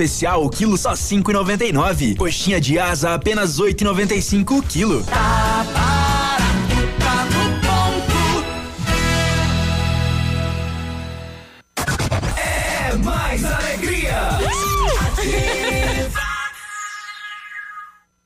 especial, quilo só 5,99. Coxinha de asa apenas 8,95 o quilo. Tá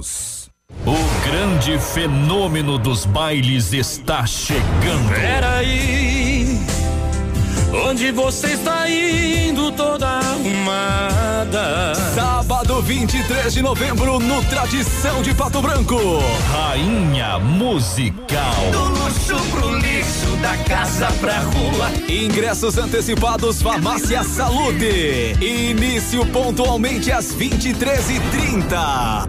O grande fenômeno dos bailes está chegando. Peraí, onde você está indo toda arrumada? Sábado 23 de novembro no Tradição de Pato Branco. Rainha Musical. Do luxo pro lixo, da casa pra rua. Ingressos antecipados Farmácia Saúde. Início pontualmente às 23h30.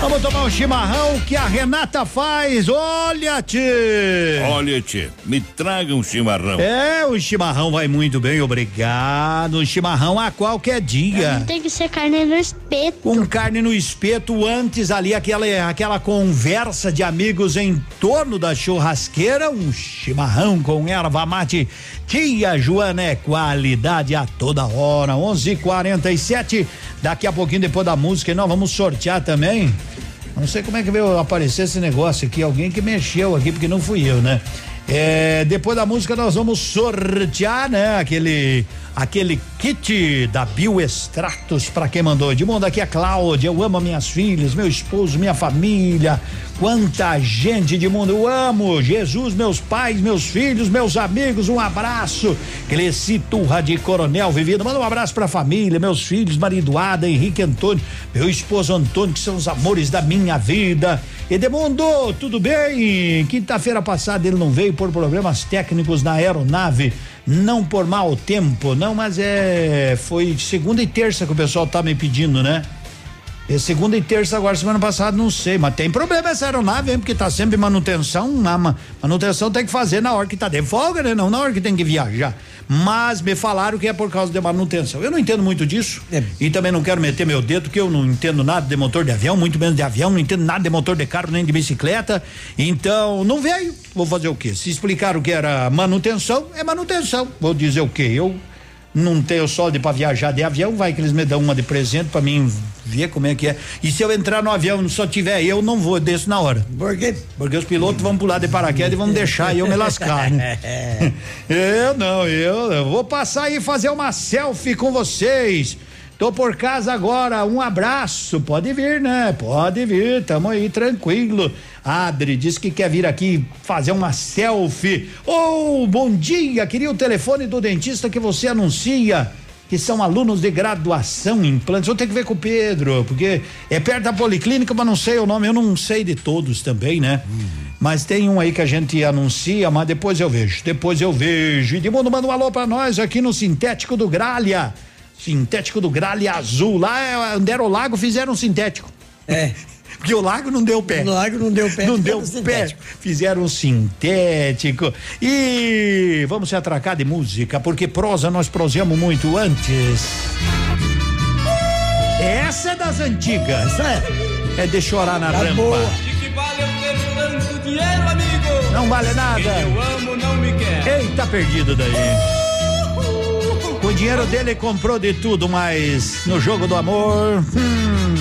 Vamos tomar um chimarrão que a Renata faz. Olha, tchê. Olha, tchê, me traga um chimarrão. É, o chimarrão vai muito bem, obrigado. Um chimarrão a qualquer dia. Tem que ser carne no espeto. Com carne no espeto, antes ali aquela, aquela conversa de amigos em torno da churrasqueira, um chimarrão com erva mate. Tia Joana é qualidade a toda hora. 11:47. Daqui a pouquinho depois da música nós vamos sortear também. Não sei como é que veio aparecer esse negócio aqui, alguém que mexeu aqui porque não fui eu, né? É, depois da música nós vamos sortear, né? Aquele aquele kit da Bioextratos para quem mandou. Edmundo, aqui é Cláudia, eu amo minhas filhas, meu esposo, minha família. Quanta gente de mundo eu amo. Jesus, meus pais, meus filhos, meus amigos, um abraço. Cresci Turra de Coronel Vivido. Manda um abraço pra família, meus filhos, marido Ada, Henrique Antônio, meu esposo Antônio, que são os amores da minha vida. Edmundo, tudo bem? Quinta-feira passada ele não veio por problemas técnicos na aeronave não por mau tempo, não, mas é foi segunda e terça que o pessoal tá me pedindo, né? É segunda e terça agora, semana passada, não sei, mas tem problema essa aeronave, hein? Porque tá sempre manutenção, manutenção tem que fazer na hora que tá de folga, né? Não na hora que tem que viajar. Mas me falaram que é por causa de manutenção. Eu não entendo muito disso é. e também não quero meter meu dedo, porque eu não entendo nada de motor de avião, muito menos de avião, não entendo nada de motor de carro nem de bicicleta. Então, não veio. Vou fazer o quê? Se explicaram que era manutenção, é manutenção. Vou dizer o quê? Eu não tenho solde para viajar de avião, vai que eles me dão uma de presente para mim ver como é que é. E se eu entrar no avião só tiver eu, não vou desço na hora. Por quê? Porque os pilotos vão pular de paraquedas e vão deixar eu me lascar, né? eu não, eu, eu vou passar aí e fazer uma selfie com vocês. Tô por casa agora, um abraço. Pode vir, né? Pode vir, tamo aí tranquilo. Adri diz que quer vir aqui fazer uma selfie. Oh, bom dia, queria o telefone do dentista que você anuncia que são alunos de graduação em implantes. Vou ter que ver com o Pedro, porque é perto da policlínica, mas não sei o nome, eu não sei de todos também, né? Uhum. Mas tem um aí que a gente anuncia, mas depois eu vejo. Depois eu vejo. Edmundo manda um alô pra nós aqui no Sintético do Gralha. Sintético do Gralha Azul. Lá era o lago, fizeram um sintético. É. Porque o lago não deu pé. O lago não deu pé. Não deu pé. Sintético. Fizeram um sintético. E vamos se atracar de música, porque prosa nós prosemos muito antes. Essa é das antigas. É, é de chorar na tá rampa. Boa. De que vale eu ter tanto dinheiro, amigo? Não vale nada. Quem eu amo não me quer. Eita, perdido daí dinheiro dele comprou de tudo, mas no jogo do amor. Hum.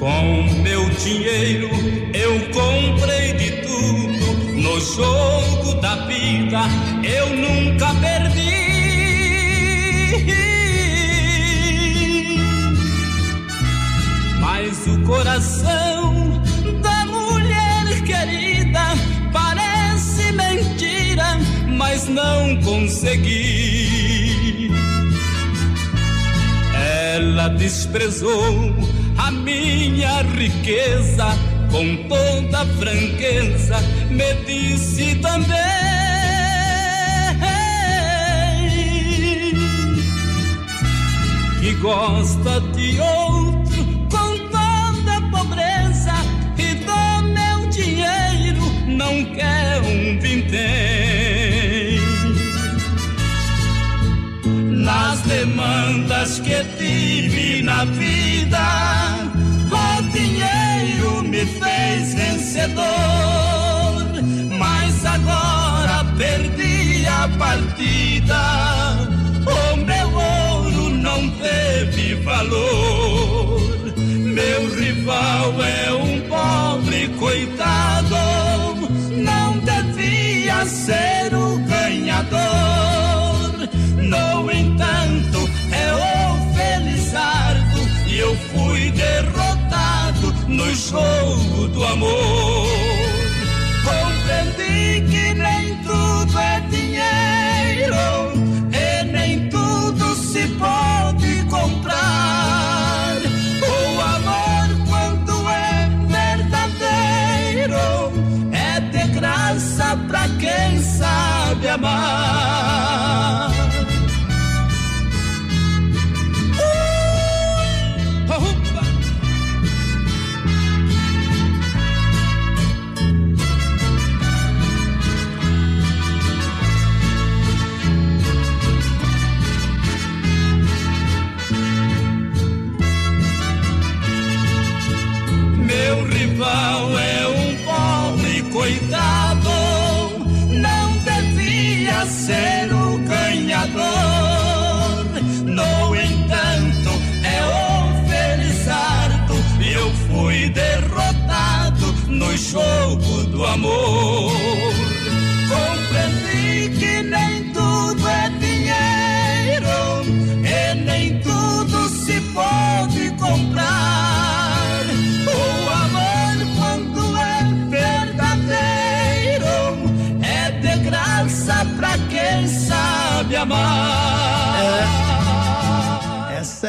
Com meu dinheiro eu comprei de tudo. No jogo da vida eu nunca perdi. Mas o coração mas não consegui. Ela desprezou a minha riqueza com toda franqueza, me disse também. Que gosta de outro com toda pobreza e do meu dinheiro não quer um vintém. Nas demandas que tive na vida, o dinheiro me fez vencedor, mas agora perdi a partida. O meu ouro não teve valor. Meu rival é um pobre coitado, não devia ser no jogo do amor. Compreendi que nem tudo é dinheiro e nem tudo se pode comprar. O amor, quando é verdadeiro, é de graça pra quem sabe amar.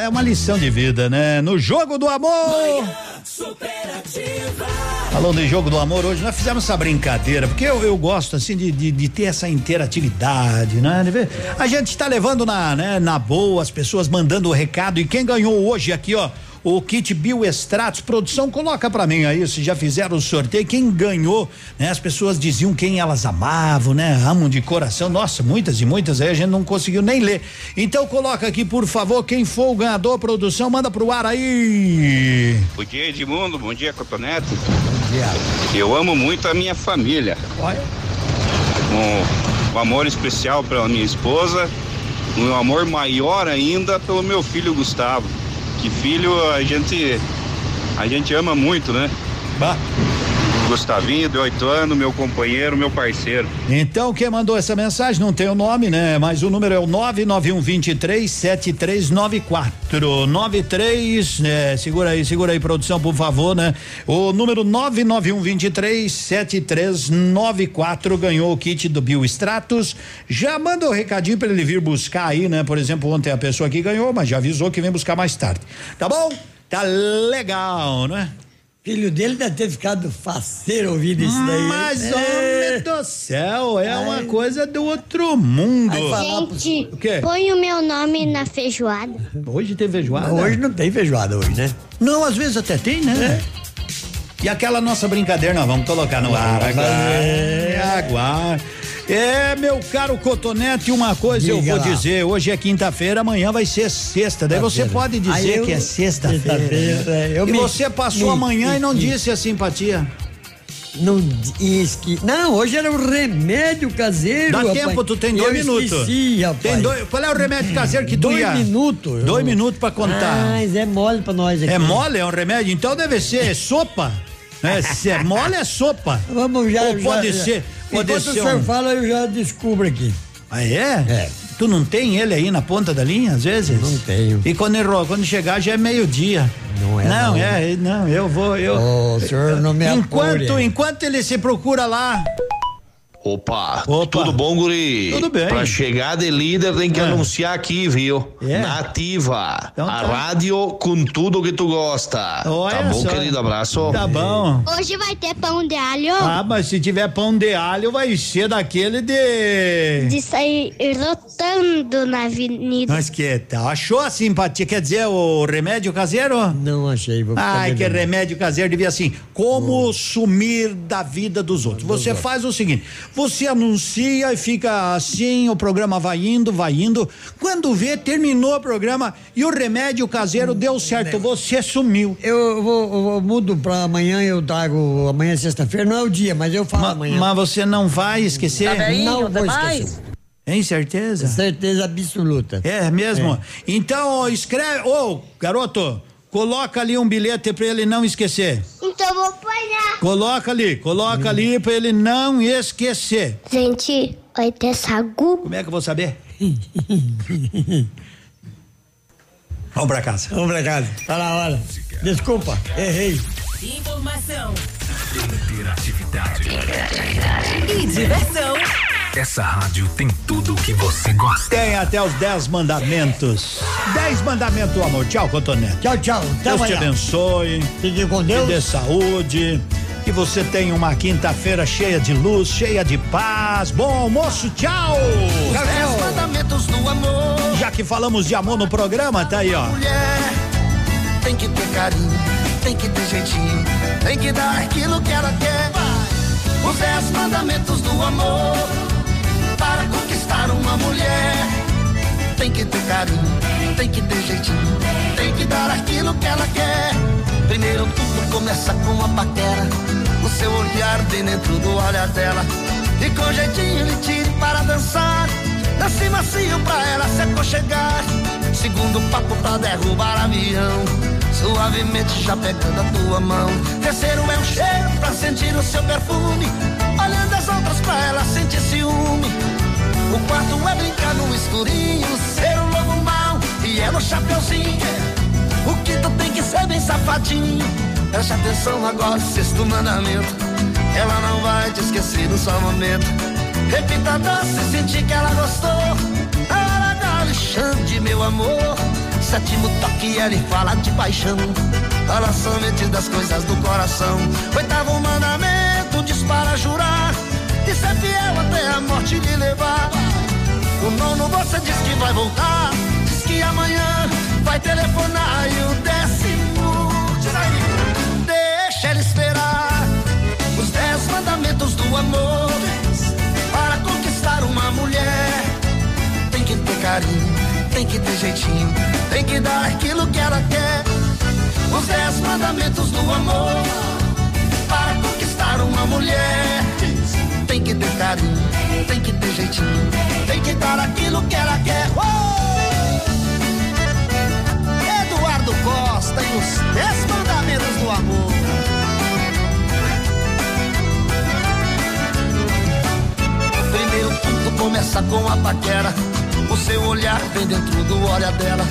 É uma lição de vida, né? No jogo do amor. Falando em jogo do amor, hoje nós fizemos essa brincadeira, porque eu, eu gosto assim de, de, de ter essa interatividade, né? A gente está levando na, né, na boa, as pessoas mandando o recado e quem ganhou hoje aqui, ó, o kit Bioextratos, produção, coloca pra mim aí, se já fizeram o sorteio, quem ganhou, né? As pessoas diziam quem elas amavam, né? Amam de coração, nossa, muitas e muitas aí a gente não conseguiu nem ler. Então coloca aqui, por favor, quem for o ganhador, produção, manda pro ar aí. Bom dia, Edmundo. Bom dia, Cotonete. Bom dia. Eu amo muito a minha família. Olha. Um, um amor especial pela minha esposa. Um amor maior ainda pelo meu filho Gustavo. Que filho a gente a gente ama muito, né? Bah. Gustavinho, de 8 anos, meu companheiro, meu parceiro. Então, quem mandou essa mensagem não tem o nome, né? Mas o número é o 99123 7394. 93, né? Segura aí, segura aí, produção, por favor, né? O número 99123 7394 ganhou o kit do Biostratos. Já manda o recadinho para ele vir buscar aí, né? Por exemplo, ontem a pessoa que ganhou, mas já avisou que vem buscar mais tarde. Tá bom? Tá legal, né? Filho dele deve ter ficado faceiro ouvindo isso daí. Mas, É. homem do céu, é uma coisa do outro mundo. Gente, O quê? põe o meu nome na feijoada. Hoje tem feijoada? Hoje não tem feijoada hoje, né? Não, às vezes até tem, né? E aquela nossa brincadeira nós vamos colocar no ar agora. É, aguarde. É, meu caro Cotonete, uma coisa eu Diga vou lá. dizer, hoje é quinta-feira, amanhã vai ser sexta, daí você pode dizer Aí eu- que é sexta-feira. sexta-feira, é, eu e me- você passou me- amanhã e não me- disse a simpatia. Não disse que. Não, hoje era um remédio caseiro. Dá rapaz. tempo, tu tem dois Eu minutos. Esqueci, rapaz. Tem dois, qual é o remédio caseiro que tu Dois ia? minutos. Dois minutos pra contar. Mas é mole pra nós aqui. É mole, é um remédio? Então deve ser sopa. É, se é mole, é sopa. Vamos já. Ou pode já- ser. Pode Enquanto ser o senhor um- fala, eu já descubro aqui. Ah, é? É. Tu não tem ele aí na ponta da linha, às vezes? Não tenho. E quando, ele- quando chegar já é meio-dia. Não é, Não, não. é, não, eu vou, eu. Ô, senhor não me enquanto, apure. enquanto ele se procura lá. Opa, Opa. tudo bom, guri? Tudo bem. Pra chegar de líder tem que É. anunciar aqui, viu? É. Nativa, Então a tá. rádio com tudo que tu gosta. Olha tá bom, só. querido? Abraço. Tá bom. Hoje vai ter pão de alho. Ah, mas se tiver pão de alho, vai ser daquele de. De sair rotando na avenida. Mas que tal? Achou a simpatia? Quer dizer, o remédio caseiro? Não achei. Vou Ai, que remédio caseiro devia assim. Como sumir da vida dos outros? Você faz o seguinte: você anuncia e fica assim, o programa vai indo, vai indo. Quando vê, terminou o programa e o remédio caseiro deu certo. Você sumiu. Eu vou, eu vou- mudo pra amanhã, eu trago. Amanhã é sexta-feira, não é o dia, mas eu falo Ma- amanhã. Mas você não vai esquecer? Tá velhinho não vou demais? esquecer. Tem certeza? Certeza absoluta. É mesmo? Então, ó, escreve. Ô, garoto, coloca ali um bilhete pra ele não esquecer. Então eu vou apanhar. Coloca ali, coloca ali pra ele não esquecer. Gente, vai ter sagu. Como é que eu vou saber? Vamos pra casa. Vamos pra casa. Tá na hora. Desculpa, errei. Informação. Interatividade. E diversão. Essa rádio tem tudo o que você gosta. Tem até os dez mandamentos. Dez mandamentos do amor. Tchau, Cotonete. Tchau, tchau. Até Deus te amanhã. abençoe. Fique com Te Deus. dê saúde. Que você tenha uma quinta-feira cheia de luz, cheia de paz. Bom almoço, tchau! Os dez mandamentos do amor. Já que falamos de amor no programa, tá aí, ó. Mulher tem que ter carinho, tem que ter jeitinho, tem que dar aquilo que ela quer. Os dez mandamentos do amor. Para conquistar uma mulher, tem que ter carinho, tem que ter jeitinho, tem que dar aquilo que ela quer. Primeiro tudo começa com a paquera, o seu olhar bem dentro do olhar dela. E com jeitinho lhe tire para dançar, dance macio pra ela se aconchegar. Segundo papo pra derrubar avião, suavemente já pegando a tua mão. Terceiro é um cheiro pra sentir o seu perfume, olhando as outras pra ela sentir ciúme. O quarto é brincar no escurinho, ser um lobo mau e ela o chapeuzinho. O quinto tem que ser bem safadinho. Preste atenção agora, sexto mandamento. Ela não vai te esquecer no só momento. Repita a dança e sentir que ela gostou. Hora da Alexandre, meu amor. Sétimo toque, ela fala de paixão. Fala somente das coisas do coração. Oitavo mandamento, diz para jurar. E ser fiel até a morte lhe levar. O nono você diz que vai voltar. Diz que amanhã vai telefonar. E o décimo, diz aí, deixa ela esperar. Os dez mandamentos do amor. Para conquistar uma mulher, tem que ter carinho, tem que ter jeitinho, tem que dar aquilo que ela quer. Os dez mandamentos do amor. Para conquistar uma mulher, tem que ter carinho, tem que ter jeitinho, tem que dar aquilo que ela quer. Oh! Eduardo Costa e os dez mandamentos do amor. Primeiro tudo começa com a paquera. O seu olhar vem dentro do olhar dela.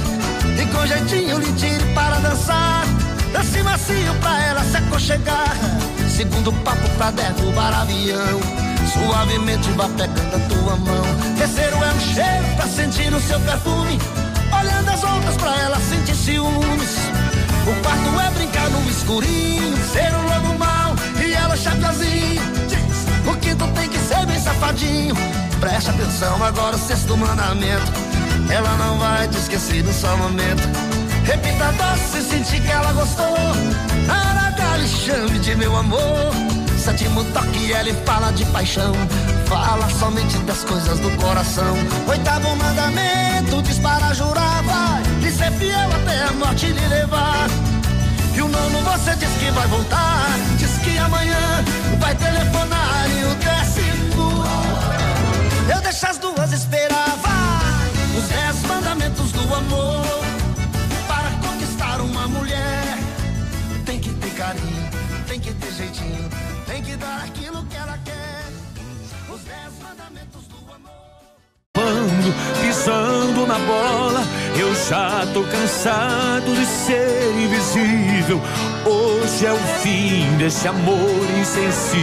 E com jeitinho lhe tire para dançar. Dance macio pra ela se aconchegar. Segundo papo pra derrubar avião. Suavemente vá pegando a tua mão. Terceiro é um cheiro pra sentir o seu perfume. Olhando as outras pra ela sentir ciúmes. O quarto é brincar no escurinho. Ser um lobo mau e ela chapeazinho. O quinto tem que ser bem safadinho. Preste atenção agora, o sexto mandamento. Ela não vai te esquecer no só momento. Repita doce sentir que ela gostou. Lhe chame de meu amor. Sétimo toque, ela fala de paixão. Fala somente das coisas do coração. Oitavo mandamento, diz para jurar, vai. E ser fiel até a morte lhe levar. E o nono você diz que vai voltar. Diz que amanhã vai telefonar. E o décimo, eu deixo as duas esperar, vai. Os dez mandamentos do amor. Para conquistar uma mulher, tem que ter carinho, tem que ter pisando na bola. Eu já tô cansado de ser invisível. Hoje é o fim desse amor insensível.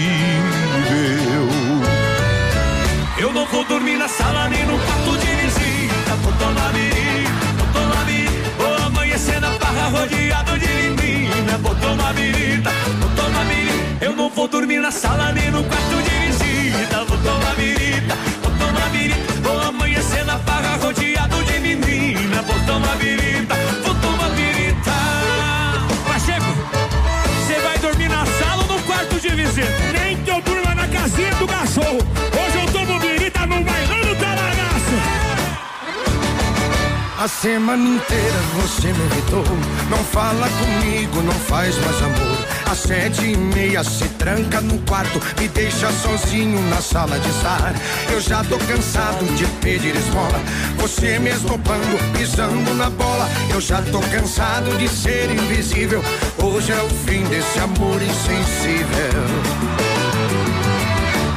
Eu não vou dormir na sala nem no quarto de visita. Vou tomar birita, vou tomar birita. Vou amanhecer na barra rodeado de menina. Vou tomar birita, vou tomar birita. Eu não vou dormir na sala nem no quarto de visita. Vou tomar birita, na barra rodeado de menina. Vou tomar birita, vou tomar birita. Pacheco, você vai dormir na sala ou no quarto de visita? Nem que eu durma na casinha do cachorro. Hoje eu tomo birita no bailão do talagaço. A semana inteira você me irritou. Não fala comigo, não faz mais amor. Às sete e meia se tranca no quarto, me deixa sozinho na sala de estar. Eu já tô cansado de pedir esmola. Você mesmo pando, pisando na bola. Eu já tô cansado de ser invisível. Hoje é o fim desse amor insensível.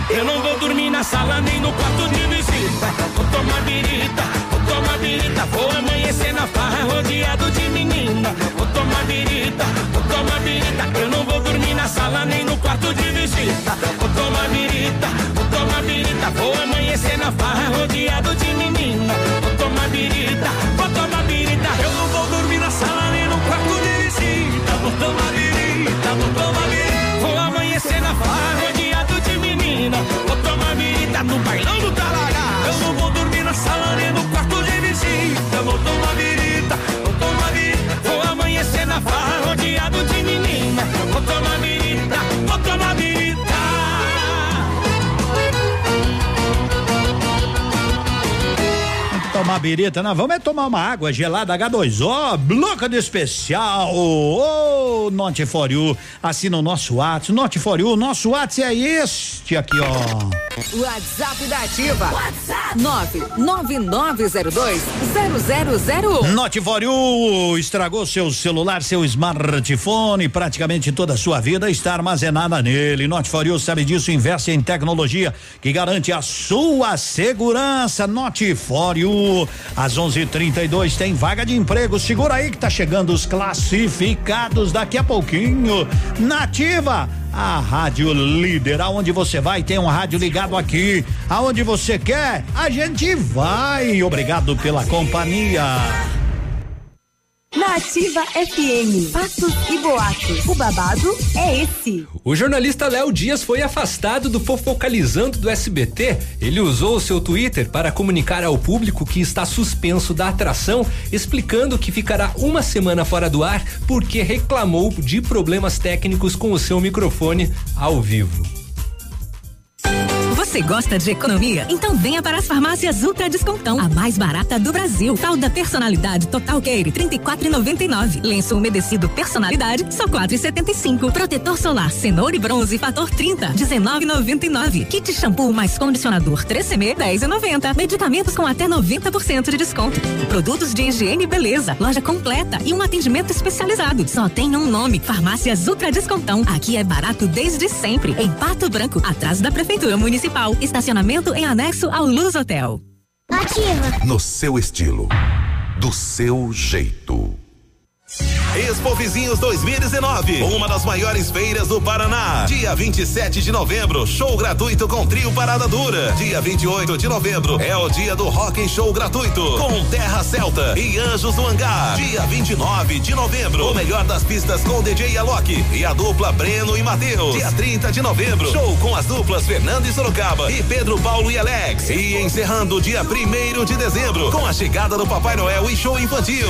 Eu não vou dormir na sala nem no quarto de visita. Vou tomar birita, vou tomar birita. Vou amanhecer na farra rodeado de menina. Birita, vou tomar birita. Eu não vou dormir na sala nem no quarto de visita. Vou tomar birita, vou tomar birita. Vou amanhecer na farra rodeado de menina. Vou tomar birita, vou tomar birita. Eu não vou dormir na sala nem no quarto de visita. Vou tomar birita, vou tomar birita. Vou amanhecer na farra rodeado de menina. Vou tomar birita no bailão do talagaço. Eu não vou dormir na sala nem no quarto de visita. Vou tomar birita. Amanhecer na farra rodeado de menina. Vou tomar birita, vou tomar birita. Tomar birita, não, vamos é tomar uma água gelada H2O, bloco de especial, ô, oh, Note for you, assina o nosso WhatsApp, Note for you, nosso WhatsApp é este aqui, ó. WhatsApp da Ativa. WhatsApp 999020001. Note for you, estragou seu celular, seu smartphone, praticamente toda a sua vida está armazenada nele. Note for you sabe disso, investe em tecnologia que garante a sua segurança. Note for you. Às 11:32 tem vaga de emprego. Segura aí que tá chegando os classificados daqui a pouquinho. Nativa a rádio líder, aonde você vai, tem um rádio ligado aqui. Aonde você quer, a gente vai. Obrigado pela companhia. Na Ativa FM, fatos e boatos. O babado é esse. O jornalista Léo Dias foi afastado do Fofocalizando do SBT. Ele usou o seu Twitter para comunicar ao público que está suspenso da atração, explicando que ficará uma semana fora do ar porque reclamou de problemas técnicos com o seu microfone ao vivo. Você gosta de economia? Então venha para as farmácias Ultra Descontão, a mais barata do Brasil. Fralda personalidade Total Care 34,99. Lenço umedecido personalidade só 4,75. Protetor solar cenoura e bronze fator 30 19,99. Kit shampoo mais condicionador 3CM 10,90. Medicamentos com até 90% de desconto. Produtos de higiene e beleza, loja completa e um atendimento especializado. Só tem um nome: Farmácias Ultra Descontão. Aqui é barato desde sempre. Em Pato Branco, atrás da Prefeitura Municipal. Estacionamento em anexo ao Luz Hotel. Ativa. No seu estilo, do seu jeito. Expo Vizinhos 2019, uma das maiores feiras do Paraná. Dia 27 de novembro, show gratuito com trio Parada Dura. Dia 28 de novembro é o dia do Rock and Show gratuito com Terra Celta e Anjos do Hangar. Dia 29 de novembro, o melhor das pistas com DJ Alok e a dupla Breno e Matheus. Dia 30 de novembro, show com as duplas Fernando e Sorocaba e Pedro Paulo e Alex. E encerrando dia 1 de dezembro com a chegada do Papai Noel e show infantil.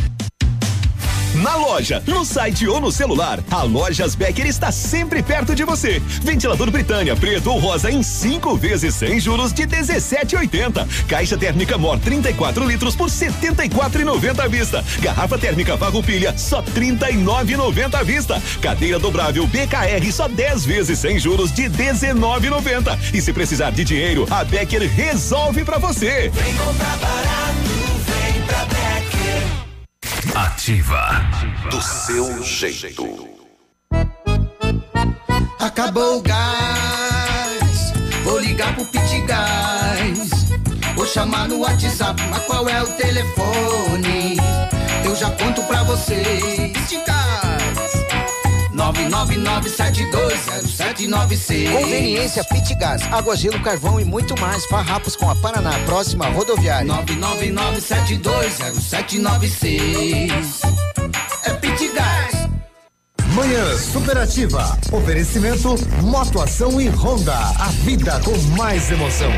Na loja, no site ou no celular, a Lojas Becker está sempre perto de você. Ventilador Britânia preto ou rosa em cinco vezes sem juros de 17,80. Caixa térmica Mor 34 litros por 74,90 à vista. Garrafa térmica Farroupilha só 39,90 à vista. Cadeira dobrável BKR só 10 vezes sem juros de 19,90. E se precisar de dinheiro, a Becker resolve para você. Vem comprar barato, vem pra Becker. Ativa. Do seu jeito. Acabou o gás, vou ligar pro Pitgás. Vou chamar no WhatsApp, mas qual é o telefone? Eu já conto pra vocês. 999720796. Conveniência Pitgás, água, gelo, carvão e muito mais. Farrapos com a Paraná, próxima rodoviária. 999720796. É Pitgás. Manhã Superativa. Oferecimento Motoação e Honda. A vida com mais emoção.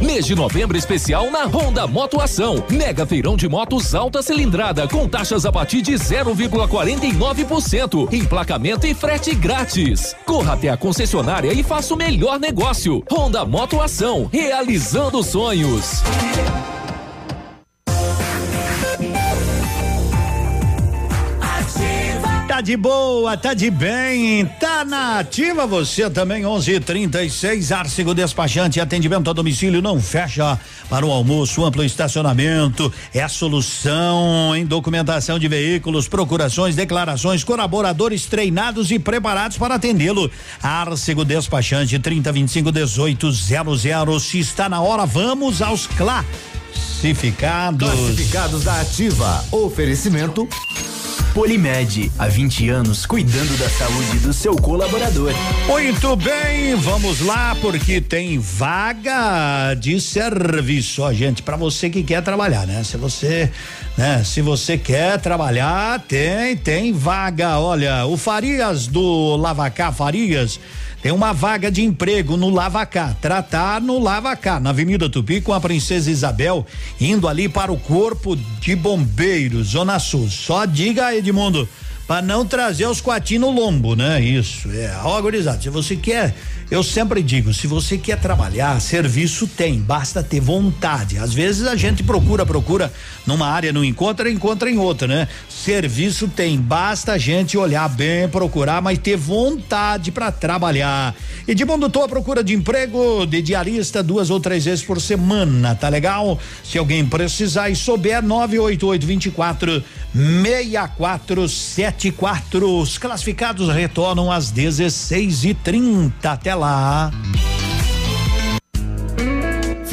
Mês de novembro especial na Honda Motoação. Mega feirão de motos alta cilindrada com taxas a partir de 0,49%. Emplacamento e frete grátis. Corra até a concessionária e faça o melhor negócio. Honda Motoação, realizando sonhos. Tá de boa, tá de bem, tá na ativa você também, 11:36 Arcego Despachante, atendimento a domicílio não fecha para o almoço, amplo estacionamento, é a solução em documentação de veículos, procurações, declarações, colaboradores treinados e preparados para atendê-lo. Arcego Despachante 3025 1800. Se está na hora, vamos aos classificados. Classificados da Ativa. Oferecimento Polimed, há 20 anos cuidando da saúde do seu colaborador. Muito bem, vamos lá porque tem vaga de serviço, ó, gente, para você que quer trabalhar, né? Se você, né, se você quer trabalhar, tem, tem vaga. Olha, o Farias do Lavacá Farias tem uma vaga de emprego no Lavacá, tratar no Lavacá, na Avenida Tupi com a Princesa Isabel, indo ali para o Corpo de Bombeiros, Zona Sul. Só diga, Edmundo, para não trazer os quatinhos no lombo, né? Isso, é. Ó, gurizada, se você quer, eu sempre digo, se você quer trabalhar, serviço tem, basta ter vontade. Às vezes a gente procura, procura numa área, não encontra, encontra em outra, né? Serviço tem, basta a gente olhar bem, procurar, mas ter vontade para trabalhar. Edmundo, tô à procura de emprego de diarista duas ou três vezes por semana, tá legal? Se alguém precisar e souber, 988 24 6474. Os classificados retornam às 16 e 30 Até lá.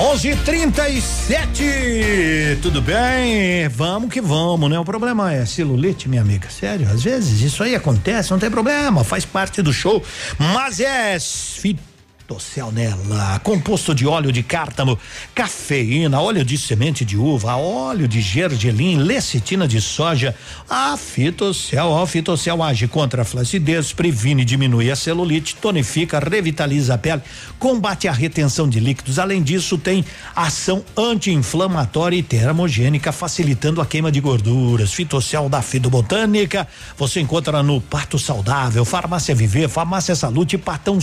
11:37. Tudo bem? Vamos que vamos, né? O problema é celulite, minha amiga. Sério, às vezes isso aí acontece, não tem problema, faz parte do show. Mas é fitocel nela, composto de óleo de cártamo, cafeína, óleo de semente de uva, óleo de gergelim, lecitina de soja. A fitocel, ó, fitocel age contra a flacidez, previne e diminui a celulite, tonifica, revitaliza a pele, combate a retenção de líquidos. Além disso, tem ação anti-inflamatória e termogênica, facilitando a queima de gorduras. Fitocel da Fitobotânica, você encontra no Pato Saudável, Farmácia Viver, Farmácia Saúde e Patão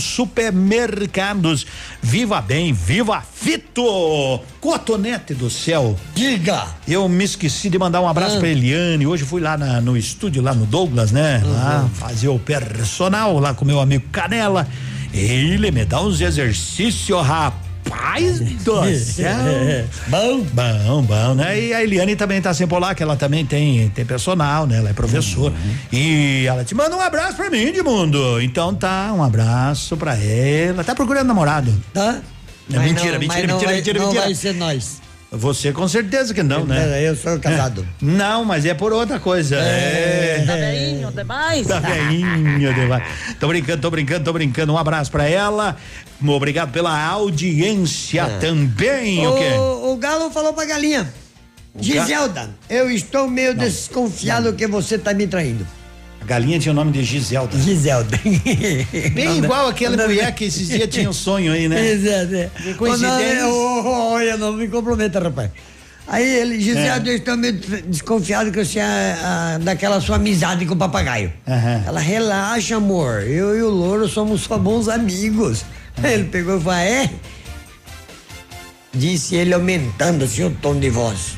Supermercados. Viva bem, viva Fito! Cotonete do céu. Diga! Eu me esqueci de mandar um abraço Ah. pra Eliane. Hoje fui lá na- no estúdio, lá no Douglas, né? Uhum. Lá fazer o personal lá com meu amigo Canela. Ele me dá uns exercícios, rapaz do céu. bom. Bom, bom, né? E a Eliane também tá sempre lá, que ela também tem, tem personal, né? Ela é professora. Uhum. E ela te manda um abraço pra mim, Edmundo. Então tá, um abraço pra ela. Tá procurando namorado? Tá? É mentira, não- mentira, não mentira, vai- mentira, não mentira. vai ser nós. Você com certeza que não, né? Eu sou casado. É. Não, mas é por outra coisa. É. Tá veinho demais? Tá veinho demais. Tô brincando, tô brincando, tô brincando. Um abraço pra ela. Obrigado pela audiência também. O quê? O, o Galo falou pra galinha. O Giselda, eu estou meio desconfiado que você tá me traindo. A galinha tinha o nome de Giselda. Giselda. Bem igual aquela mulher que esses dias tinha um sonho aí, né? Exato. é. Coincidência. Olha, não me comprometa, rapaz. Aí ele, Gisele, É. eu estou meio desconfiado que você é daquela sua amizade com o papagaio. Ela, relaxa, amor. Eu e o Louro somos só bons amigos. Aí ele pegou e falou, "Ah, é? Disse ele aumentando assim o tom de voz.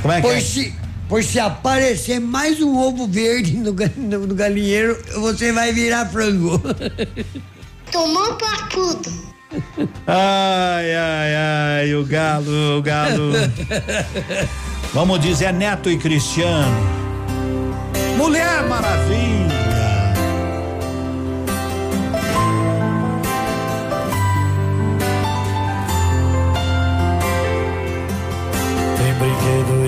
Como é que pois é? Se, pois se aparecer mais um ovo verde no, no- no galinheiro, você vai virar frango. Tomou pra puta. Ai, ai, ai, o galo, o galo. Vamos dizer Neto e Cristiano. Mulher Maravilha.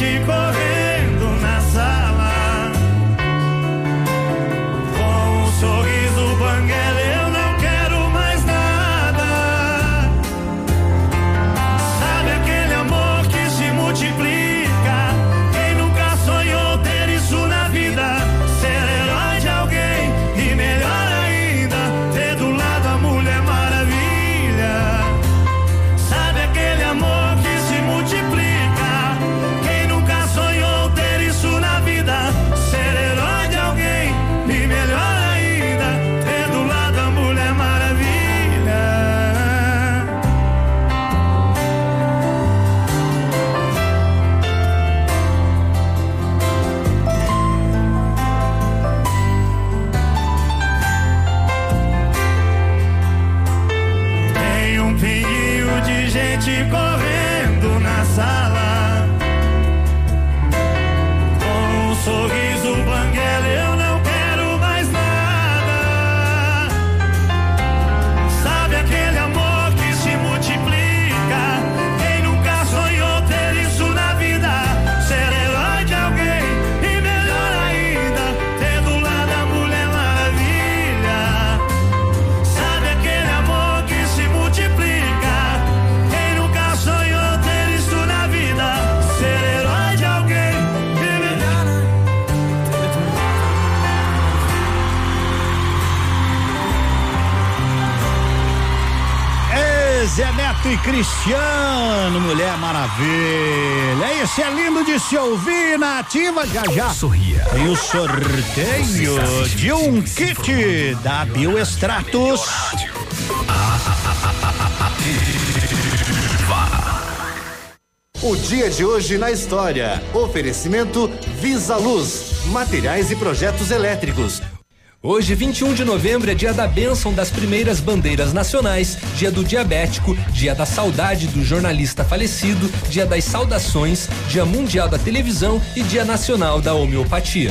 gente correndo e Cristiano, Mulher Maravilha. Esse é lindo de se ouvir na ativa já já. Sorria. Tem o sorteio de um kit da Bioextratos. O dia de hoje na história. Oferecimento Visa Luz, materiais e projetos elétricos. Hoje, 21 de novembro, é dia da bênção das primeiras bandeiras nacionais, dia do diabético, dia da saudade do jornalista falecido, dia das saudações, dia mundial da televisão e dia nacional da homeopatia.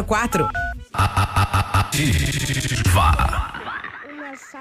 04. Ativa.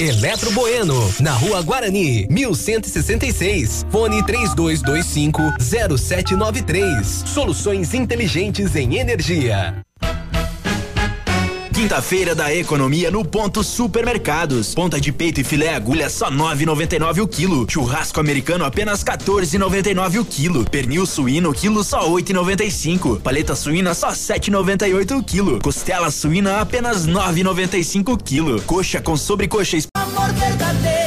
Eletro Bueno, na Rua Guarani, 1166. Fone 3225 0793. Soluções inteligentes em energia. Quinta-feira da economia no ponto supermercados. Ponta de peito e filé agulha só 9,99 o quilo. Churrasco americano apenas 14,99 o quilo. Pernil suíno quilo só 8,95. Paleta suína só 7,98 o quilo. Costela suína apenas 9,95 o quilo. Coxa com sobrecoxa Amor verdadeiro,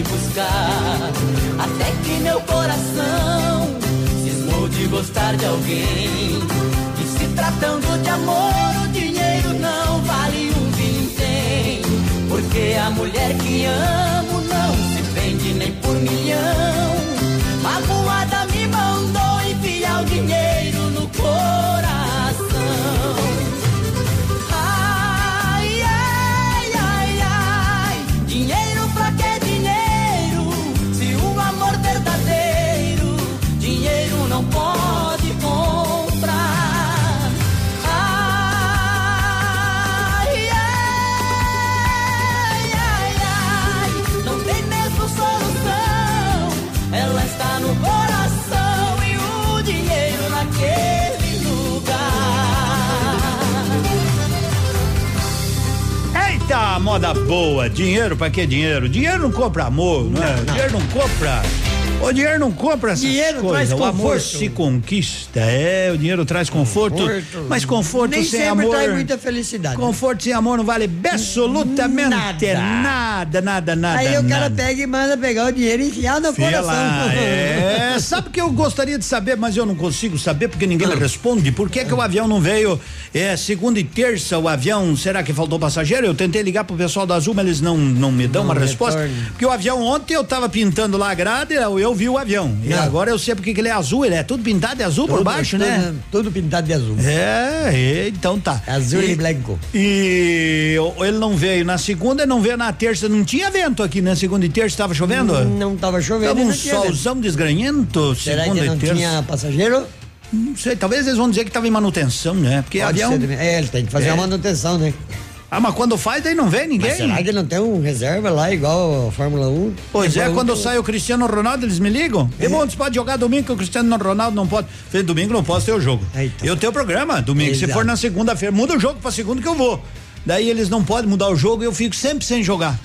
buscar. Até que meu coração cismou de gostar de alguém. E se tratando de amor, o dinheiro não vale um vintém. Porque a mulher que amo não se vende nem por milhão. Magoada moda boa. Dinheiro pra que dinheiro? Dinheiro não compra amor, não, é? Dinheiro não compra. O dinheiro não compra essas Dinheiro coisas. traz O amor se conquista. É, o dinheiro traz conforto. Conforto. Mas conforto Nem sem amor. traz muita felicidade. Conforto sem amor não vale absolutamente Nada. nada, nada, nada. Aí o cara nada. pega e manda pegar o dinheiro e enfiar no Fia coração. lá, é, sabe que eu gostaria de saber, mas eu não consigo saber porque ninguém Ah. me responde. Por que, que o avião não veio é, segunda e terça? O avião, será que faltou passageiro? Eu tentei ligar pro pessoal da Azul, mas eles não, não me dão Não uma resposta. Porque o avião, ontem eu tava pintando lá a grade, eu, eu vi o avião. E Não. agora eu sei porque que ele é azul, ele é tudo pintado de azul por Tudo- baixo, tudo- né? Tudo pintado de azul. É, é, então tá. Azul e branco. E ele não veio na segunda, não veio na terça. Não tinha vento aqui na segunda e terça, tava chovendo? Não tava chovendo. Tava e um não solzão desgranhento, Será segunda que não e terça. tinha passageiro? Não sei, talvez eles vão dizer que tava em manutenção, né? Porque Pode avião. ser. É, ele tem que fazer É. a manutenção, né? Ah, mas quando faz, daí não vem ninguém. Mas será que não tem um reserva lá igual a Fórmula 1? Pois é, quando 1, sai o Cristiano Ronaldo, eles me ligam. É. Bom, você pode jogar domingo que o Cristiano Ronaldo não pode. Falei, domingo não posso ter o jogo. Eu tenho o programa, domingo. Se Exato. for na segunda-feira, muda o jogo pra segunda que eu vou. Daí eles não podem mudar o jogo e eu fico sempre sem jogar.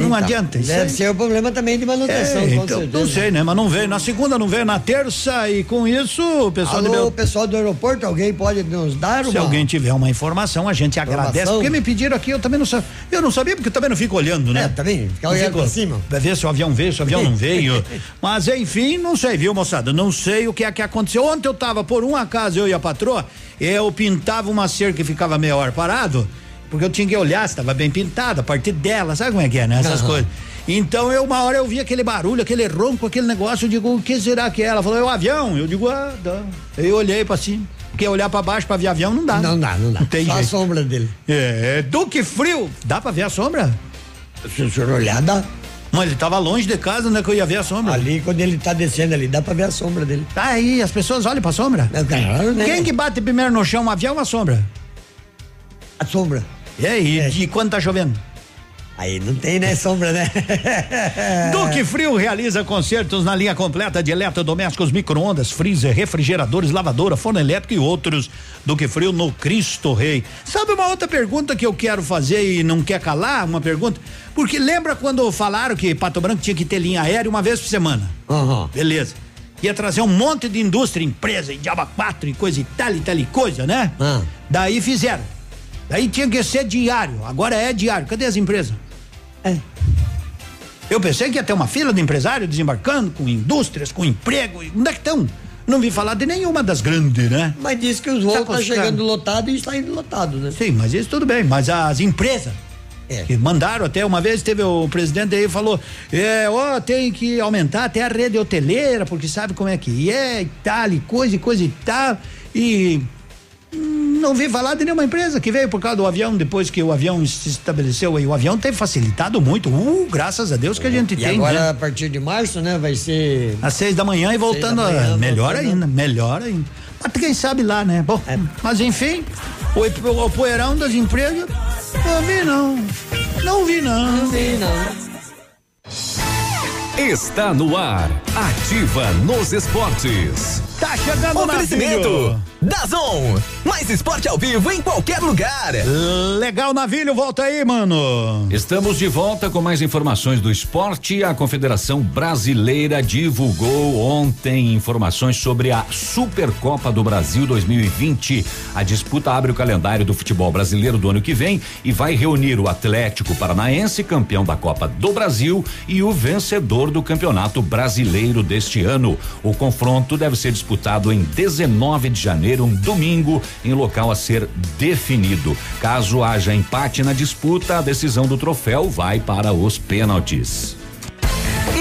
Não Então, adianta. isso Deve aí. ser o problema também de manutenção, É, com então, certeza. não sei, né? Mas não veio na segunda, não veio na terça e com isso o pessoal Alô, pessoal do aeroporto, alguém pode nos dar Se uma... alguém tiver uma informação, a gente agradece. Informação? Porque me pediram aqui, eu também não sabia. Eu não sabia porque eu também não fico olhando, né? É, também, fica olhando fico- pra cima. Pra ver se o avião veio, se o avião não veio. Mas enfim, não sei, viu, moçada? Não sei o que é que aconteceu. Ontem eu tava, por um acaso, eu e a patroa, eu pintava uma cerca e ficava meia hora parado, porque eu tinha que olhar se estava bem pintado, a partir dela, sabe como é que é, né? Essas Aham. coisas. Então eu, uma hora eu vi aquele barulho, aquele ronco, aquele negócio, eu digo, o que será que é? Ela falou, é o avião. Eu digo, ah, dá. Eu olhei pra cima. Porque olhar pra baixo pra ver avião não dá. Não dá, não dá. Não tem Só a sombra dele. É, Duque Frio. Dá pra ver a sombra? Se o senhor olhar, dá. Mas ele tava longe de casa, né? Que eu ia ver a sombra. Ali, quando ele tá descendo ali, dá pra ver a sombra dele. Tá aí, as pessoas olham pra sombra? É claro, né? Quem que bate primeiro no chão, um avião ou a sombra? A sombra. E aí, e quando tá chovendo? Aí não tem, né, sombra, né? Duque Frio realiza concertos na linha completa de eletrodomésticos, micro-ondas, freezer, refrigeradores, lavadora, forno elétrico e outros. Duque Frio no Cristo Rei. Sabe uma outra pergunta que eu quero fazer e não quer calar? Uma pergunta? Porque lembra quando falaram que Pato Branco tinha que ter linha aérea uma vez por semana? Beleza. Ia trazer um monte de indústria, empresa, e diaba quatro e coisa e tal e tal e coisa, né? Ah. Daí fizeram. Daí tinha que ser diário. Agora é diário. Cadê as empresas? Eu pensei que ia ter uma fila de empresários desembarcando com indústrias, com emprego. Onde é que estão? Não vi falar de nenhuma das grandes, né? Mas disse que os voos estão tá chegando lotado e está indo lotado, né? Sim, mas isso tudo bem. Mas as empresas. É. Que mandaram até uma vez, teve o presidente aí falou, é, ó, tem que aumentar até a rede hoteleira, porque sabe como é que é e tal, e coisa e coisa e tal. E não vi falar de nenhuma empresa que veio por causa do avião, depois que o avião se estabeleceu aí. O avião tem facilitado muito. Uh, graças a Deus que a gente e tem. Agora, né? a partir de março, né? Vai ser. Às seis da manhã e voltando. Manhã, a, melhor voltando. ainda, melhor ainda. Mas quem sabe lá, né? Bom, é. mas enfim, o, o, o poeirão das empresas, não vi não. Não vi não. Não vi não. Está no ar. Ativa nos esportes. Tá chegando Oferecimento. Dazon. Mais esporte ao vivo em qualquer lugar. Legal, Navilho, volta aí, mano. Estamos de volta com mais informações do esporte. A Confederação Brasileira divulgou ontem informações sobre a Supercopa do Brasil 2020. A disputa abre o calendário do futebol brasileiro do ano que vem e vai reunir o Atlético Paranaense, campeão da Copa do Brasil, e o vencedor do Campeonato Brasileiro deste ano. O confronto deve ser disputado disputado em 19 de janeiro, um domingo, em local a ser definido. Caso haja empate na disputa, a decisão do troféu vai para os pênaltis.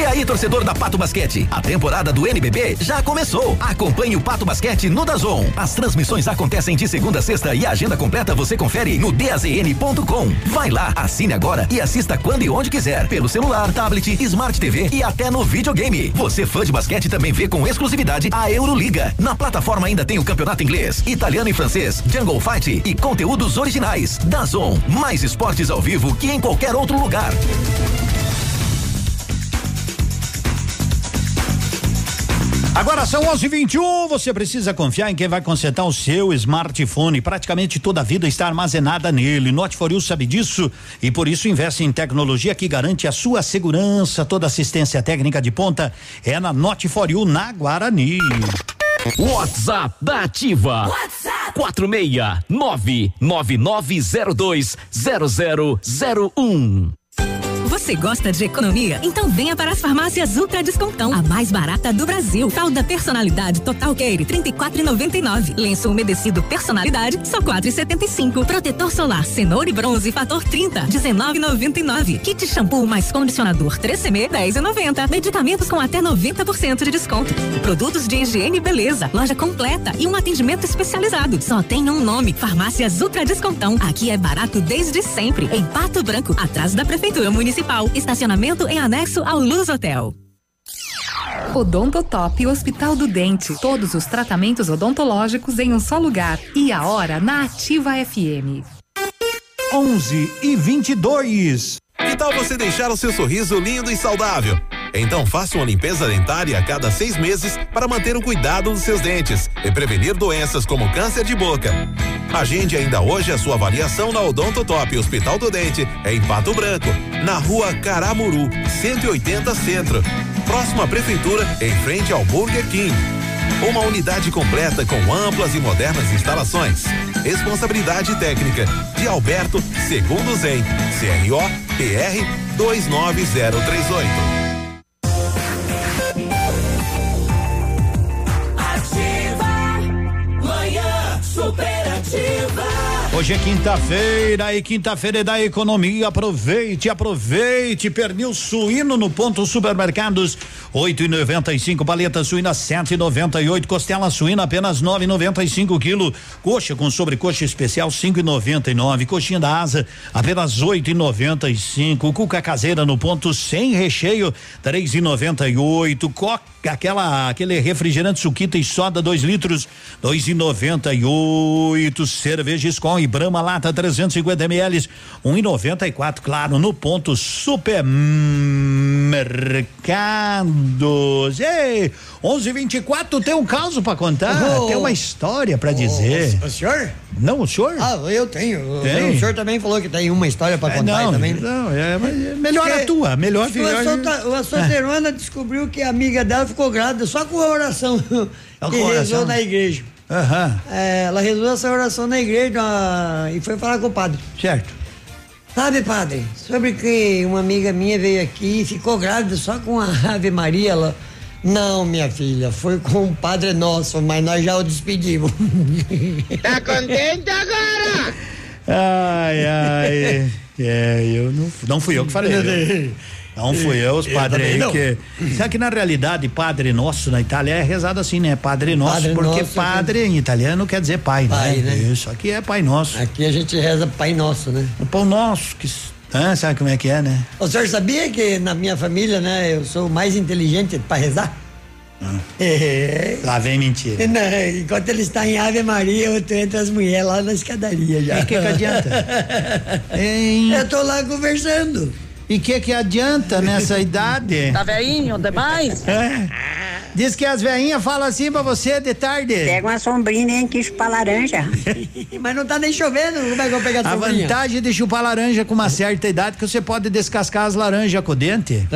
Aí, torcedor da Pato Basquete, a temporada do NBB já começou. Acompanhe o Pato Basquete no Dazon. As transmissões acontecem de segunda a sexta e a agenda completa você confere no dazn.com. Vai lá, assine agora e assista quando e onde quiser, pelo celular, tablet, Smart TV e até no videogame. Você fã de basquete também vê com exclusividade a Euroliga. Na plataforma ainda tem o campeonato inglês, italiano e francês, Jungle Fight e conteúdos originais. Dazon, mais esportes ao vivo que em qualquer outro lugar. Agora são 11:21. Você precisa confiar em quem vai consertar o seu smartphone. Praticamente toda a vida está armazenada nele. Note for you sabe disso e por isso investe em tecnologia que garante a sua segurança. Toda assistência técnica de ponta é na Note for you na Guarani. WhatsApp da Ativa. WhatsApp 469 9902 0001. Você gosta de economia? Então venha para as farmácias Ultra Descontão, a mais barata do Brasil. Fralda personalidade Total Care, 34,99. Lenço umedecido personalidade, só 4,75. Protetor solar cenoura e bronze fator 30, 19,99. Kit shampoo mais condicionador 3CM, 10,90. Medicamentos com até 90% de desconto. Produtos de higiene e beleza, loja completa e um atendimento especializado. Só tem um nome, Farmácias Ultra Descontão. Aqui é barato desde sempre, em Pato Branco, atrás da Prefeitura Municipal. Estacionamento em anexo ao Luz Hotel. Odontotop Hospital do Dente. Todos os tratamentos odontológicos em um só lugar. E a hora na Ativa FM. 11 e 22. Que tal você deixar o seu sorriso lindo e saudável? Então faça uma limpeza dentária a cada seis meses para manter o cuidado dos seus dentes e prevenir doenças como câncer de boca. Agende ainda hoje a sua avaliação na Odonto Top Hospital do Dente, em Pato Branco, na rua Caramuru, 180 Centro. Próxima Prefeitura, em frente ao Burger King. Uma unidade completa com amplas e modernas instalações. Responsabilidade técnica de Alberto Segundo Zen, CRO PR 29038. Hoje é quinta-feira e quinta-feira é da economia. Aproveite, aproveite. Pernil suíno no ponto supermercados. Oito e noventa e cinco, paleta suína sete e noventa e oito, costela suína apenas nove e noventa e cinco quilo, coxa com sobrecoxa especial cinco e noventa e nove, coxinha da asa apenas oito e noventa e cinco, cuca caseira no ponto sem recheio três e noventa e oito, coca aquela aquele refrigerante suquita e soda dois litros dois e noventa e oito, cerveja Skol e Brahma lata 350 ml um e noventa e quatro, claro no ponto supermercado Bem-vindos. Ei, 11:24 tem um caso para contar, oh, tem uma história para oh, dizer. O, o, senhor? Não, o senhor? Ah, eu tenho. Tem? O senhor também falou que tem uma história para é, contar não, também. Não, é, é melhor Porque a tua, melhor. A, a solteirona descobriu que a amiga dela ficou grávida só com a oração que rezou na igreja. Uhum. É, ela rezou essa oração na igreja e foi falar com o padre. Certo. Sabe, padre, sobre que uma amiga minha veio aqui e ficou grávida só com a Ave Maria, ela. Não, minha filha, foi com o Padre Nosso, mas nós já o despedimos. Tá contente agora? Ai, ai. É, eu não, não fui eu que falei. eu- Não fui eu, os padres aí que. Sabe que na realidade, Padre Nosso na Itália é rezado assim, né? Padre Nosso, Padre porque Nosso, padre em italiano quer dizer pai, Pai, né? né? Isso aqui é Pai Nosso. Aqui a gente reza Pai Nosso, né? O pão nosso, que. Ah, sabe como é que é, né? O senhor sabia que na minha família, né, eu sou o mais inteligente para rezar? É. Lá vem mentira. Não, enquanto ele está em Ave Maria, eu tô entre as mulheres lá na escadaria já. E que que adianta? Eu tô lá conversando. E que que adianta nessa idade? Tá veinho demais? É. Diz que as veinhas falam assim pra você de tarde. Pega uma sombrinha nem que chupa laranja. Mas não tá nem chovendo, como é que eu vou pegar A sombrinha? vantagem de chupar laranja com uma certa idade é que você pode descascar as laranjas com o dente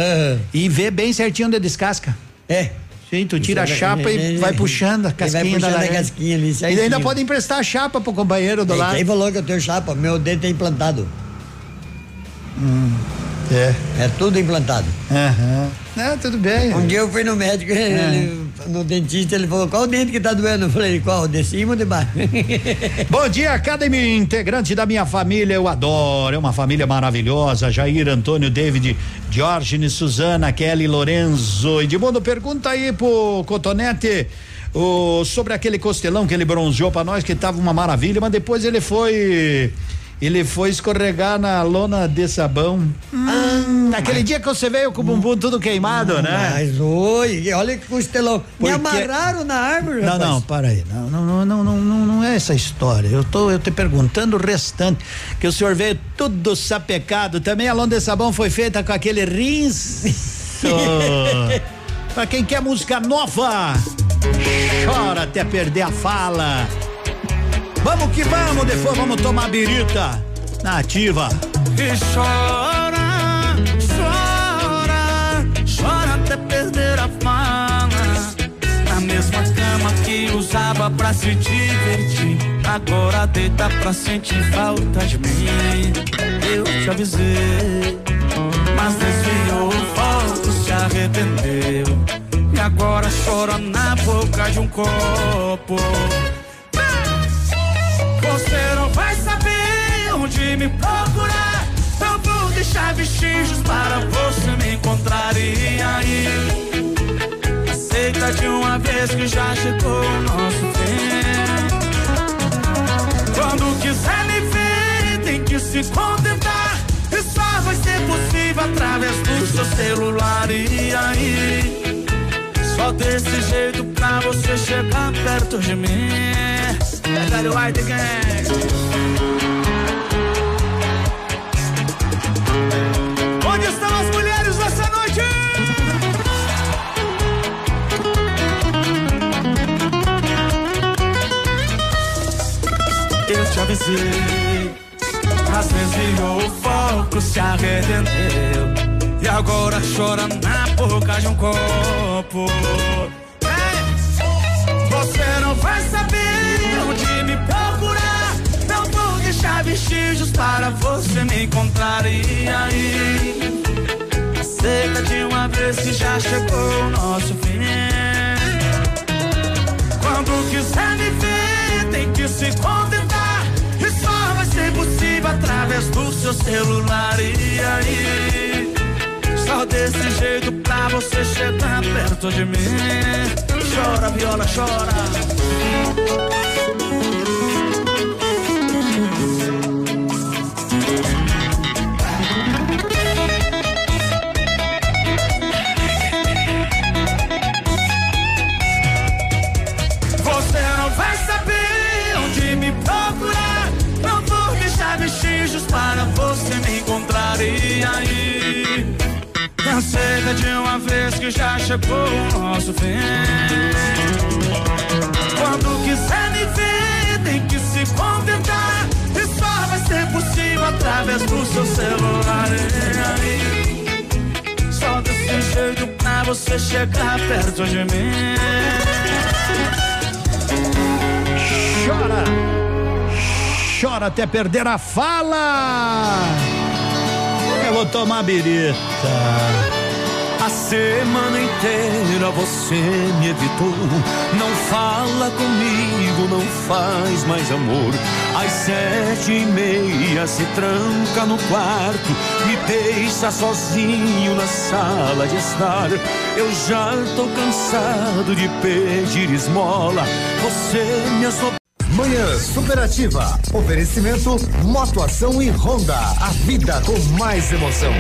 e ver bem certinho onde descasca. É. Sim, tu tira a é- chapa é- e é- vai puxando a vai casquinha da puxando a laranja. casquinha ali, e ainda pode emprestar a chapa pro companheiro do lado. Quem falou que eu tenho chapa? Meu dente é implantado. É. É tudo implantado. Aham. É, tudo bem. Um dia eu fui no médico, ele- no dentista, ele falou, qual o dente que tá doendo? Eu falei, qual? De cima ou de baixo? Bom dia, cada integrante da minha família eu adoro. É uma família maravilhosa. Jair, Antônio, David, Diógenes, Suzana, Kelly, Lorenzo. Edmundo, pergunta aí pro Cotonete o, sobre aquele costelão que ele bronzeou pra nós, que tava uma maravilha, mas depois ele foi. Ele foi escorregar na lona de sabão. Hum, naquele dia que você veio com o bumbum tudo queimado, né? Mas oi, olha que costelão. Me Porque- amarraram na árvore, Não, rapaz. não, para aí. Não, não, não, não, não, não, não é essa história. Eu tô eu te perguntando o restante. Que o senhor veio tudo sapecado. Também a lona de sabão foi feita com aquele rinço. pra quem quer música nova, chora até perder a fala. Vamos que vamos, depois vamos tomar birita na ativa. E chora, chora, chora até perder a fala. Na mesma cama que usava pra se divertir. Agora deita pra sentir falta de mim. Eu te avisei, mas desviou o foco, se arrependeu. E agora chora na boca de um copo. Você não vai saber onde me procurar. Eu vou deixar vestígios para você me encontrar. E aí? Aceita de uma vez que já chegou o nosso fim. Quando quiser me ver, tem que se contentar. E só vai ser possível através do seu celular. E aí? Só desse jeito pra você chegar perto de mim. It right again. Onde estão as mulheres nessa noite? Eu te avisei, mas desviou o foco, se arrependeu. E agora chora na boca de um copo. Você não vai saber onde me procurar. Não vou deixar vestígios para você me encontrar. E aí? Aceita de uma vez que já chegou o nosso fim. Quando quiser me ver, tem que se contentar. E só vai ser possível através do seu celular. E aí? Só desse jeito pra você chegar perto de mim. Chora, viola, chora. De uma vez que já chegou o nosso fim. Quando quiser me ver, tem que se contentar. E só vai ser possível através do seu celular. Só desse jeito pra você chegar perto de mim. Chora. Chora até perder a fala. vou tomar birita. Semana inteira você me evitou. Não fala comigo, não faz mais amor. Às sete e meia se tranca no quarto, me deixa sozinho na sala de estar. Eu já tô cansado de pedir esmola. Você me assobrou. Manhã Superativa. Oferecimento Motoação e Honda. A vida com mais emoção.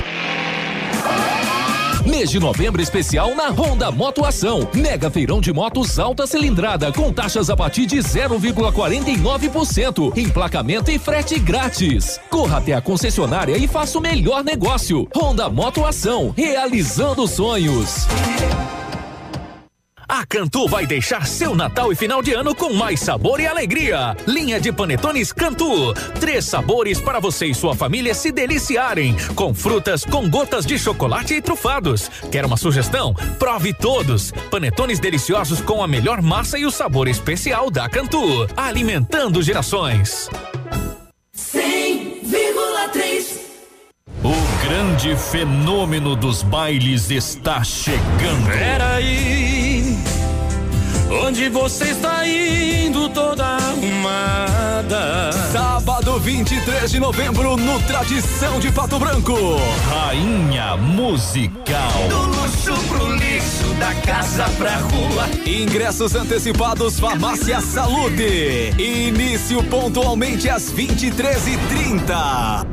Mês de novembro especial na Honda Motoação. Mega feirão de motos alta cilindrada com taxas a partir de 0,49%. Emplacamento e frete grátis. Corra até a concessionária e faça o melhor negócio. Honda Motoação, realizando sonhos. A Cantu vai deixar seu Natal e final de ano com mais sabor e alegria. Linha de panetones Cantu. Três sabores para você e sua família se deliciarem. Com frutas, com gotas de chocolate e trufados. Quer uma sugestão? Prove todos. Panetones deliciosos com a melhor massa e o sabor especial da Cantu. Alimentando gerações. 100,3 O grande fenômeno dos bailes está chegando. Peraí, onde você está indo toda arrumada? Sábado 23 de novembro no Tradição de Pato Branco. Rainha musical. Do luxo pro lixo, da casa pra rua. Ingressos antecipados Farmácia Saúde. Início pontualmente às 23h30.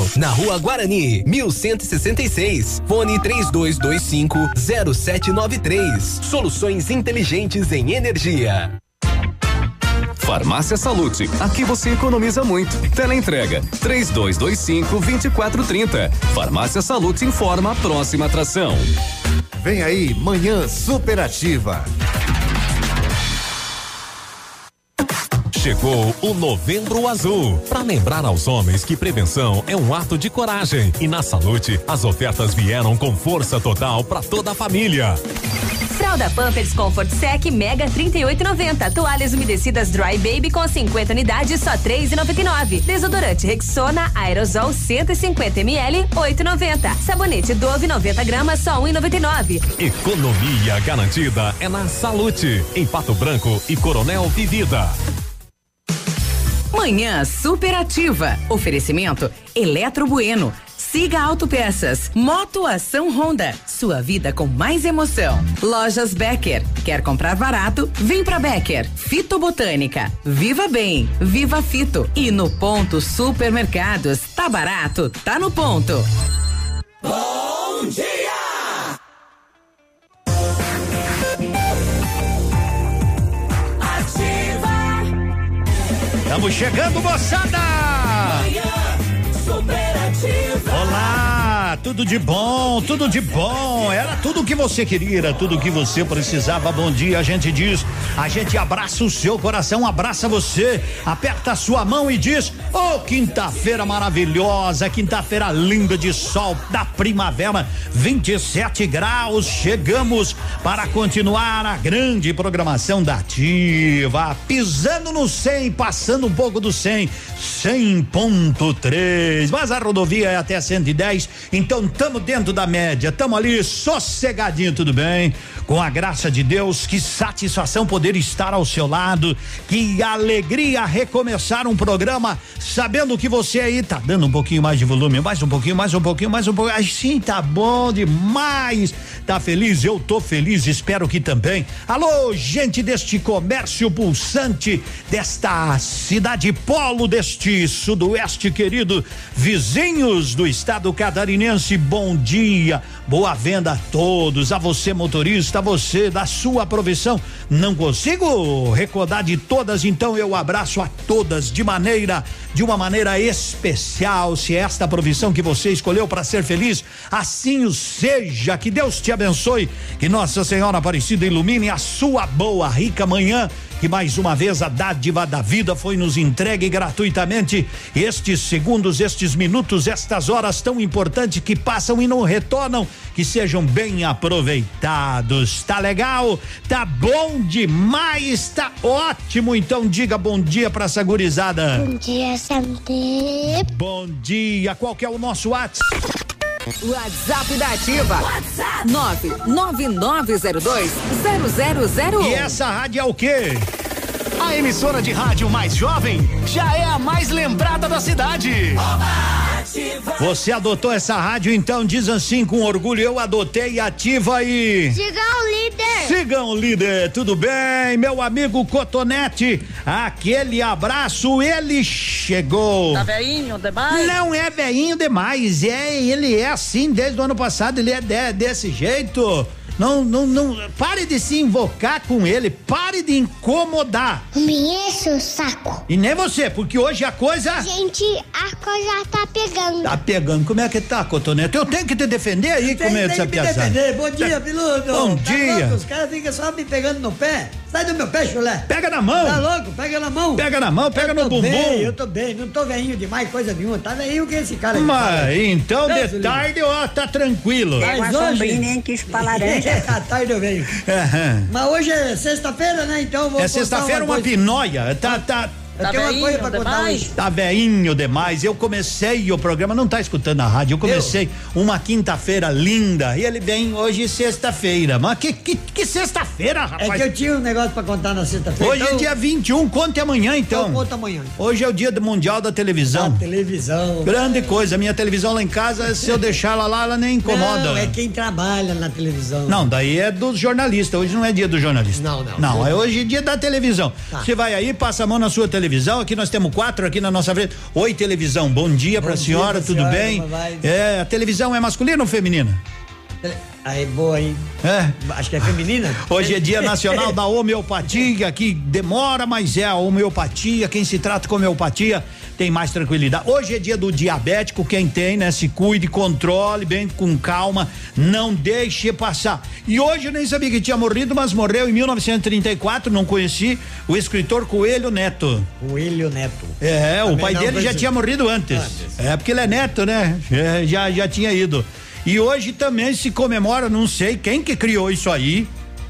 na Rua Guarani, 1166. Fone 3225 0793. Soluções inteligentes em energia. Farmácia Salute, aqui você economiza muito. Teleentrega 3225 2430. Farmácia Salute informa a próxima atração. Vem aí, Manhã Superativa. Chegou o Novembro Azul. Para lembrar aos homens que prevenção é um ato de coragem. E na Salute, as ofertas vieram com força total para toda a família. Fralda Pampers Comfort Sec Mega 38,90. Toalhas umedecidas Dry Baby com 50 unidades só 3,99. Desodorante Rexona Aerosol 150 ml 8,90. Sabonete Dove 90 gramas só 1,99. Economia garantida é na Salute, em Pato Branco e Coronel Vivida. Manhã superativa. Oferecimento Eletro Bueno. Siga Autopeças. Moto Ação Honda. Sua vida com mais emoção. Lojas Becker. Quer comprar barato? Vem pra Becker. Fitobotânica. Viva Bem. Viva Fito. E no ponto Supermercados. Tá barato? Tá no ponto. Bom dia! Estamos chegando, moçada! Tudo de bom, tudo de bom. Era tudo o que você queria, era tudo o que você precisava. Bom dia, a gente diz. A gente abraça o seu coração, abraça você, aperta a sua mão e diz: Ô, oh, quinta-feira maravilhosa, quinta-feira linda de sol da primavera, 27 graus. Chegamos para continuar a grande programação da Ativa, pisando no 100, passando um pouco do 100, 100.3. Mas a rodovia é até 110, então então tamo dentro da média, tamo ali sossegadinho, tudo bem? Com a graça de Deus, que satisfação poder estar ao seu lado, que alegria recomeçar um programa sabendo que você aí tá dando um pouquinho mais de volume, mais um pouquinho, mais um pouquinho, mais um pouquinho. Assim tá bom demais. Tá feliz? Eu tô feliz, espero que também. Alô, gente deste comércio pulsante, desta cidade polo deste sudoeste querido, vizinhos do estado catarinense, bom dia, boa venda a todos, a você motorista, a você da sua profissão. Não consigo recordar de todas, então eu abraço a todas de maneira, de uma maneira especial. Se é esta profissão que você escolheu para ser feliz, assim o seja. Que Deus te abençoe, que Nossa Senhora Aparecida ilumine a sua boa, rica manhã que mais uma vez a dádiva da vida foi nos entregue gratuitamente. Estes segundos, estes minutos, estas horas tão importantes que passam e não retornam, que sejam bem aproveitados. Tá legal? Tá bom demais, tá ótimo. Então diga bom dia pra essa gurizada. Bom dia, Santé. Bom dia. Qual que é o nosso WhatsApp? WhatsApp da Ativa. WhatsApp 999020001. E essa rádio é o quê? A emissora de rádio mais jovem já é a mais lembrada da cidade. Você adotou essa rádio, então diz assim com orgulho: eu adotei ativa aí. Siga o líder. Sigam o líder, tudo bem? Meu amigo Cotonete, aquele abraço, ele chegou. Tá veinho demais? Não é veinho demais, é, ele é assim desde o ano passado, ele é de- desse jeito. Não, não, não, pare de se invocar com ele, pare de incomodar. Me enche o saco. E nem você, porque hoje a coisa Gente, a coisa tá pegando. tá pegando. Como é que tá, Cotonete? Eu tenho que te defender aí, como é essa piazada. defender. Bom dia, piloto. Bom Tá dia. louco? Os caras ficam só me pegando no pé. Sai do meu pé, chulé. Pega na mão. Tá louco? Pega na mão. Pega na mão, pega Eu no tô bumbum. Bem, eu tô bem, não tô veinho demais, coisa nenhuma. Tá veinho que esse cara aí fala. Mas então Deus de tarde, ó, tá tranquilo. Mas hoje... que espalha laranja. à tarde eu venho. Mas hoje é sexta-feira, né? Então eu vou É sexta-feira uma coisa. pinóia. Tá, tá. Eu tenho uma coisa pra contar hoje. Tá veinho demais. Eu comecei o programa, não tá escutando a rádio. Eu comecei uma quinta-feira linda. E ele vem hoje sexta-feira. Mas que, que, que sexta-feira, rapaz? É que eu tinha um negócio pra contar na sexta-feira. Hoje é então- dia 21, conte amanhã então. Então conta amanhã. Hoje é o dia do Mundial da Televisão. televisão. Grande coisa. Minha televisão lá em casa, se eu deixar ela lá, ela nem incomoda. Não, é quem trabalha na televisão. Não, daí é dos jornalistas. Hoje não é dia do jornalista. Não, não. Não, é hoje dia da televisão. Tá. Você vai aí, passa a mão na sua televisão. Aqui nós temos quatro aqui na nossa frente. Oi, televisão. Bom dia pra dia senhora, tudo senhora, bem? É, a televisão é masculina ou feminina? Aí, boa, hein? É. Acho que é feminina. Hoje é dia nacional da homeopatia, que demora, mas é a homeopatia. Quem se trata com homeopatia tem mais tranquilidade. Hoje é dia do diabético, quem tem, né? Se cuide, controle bem com calma, não deixe passar. E hoje eu nem sabia que tinha morrido, mas morreu em 1934, não conheci, o escritor Coelho Neto. Coelho Neto. É, o Também pai não dele já tinha morrido antes. É, porque ele é neto, né? É, já, já tinha ido. E hoje também se comemora, não sei quem que criou isso aí.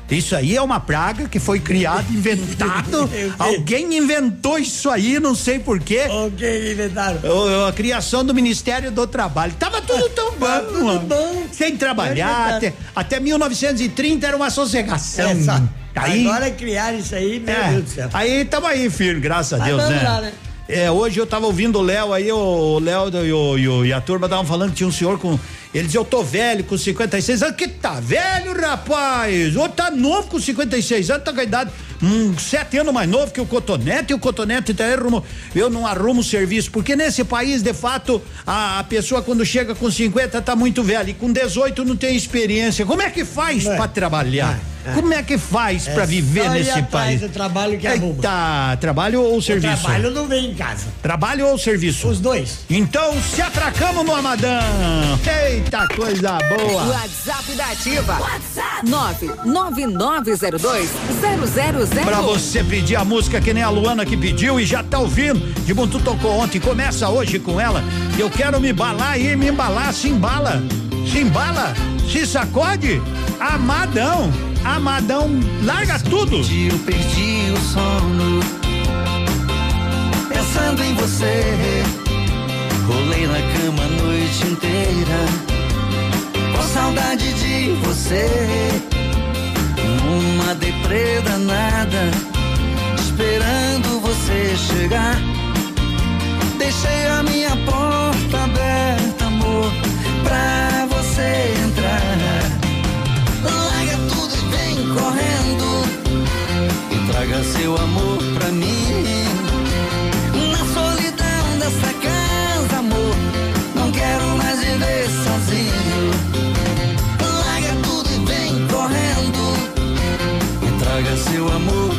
Isso aí é uma praga que foi criado, inventado. Alguém inventou isso aí, não sei porquê. Alguém inventaram. A criação do Ministério do Trabalho. Tava tudo tão bom. tudo bom. Sem trabalhar. É até, até 1930 era uma sossegação. É, só- Aí, Agora criaram isso aí, meu é, Deus do céu. Aí tamo aí, filho, graças a Deus, né? lá, né? É, hoje eu tava ouvindo o Léo aí, o Léo e, e a turma estavam falando que tinha um senhor com. Ele dizia, eu tô velho com 56 anos. Que tá velho, rapaz? Ou tá novo com 56 anos, tá com a idade. Um, sete anos mais novo que o Cotonete, e o Cotonete tá arrumo, eu não arrumo serviço, porque nesse país, de fato, a, a pessoa quando chega com 50 tá muito velha e com 18 não tem experiência. Como é que faz pra trabalhar? Como é que faz pra viver só ir nesse país? do trabalho que arruma. Eita, trabalho ou serviço? trabalho não vem em casa. Trabalho ou serviço? Os dois. Então se atracamos no Amadão. Eita coisa boa. WhatsApp da Ativa. WhatsApp 999020001. Pra você pedir a música que nem a Luana que pediu e já tá ouvindo. De Buntu tocou ontem, começa hoje com ela. Eu quero me embalar e me embalar, se embala. Se embala, se sacode. Amadão, amadão, larga tudo. Eu perdi o sono pensando em você. Rolei na cama a noite inteira Tô saudade de você. Uma deprê danada, esperando você chegar. Deixei a minha porta aberta, amor, pra você entrar. Larga tudo e vem correndo e traga seu amor pra mim. Sozinho. Larga tudo e vem correndo e traga seu amor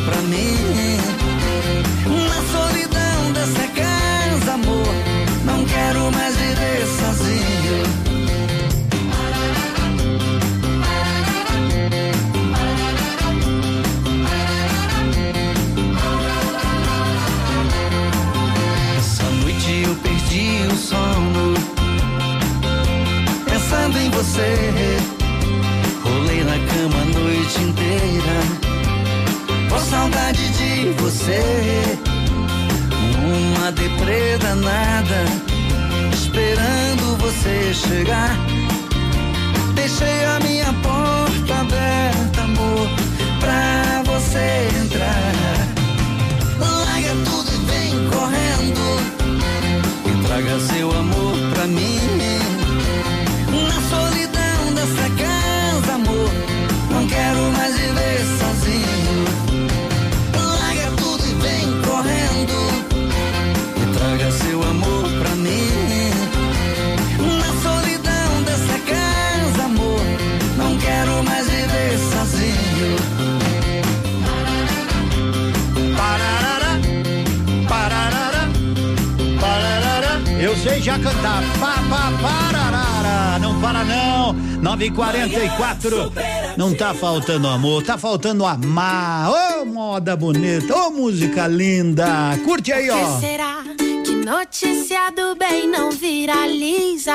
tá faltando amor, tá faltando amar. Ô, moda bonita, ô, música linda. Curte aí, ó. que será que notícia do bem não viraliza?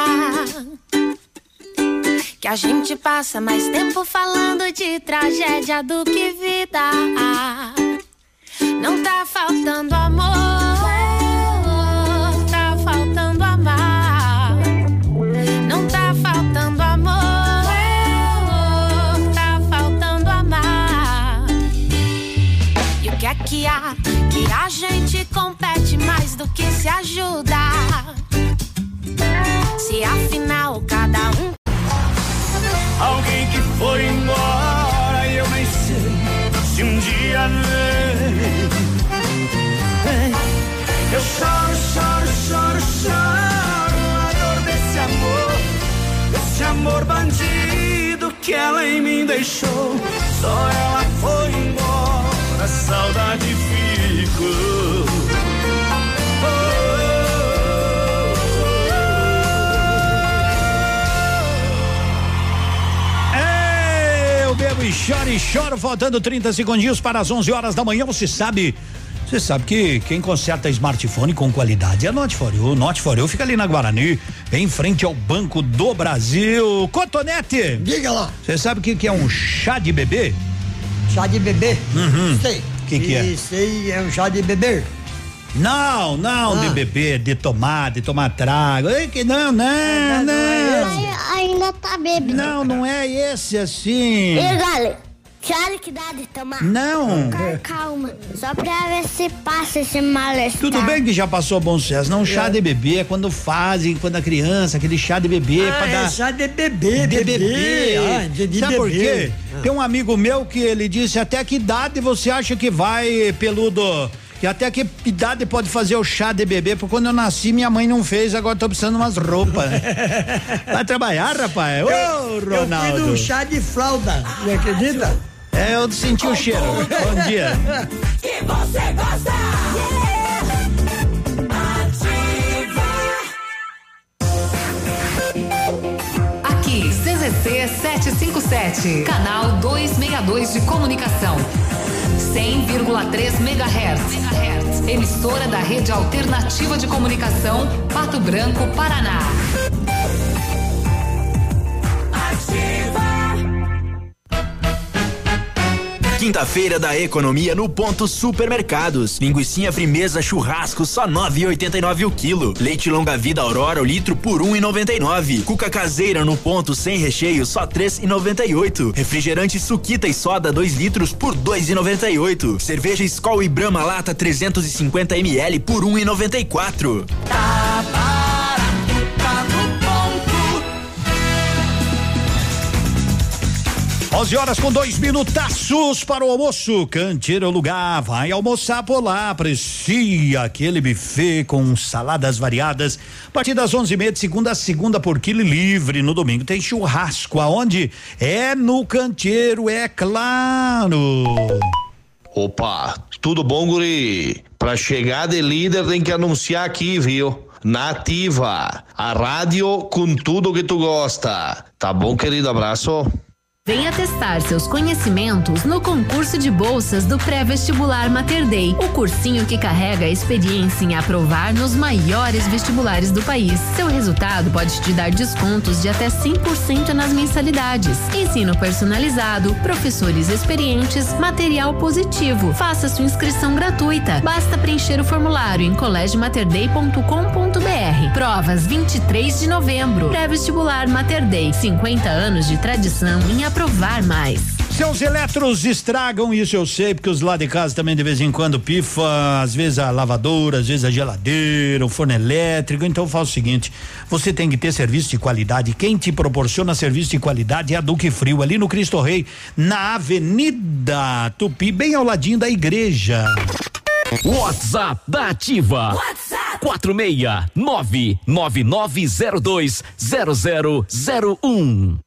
Que a gente passa mais tempo falando de tragédia do que vida. Não tá faltando que a gente compete mais do que se ajuda. Se afinal cada um Alguém que foi embora e eu nem sei se um dia vem. Eu choro, choro, choro, choro a dor desse amor, desse amor bandido que ela em mim deixou. Só ela foi saudade ficou. Eu bebo e choro e choro, faltando 30 segundinhos para as 11 horas da manhã. Você sabe, você sabe que quem conserta smartphone com qualidade é a Not For You. Not For You fica ali na Guarani, em frente ao Banco do Brasil. Cotonete! Diga lá. Você sabe o que, que é um chá de bebê? Chá de bebê? Uhum. Sei. Que que é? Isso aí é um chá de bebê. Não, não de Ah. beber, de tomar, de tomar trago. Ei, que não, não, não. Ainda tá bebendo. Não, não é esse assim. E galera, que hora que dá de tomar? Não. Calma, Calma, só pra ver se passa esse malestar. Tudo bem que já passou bom sucesso. Não, chá de bebê é quando fazem, quando a criança, aquele chá de bebê Ah, pra é dar. chá de bebê, de bebê. bebê. Ah, de- de Sabe por bebê. quê? Ah. Tem um amigo meu que ele disse até que idade você acha que vai, peludo? E até que idade pode fazer o chá de bebê? Porque quando eu nasci, minha mãe não fez, agora tô precisando de umas roupas. Vai trabalhar, rapaz? Ô, Eu fui Ronaldo. num chá de fralda, você acredita? É, eu senti o cheiro. Bom dia. E você gosta? Aqui, CZC 757, canal 262 de comunicação. 100,3 MHz. Emissora da Rede Alternativa de Comunicação, Pato Branco, Paraná. Quinta-feira da economia no ponto supermercados. Linguiça frimeza churrasco só 9,89 o quilo. Leite longa vida Aurora o litro por 1,99. Cuca caseira no ponto sem recheio só 3,98. Refrigerante suquita e soda 2 litros por 2,98. Cerveja Skol e Brahma lata 350 ml por 1,94. Tá barato, 11 horas com dois minutaços para o almoço. Canteiro lugar, vai almoçar por lá. Aprecia aquele buffet com saladas variadas. A partir das onze e meia de segunda a segunda por quilo livre. No domingo tem churrasco. Aonde? É no canteiro, é claro. Opa, tudo bom, guri? Pra chegar de líder tem que anunciar aqui, viu? Nativa, a rádio com tudo que tu gosta. Tá bom, querido? Abraço. Venha testar seus conhecimentos no concurso de bolsas do pré-vestibular Mater Dei, o cursinho que carrega a experiência em aprovar nos maiores vestibulares do país. Seu resultado pode te dar descontos de até 100% nas mensalidades. Ensino personalizado, professores experientes, material positivo. Faça sua inscrição gratuita. Basta preencher o formulário em colégiomaterdei.com.br. Provas 23 de novembro. Pré-vestibular Mater Dei, 50 anos de tradição em aprovar mais. Seus eletros estragam, isso eu sei, porque os lá de casa também de vez em quando pifa, às vezes a lavadora, às vezes a geladeira, o forno elétrico. Então faz o seguinte: você tem que ter serviço de qualidade. Quem te proporciona serviço de qualidade é a Duque Frio, ali no Cristo Rei, na Avenida Tupi, bem ao ladinho da igreja. WhatsApp da Ativa. WhatsApp 46999020001.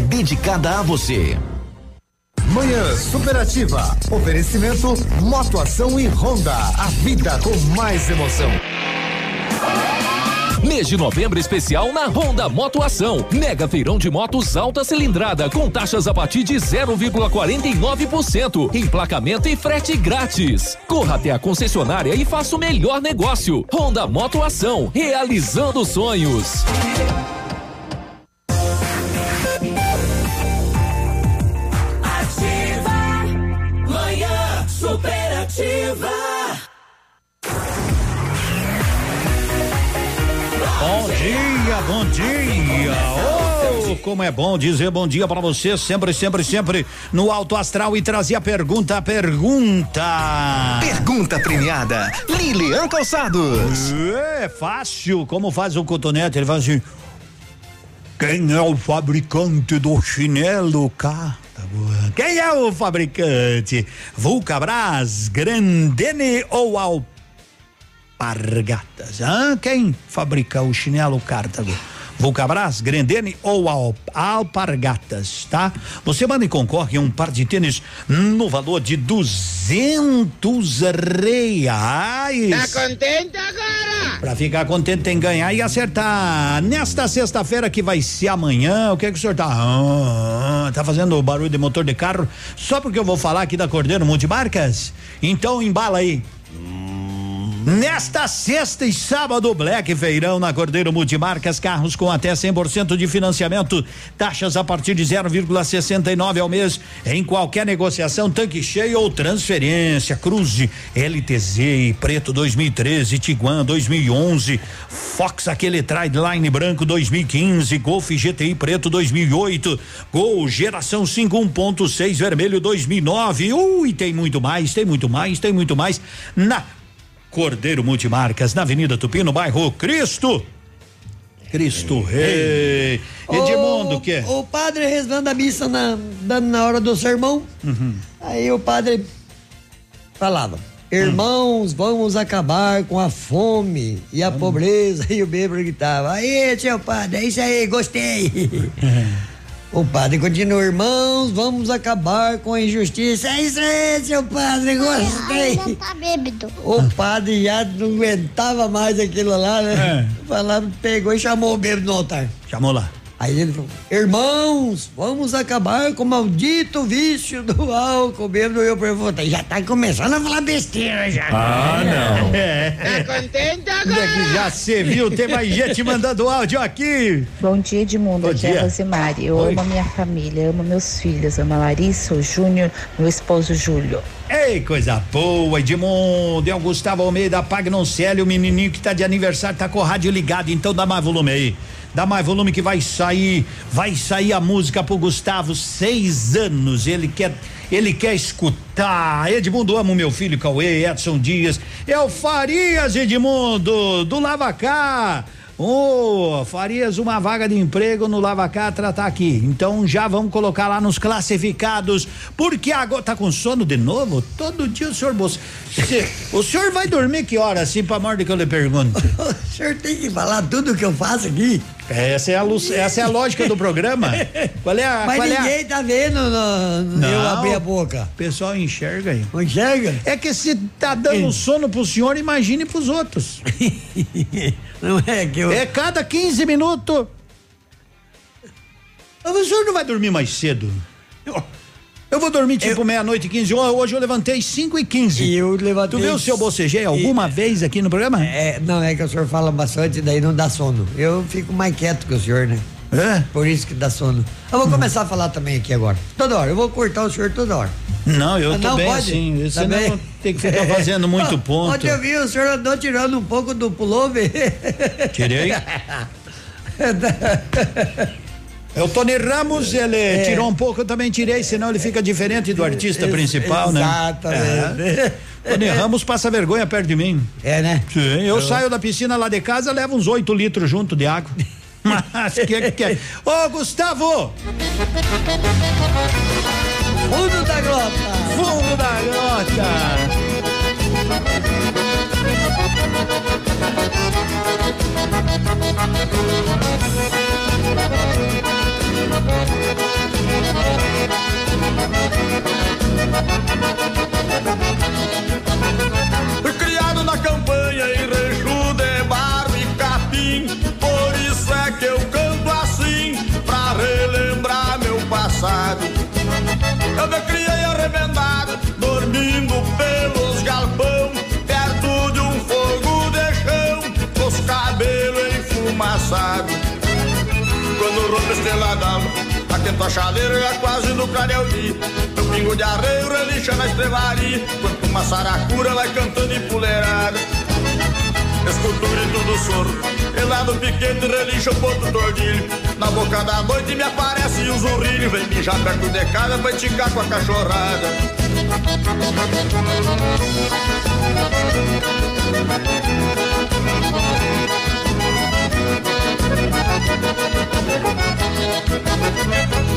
dedicada a você. Manhã Superativa. Oferecimento Motoação e Honda. A vida com mais emoção. Mês de novembro especial na Honda Motoação. Mega feirão de motos alta cilindrada com taxas a partir de 0,49%. Emplacamento e frete grátis. Corra até a concessionária e faça o melhor negócio. Honda Motoação, realizando sonhos. Superativa. Bom dia, bom dia. Oh, como é bom dizer bom dia para você, sempre, sempre, sempre no Alto Astral e trazer a pergunta, a pergunta. Pergunta premiada. Lilian Calçados. É fácil, como faz o cotonete, ele faz assim. Quem é o fabricante do chinelo cá? Tá boa. Quem é o fabricante? Vulcabras, Grandene ou Alpargatas? Hã? Quem fabrica o chinelo Cartago? Vulcabras, Grandene ou Al Alpargatas, tá? Você manda e concorre a um par de tênis no valor de duzentos reais. Tá contente agora? Pra ficar contente tem que ganhar e acertar. Nesta sexta-feira que vai ser amanhã, o que é que o senhor tá? Ah, tá fazendo barulho de motor de carro só porque eu vou falar aqui da Cordeiro Multimarcas? Então embala aí. Nesta sexta e sábado, Black Feirão na Cordeiro Multimarcas, carros com até 100% de financiamento, taxas a partir de 0,69 ao mês, em qualquer negociação, tanque cheio ou transferência. Cruze, LTZ e Preto 2013, Tiguan 2011, Fox aquele Trideline branco 2015, Golf GTI Preto 2008, Gol geração 5 1.6 vermelho 2009. Ui, tem muito mais, tem muito mais, tem muito mais na Cordeiro Multimarcas, na Avenida Tupi, no bairro Cristo. Cristo Rei. Edmundo, o quê? O padre rezando a missa na, na, hora do sermão. Uhum. Aí o padre falava: Irmãos, vamos acabar com a fome e a pobreza. E o bêbado gritava: Aí, tio padre, é isso aí, gostei. O padre continua, irmãos, vamos acabar com a injustiça. É isso aí, seu padre, gostei. Não tá bêbado. O padre já não aguentava mais aquilo lá, né? Falava, pegou e chamou o bêbado no altar. Chamou lá. Aí ele falou: Irmãos, vamos acabar com o maldito vício do álcool. O bêbado eu perguntei: Já tá começando a falar besteira já. Ah, não. É. Tá contente é que já se viu? Tem mais gente mandando áudio aqui. Bom dia, Edmundo. Bom Aqui é dia. a Rosemary. Eu Oi. amo a minha família, amo meus filhos, amo a Larissa, o Júnior, meu esposo Júlio. Ei, coisa boa, Edmundo. É o Gustavo Almeida, Pagnoncelli, o menininho que tá de aniversário, tá com o rádio ligado, então dá mais volume aí. Dá mais volume que vai sair, vai sair a música pro Gustavo, seis anos, ele quer, ele quer escutar. Edmundo, amo meu filho Cauê, Edson Dias, é o Farias, Edmundo, do Lavacá. Ô, Farias, uma vaga de emprego no Lavacatra tá aqui. Então já vamos colocar lá nos classificados. Porque agora tá com sono de novo? Todo dia o senhor bolsa. O senhor vai dormir que hora, assim, pra morte que eu lhe pergunto? o senhor tem que falar tudo que eu faço aqui. Essa é a, essa é a lógica do programa. Qual é a. Mas qual é a- ninguém tá vendo no, no- eu Não, abrir a boca. O pessoal enxerga aí. Enxerga? É que se tá dando sono pro senhor, imagine pros outros. Não é que eu. É cada 15 minutos. O senhor não vai dormir mais cedo? Eu, eu vou dormir tipo meia-noite e 15 horas. Hoje eu levantei 5 e 15. E eu levantei. Tu viu se eu bocejei alguma vez aqui no programa? É, não, é que o senhor fala bastante, daí não dá sono. Eu fico mais quieto que o senhor, né? É? Por isso que dá sono. Eu vou começar a falar também aqui agora. Toda hora, eu vou cortar o senhor toda hora. Não, eu Ah, tô não bem pode? assim. Tá Senão bem? tem que ficar fazendo muito Ó, ponto. Ontem eu vi o senhor andou tirando um pouco do pullover. Tirei. É o Tony Ramos, ele É. tirou um pouco, eu também tirei, senão ele fica diferente do artista Ex- principal, né? exatamente. É. Tony Ramos passa vergonha perto de mim. É, né? Sim, eu, Eu- saio da piscina lá de casa, levo uns 8 litros junto de água. Mas que que é? Ô, Gustavo! Fundo da grota! Fundo da grota! Criado na campanha em rancho de barro e capim Por isso é que eu canto assim Pra relembrar meu passado. Eu me criei arrebentado Dormindo pelos galpão Perto de um fogo de chão Com os cabelos enfumaçados. Quando rompe esteladão Aquento a chaleira já quase no clareio dia Meu pingo de arreio relincha na estrevaria Quanto uma saracura vai cantando em puleirada Escuto o grito do soro E lá no piquete relincha o ponto tordilho Na boca da noite me aparece o zurrilho Vem mijar perto de casa pra esticar com a cachorrada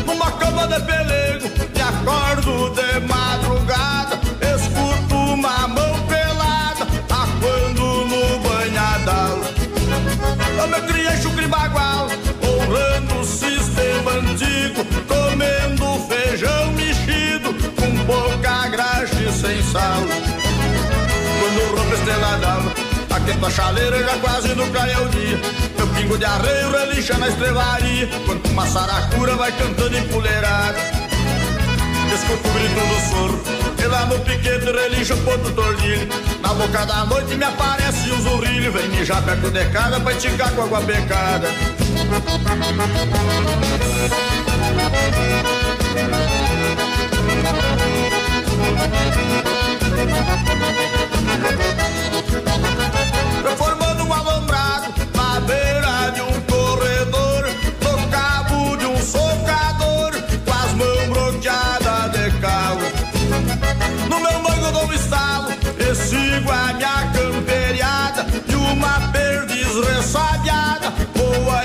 Numa cama de pelego, me acordo de madrugada, aquento a chaleira já quase no clareio dia. Meu pingo de arreio relincha na estrevaria, quando uma saracura vai cantando em puleirada. Escuto o grito do soro, e lá no piquete relincha o ponto tordilho. Na boca da noite me aparece o zurrilho, vem mijar perto de casa pra esticar com água pecada. Eu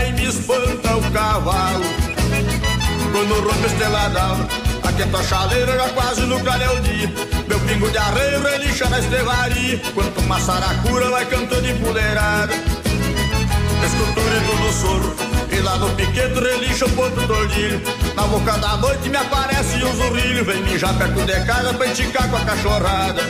e me espanta o cavalo. Quando rompe esteladão, aquenta a chaleira já quase no clareio dia. Meu pingo de arreio relincha na estrevaria, quanto uma saracura vai cantando em puleirada. Escultura e tudo soro, e lá no piquete relincha o ponto tordilho. Na boca da noite me aparece um zurrilho. Vem mijar perto de casa pra enticar com a cachorrada.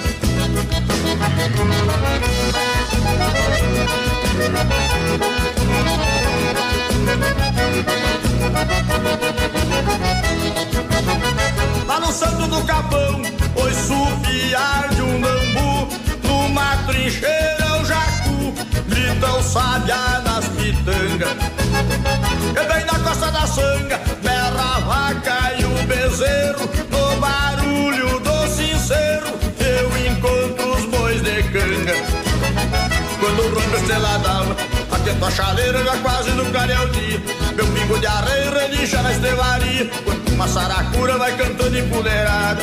Lá no santo do capão, oi supiar de um bambu. Numa trincheira o jacu, grita o sabiá nas pitangas. E bem na costa da sanga, berra a vaca e o bezerro. No barulho do sincero, eu encontro os bois de canga. Quando rompe a estrela d'alva, a chaleira, já quase no clarear o dia. Meu pingo de areia relincha na estrevaria, quando uma saracura vai cantando empoleirada.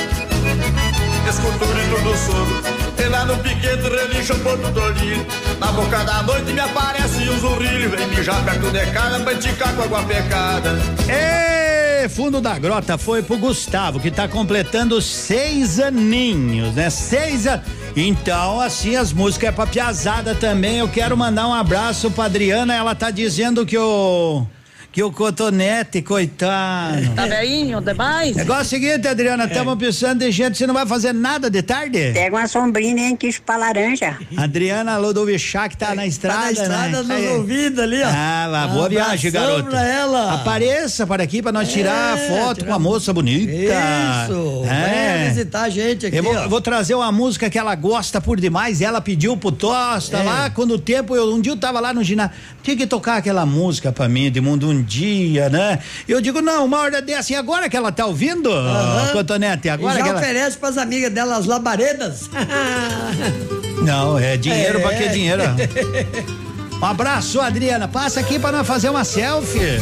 Escuto o grito do sogro, e lá no piquete relincha o ponto tordilho. Na boca da noite me aparece um zurrilho, vem mijar perto de casa pra enticar com água pecada. Ê, fundo da grota foi pro Gustavo, que tá completando seis aninhos, né? Seis anos. Então, assim, as músicas é pra piazada também. Eu quero mandar um abraço pra Adriana. Ela tá dizendo que o. Que o cotonete, coitado. Tá velhinho demais? Negócio é o seguinte, Adriana, estamos precisando de gente. Você não vai fazer nada de tarde? Pega uma sombrinha nem quis pra laranja. Adriana Lodovichak tá na estrada, estrada né? nos ouvidos ali, ó. Ah, lá, boa viagem, garoto. pra ela. Apareça para aqui para nós tirar É, foto tirar- com a moça bonita. Isso. É. Venha visitar a gente aqui, Eu vou, ó. vou trazer uma música que ela gosta por demais. Ela pediu pro Tosta É. lá quando o tempo. Eu, um dia eu tava lá no ginásio. Tinha que tocar aquela música pra mim, de mundo um dia, né? Eu digo, não, uma hora dessa. E agora que ela tá ouvindo, Aham. Cotonete? Agora e já que ela. oferece pras amigas dela as labaredas. Não, é dinheiro, É. pra que dinheiro? Um abraço, Adriana. Passa aqui pra nós fazer uma selfie.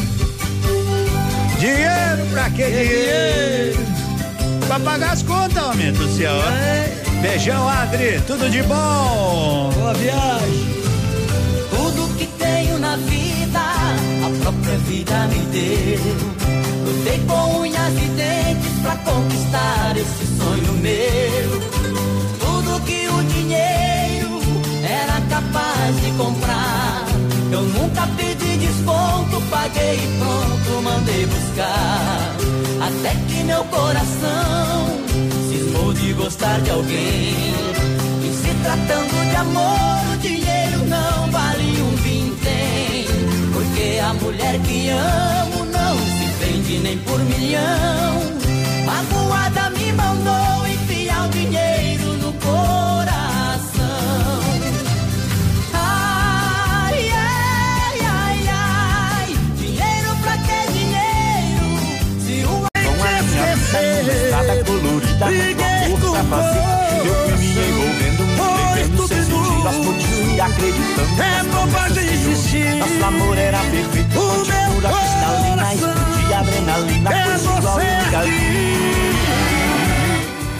Dinheiro pra que dinheiro? Pra pagar as contas, homem do céu. Beijão, Adri. Tudo de bom. Boa viagem. Tudo que tenho na vida, própria vida me deu. Lutei com unhas e dentes pra conquistar esse sonho meu. Tudo que o dinheiro era capaz de comprar. Eu nunca pedi desconto, paguei e pronto, mandei buscar. Até que meu coração cismou de gostar de alguém. E se tratando de amor, o dinheiro não vale. Porque a mulher que amo não se vende nem por milhão. Magoada me mandou enfiar o dinheiro no coração. Ai, ai, ai, ai. Dinheiro pra que dinheiro? Se o a minha vida estrada colorida Briguei com amor acreditando É bobagem existir. Nosso amor era perfeito, O de meu pura cristalina Explodia adrenalina, é você única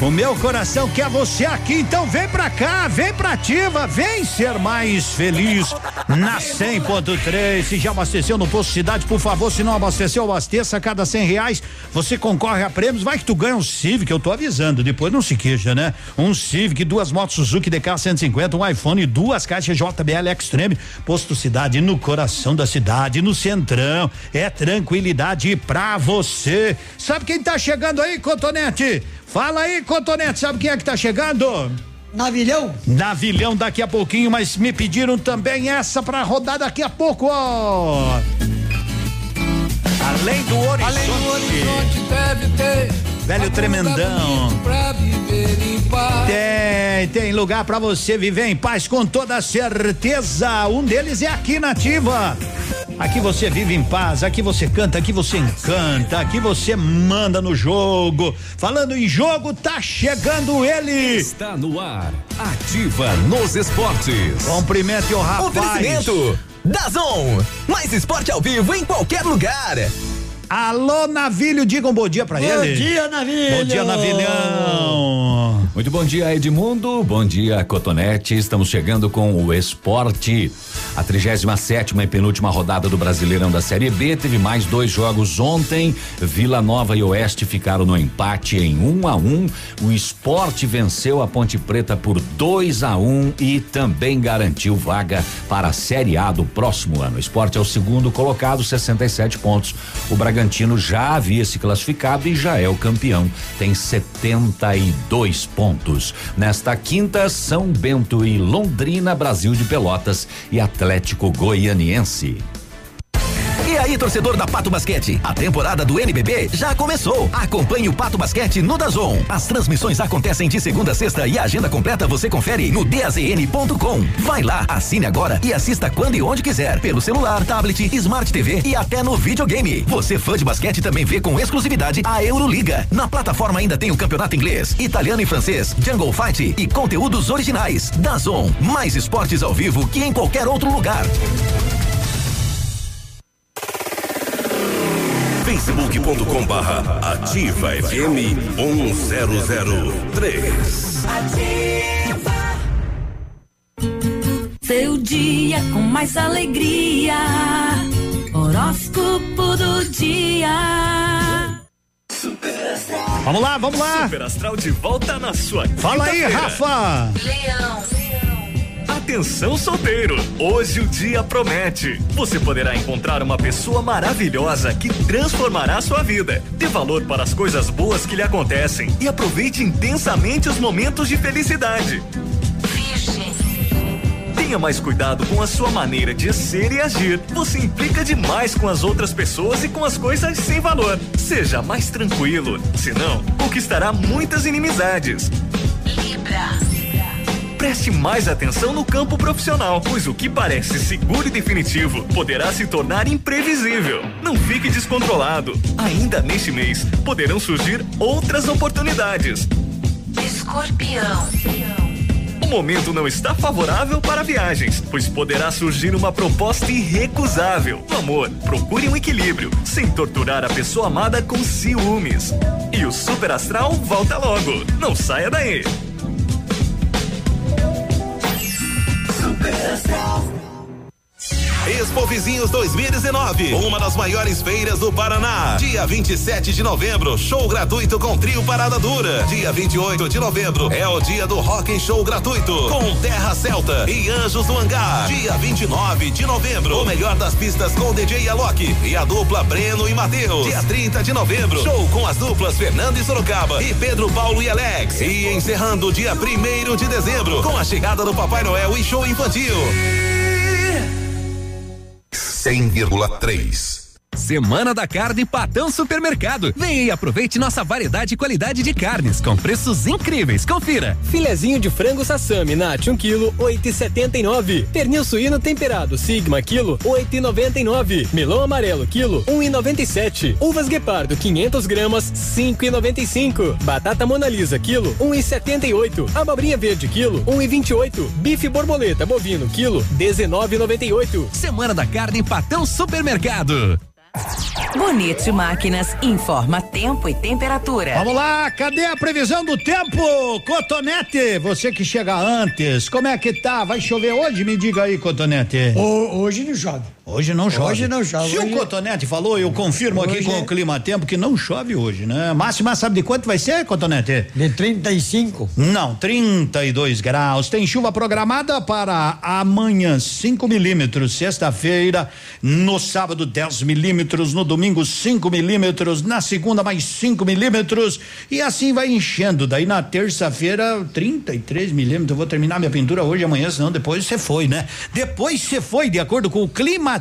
O meu coração quer você aqui, então vem pra cá, vem pra ativa, vem ser mais feliz na 100.3. Se já abasteceu no posto cidade, por favor, se não abasteceu, abasteça. Cada 100 reais você concorre a prêmios. Vai que tu ganha um Civic, eu tô avisando. Depois não se queixa, né? Um Civic, duas motos Suzuki DK 150, um iPhone e duas caixas JBL Extreme. Posto cidade no coração da cidade, no centrão. É tranquilidade pra você. Sabe quem tá chegando aí, Cotonete? Fala aí, Cotonete, sabe quem é que tá chegando? Navilhão? Navilhão daqui a pouquinho, mas me pediram também essa pra rodar daqui a pouco, ó. Além do horizonte. Além do horizonte deve ter. Velho tremendão. Pra viver em paz. Tem, tem lugar pra você viver em paz com toda certeza. Um deles é aqui na Ativa. Aqui você vive em paz, aqui você canta, aqui você encanta, aqui você manda no jogo. Falando em jogo, tá chegando ele. Está no ar. Ativa nos esportes. Cumprimente o rapaz. Oferecimento Dazon. Mais esporte ao vivo em qualquer lugar. Alô, Navilho, diga um bom dia pra Bom ele. dia, Navilho. Bom dia, Navilhão. Muito bom dia, Edmundo. Bom dia, Cotonete. Estamos chegando com o esporte. A 37 e penúltima rodada do Brasileirão da Série B teve mais dois jogos ontem. Vila Nova e Oeste ficaram no empate em 1 um a 1. Um. O esporte venceu a Ponte Preta por 2 a 1 um e também garantiu vaga para a Série A do próximo ano. O esporte é o segundo colocado, 67 pontos. O Bragantino já havia se classificado e já é o campeão. Tem 72 pontos. Nesta quinta, São Bento e Londrina, Brasil de Pelotas e Atlético Goianiense. E aí, torcedor da Pato Basquete, a temporada do NBB já começou. Acompanhe o Pato Basquete no Dazon. As transmissões acontecem de segunda a sexta e a agenda completa você confere no dazn.com. Vai lá, assine agora e assista quando e onde quiser, pelo celular, tablet, Smart TV e até no videogame. Você fã de basquete também vê com exclusividade a Euroliga. Na plataforma ainda tem o campeonato inglês, italiano e francês, Jungle Fight e conteúdos originais. Dazon, mais esportes ao vivo que em qualquer outro lugar. facebook.com barra ativa FM 1003. Seu dia com mais alegria. Horóscopo do dia. Vamos lá, vamos lá. Super Astral de volta na sua Fala aí. Rafa. Leão. Atenção solteiro, hoje o dia promete. Você poderá encontrar uma pessoa maravilhosa que transformará sua vida. Dê valor para as coisas boas que lhe acontecem e aproveite intensamente os momentos de felicidade. Tenha mais cuidado com a sua maneira de ser e agir. Você implica demais com as outras pessoas e com as coisas sem valor. Seja mais tranquilo, senão conquistará muitas inimizades. Preste mais atenção no campo profissional, pois o que parece seguro e definitivo poderá se tornar imprevisível. Não fique descontrolado. Ainda neste mês poderão surgir outras oportunidades. Escorpião. O momento não está favorável para viagens, pois poderá surgir uma proposta irrecusável. No amor, procure um equilíbrio, sem torturar a pessoa amada com ciúmes. E o Super Astral volta logo. Não saia daí. yourself. Expo Vizinhos 2019, uma das maiores feiras do Paraná. Dia 27 de novembro, show gratuito com trio Parada Dura. Dia 28 de novembro é o dia do Rock Show gratuito com Terra Celta e Anjos do Hangar. Dia 29 de novembro, o melhor das pistas com DJ Alok e a dupla Breno e Matheus. Dia 30 de novembro, show com as duplas Fernando e Sorocaba e Pedro Paulo e Alex. E encerrando dia 1 de dezembro com a chegada do Papai Noel e show infantil. 100,3. Semana da Carne Patão Supermercado. Vem e aproveite nossa variedade e qualidade de carnes com preços incríveis. Confira. Filezinho de frango sassami Nat 1 kg 8,79. Pernil suíno temperado Sigma quilo 8,99. Melão amarelo quilo 1,97. Uvas Guepardo 500 gramas 5,95. Batata Mona Lisa quilo 1,78. Abobrinha verde quilo 1,28. Bife borboleta bovino quilo 19,98. Semana da Carne Patão Supermercado. Bonito Máquinas informa tempo e temperatura. Vamos lá, cadê a previsão do tempo? Cotonete, você que chega antes, como é que tá? Vai chover hoje? Me diga aí, Cotonete. hoje não chove. Hoje não chove. Hoje não chove. Se Hoje- o Cotonete falou, eu confirmo aqui Hoje com é- o clima tempo que não chove hoje, né? Máxima sabe de quanto vai ser, Cotonete? De 35? Não, 32 graus. Tem chuva programada para amanhã, 5 milímetros. Sexta-feira, no sábado, 10 milímetros. No domingo, 5 milímetros. Na segunda, mais 5 milímetros. E assim vai enchendo. Daí na terça-feira, 33 milímetros. Eu vou terminar minha pintura hoje amanhã, senão depois você foi, né? Depois você foi, de acordo com o clima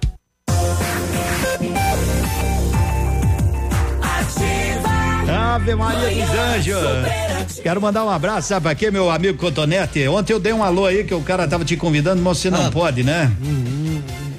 Ave Maria dos Anjos. Quero mandar um abraço, sabe pra quê, meu amigo Cotonete? Ontem eu dei um alô aí que o cara tava te convidando, mas você não Ah. pode, né?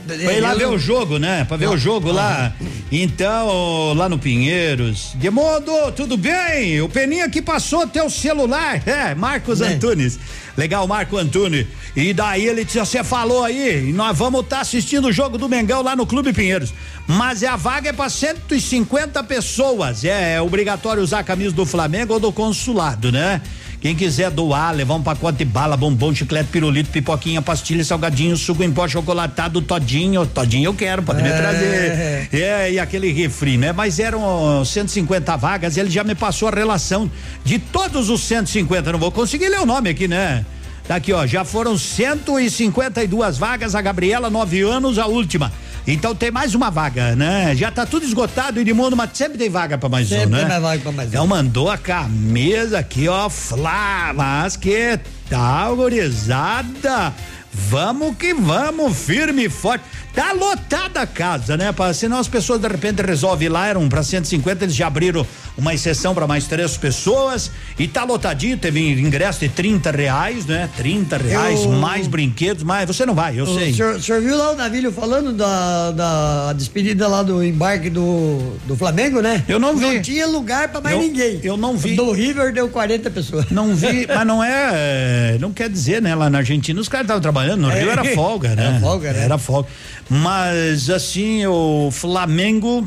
Pra ir lá ver o jogo, né? Pra ver o jogo lá. Então, lá no Pinheiros. Demodo, tudo bem? O Peninha que passou teu celular. É, Marcos Antunes. Legal, Marco Antunes. E daí ele disse: você falou aí, nós vamos estar assistindo o jogo do Mengão lá no Clube Pinheiros. Mas a vaga é para 150 pessoas. É, é obrigatório usar a camisa do Flamengo ou do consulado, né? Quem quiser doar, levar um pacote de bala, bombom, chiclete, pirulito, pipoquinha, pastilha, salgadinho, suco em pó, chocolatado, todinho. Todinho eu quero, pode me É. trazer. É, e aquele refri, né? Mas eram 150 vagas, ele já me passou a relação de todos os 150. Não vou conseguir ler o nome aqui, né? Tá aqui, ó, já foram 152 vagas, a Gabriela, nove anos, a última. Então tem mais uma vaga, né? Já tá tudo esgotado, Edmundo, mas sempre tem vaga pra mais um, Sempre né? tem mais vaga pra mais um. Então mandou a camisa aqui, ó, Flá, mas que tal, gurizada? Vamos que vamos, firme e forte. Tá lotada a casa, né? Pra, senão as pessoas de repente resolvem ir lá, eram pra 150, eles já abriram uma exceção pra mais três pessoas e tá lotadinho, teve ingresso de 30 reais, né? 30 reais, Eu- mais brinquedos, mais. Você não vai, eu O sei. senhor, o senhor viu lá o Navilho falando da, da despedida lá do embarque do, do Flamengo, né? Eu não vi. Não tinha lugar pra mais Eu- ninguém. eu não vi. Do River deu 40 pessoas. Não vi, mas não é, não quer dizer, né? Lá na Argentina os caras estavam trabalhando, no É. Rio era folga, né? Era folga, né? Era folga. Mas assim, o Flamengo,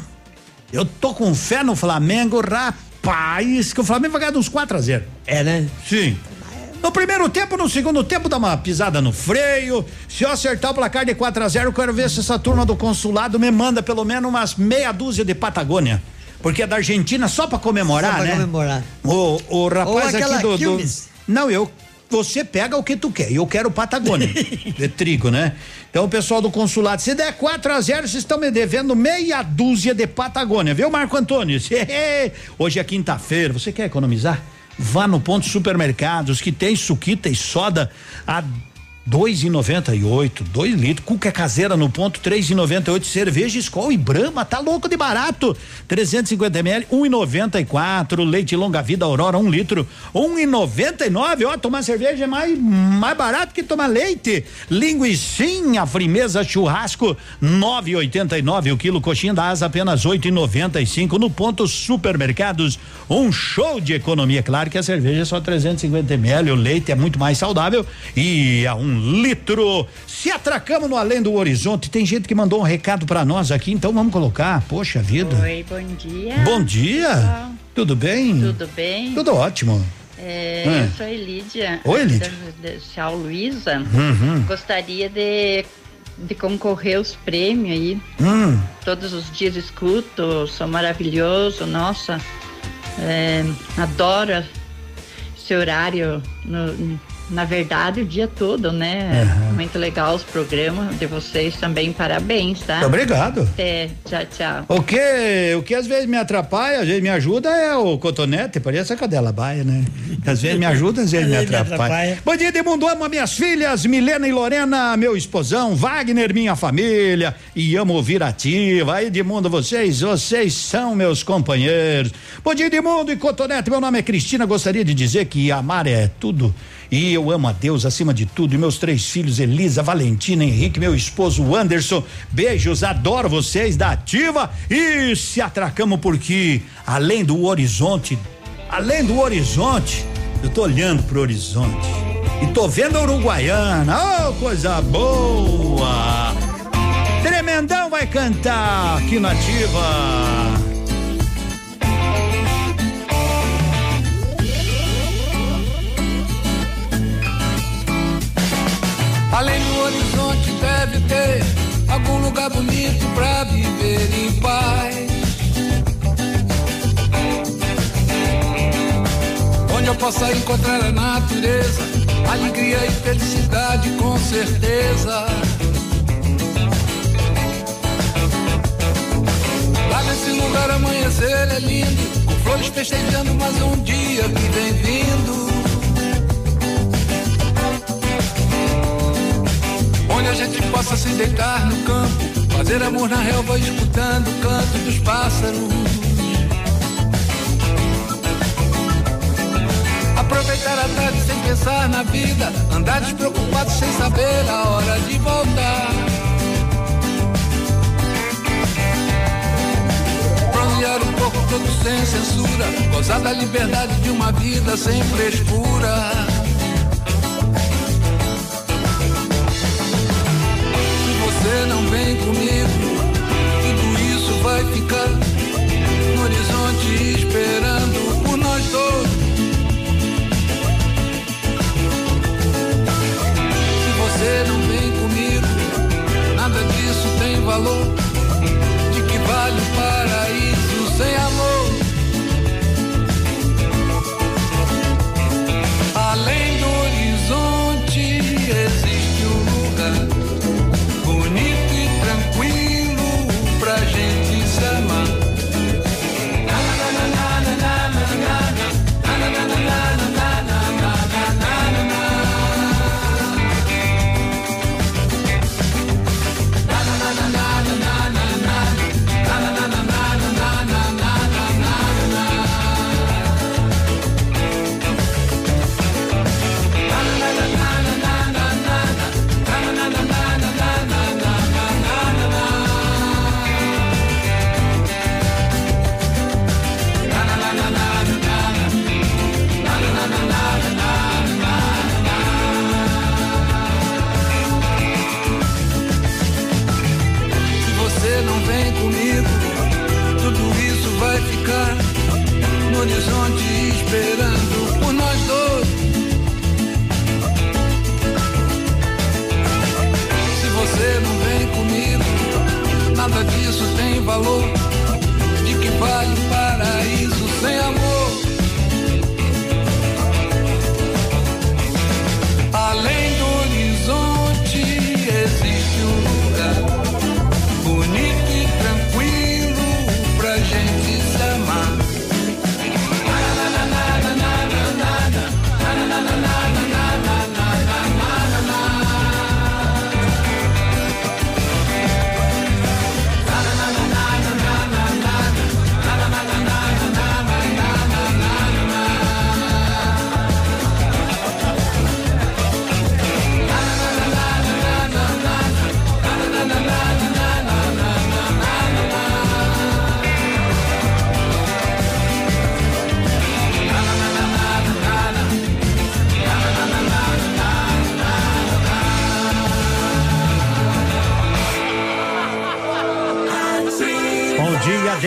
eu tô com fé no Flamengo, rapaz, que o Flamengo vai ganhar dos 4 a 0 É, né? Sim. No primeiro tempo, no segundo tempo, dá uma pisada no freio. Se eu acertar o placar de 4 a 0 eu quero ver se essa turma do consulado me manda pelo menos umas meia dúzia de Patagônia. Porque é da Argentina só pra comemorar, Só pra né? comemorar. O, o rapaz aqui do, do. Não, eu. Você pega o que tu quer. Eu quero Patagônia. de trigo, né? Então, o pessoal do consulado, se der 4 a 0 vocês estão me devendo meia dúzia de Patagônia, viu, Marco Antônio? Hoje é quinta-feira. Você quer economizar? Vá no ponto supermercados que tem suquita e soda a dois e noventa e oito, dois litros, cuca caseira no ponto, três e noventa e oito, cerveja Skol e Brahma, tá louco de barato, 350 ml, um e noventa e quatro, leite longa vida Aurora, um litro, um e noventa e nove, ó, tomar cerveja é mais, mais barato que tomar leite, linguicinha, frimeza churrasco, nove e oitenta e nove o quilo, coxinha da asa apenas oito e noventa e cinco, no ponto supermercados, um show de economia, claro que a cerveja é só 350 ml, o leite é muito mais saudável e a um litro. Se atracamos no Além do Horizonte, tem gente que mandou um recado pra nós aqui, então vamos colocar. Poxa vida. Oi, bom dia. Bom dia. Tudo bem? Tudo bem? Tudo ótimo. É, Hum. Eu sou Elídia. Oi, Elídia. Tchau Luísa. Uhum. Gostaria de, de concorrer aos prêmios aí. Hum. Todos os dias escuto, sou maravilhoso, nossa. É, adoro esse horário, no- na verdade, o dia todo, né? Muito legal os programas de vocês também, parabéns, tá? Muito obrigado. Até, tchau, tchau. O que, o que às vezes me atrapalha, às vezes me ajuda é o cotonete, parece a cadela baia, né? Às vezes me ajuda, às vezes me atrapalha. Bom dia, Edmundo, amo minhas filhas, Milena e Lorena, meu esposão, Wagner, minha família, e amo ouvir ativa. Edmundo, vocês, vocês são meus companheiros. Bom dia, Edmundo e cotonete, meu nome é Cristina, gostaria de dizer que amar é tudo. E eu amo a Deus acima de tudo. E meus três filhos, Elisa, Valentina, Henrique, meu esposo Anderson. Beijos, adoro vocês da Ativa. E se atracamos porque, além do horizonte, além do horizonte, eu tô olhando pro horizonte. E tô vendo a Uruguaiana. Oh, coisa boa! Tremendão vai cantar aqui na Ativa. Além do horizonte deve ter algum lugar bonito pra viver em paz. Onde eu possa encontrar a natureza, alegria e felicidade com certeza. Lá nesse lugar amanhecer é lindo, com flores festejando mais um dia que vem vindo. Que a gente possa se deitar no campo, fazer amor na relva escutando o canto dos pássaros. Aproveitar a tarde sem pensar na vida, andar despreocupado sem saber a hora de voltar. Bronzear o corpo todo sem censura, gozar da liberdade de uma vida sem frescura. Vem comigo, tudo isso vai ficar no horizonte esperando por nós dois. Se você não vem comigo, nada disso tem valor. De que vale o paraíso sem amor? Valor. De que vale o paraíso sem amor?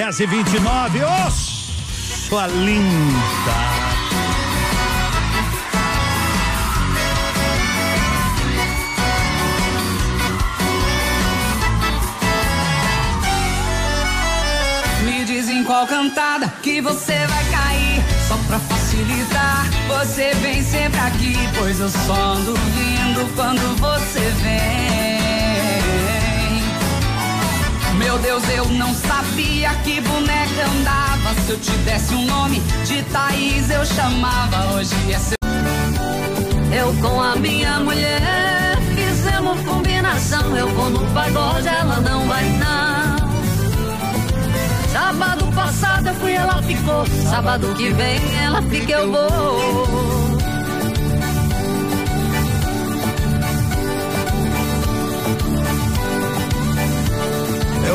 10 e 29 Ô, sua linda. Qual cantada que você vai cair. Só pra facilitar, você vem sempre aqui. Pois eu só ando vindo quando você vem. Deus, eu não sabia que boneca andava. Se eu te desse um nome de Thaís, eu chamava. Hoje é seu. Eu com a minha mulher fizemos combinação. Eu vou no pagode, ela não vai não. Sábado passado eu fui, ela ficou. Sábado que vem ela fica, eu vou.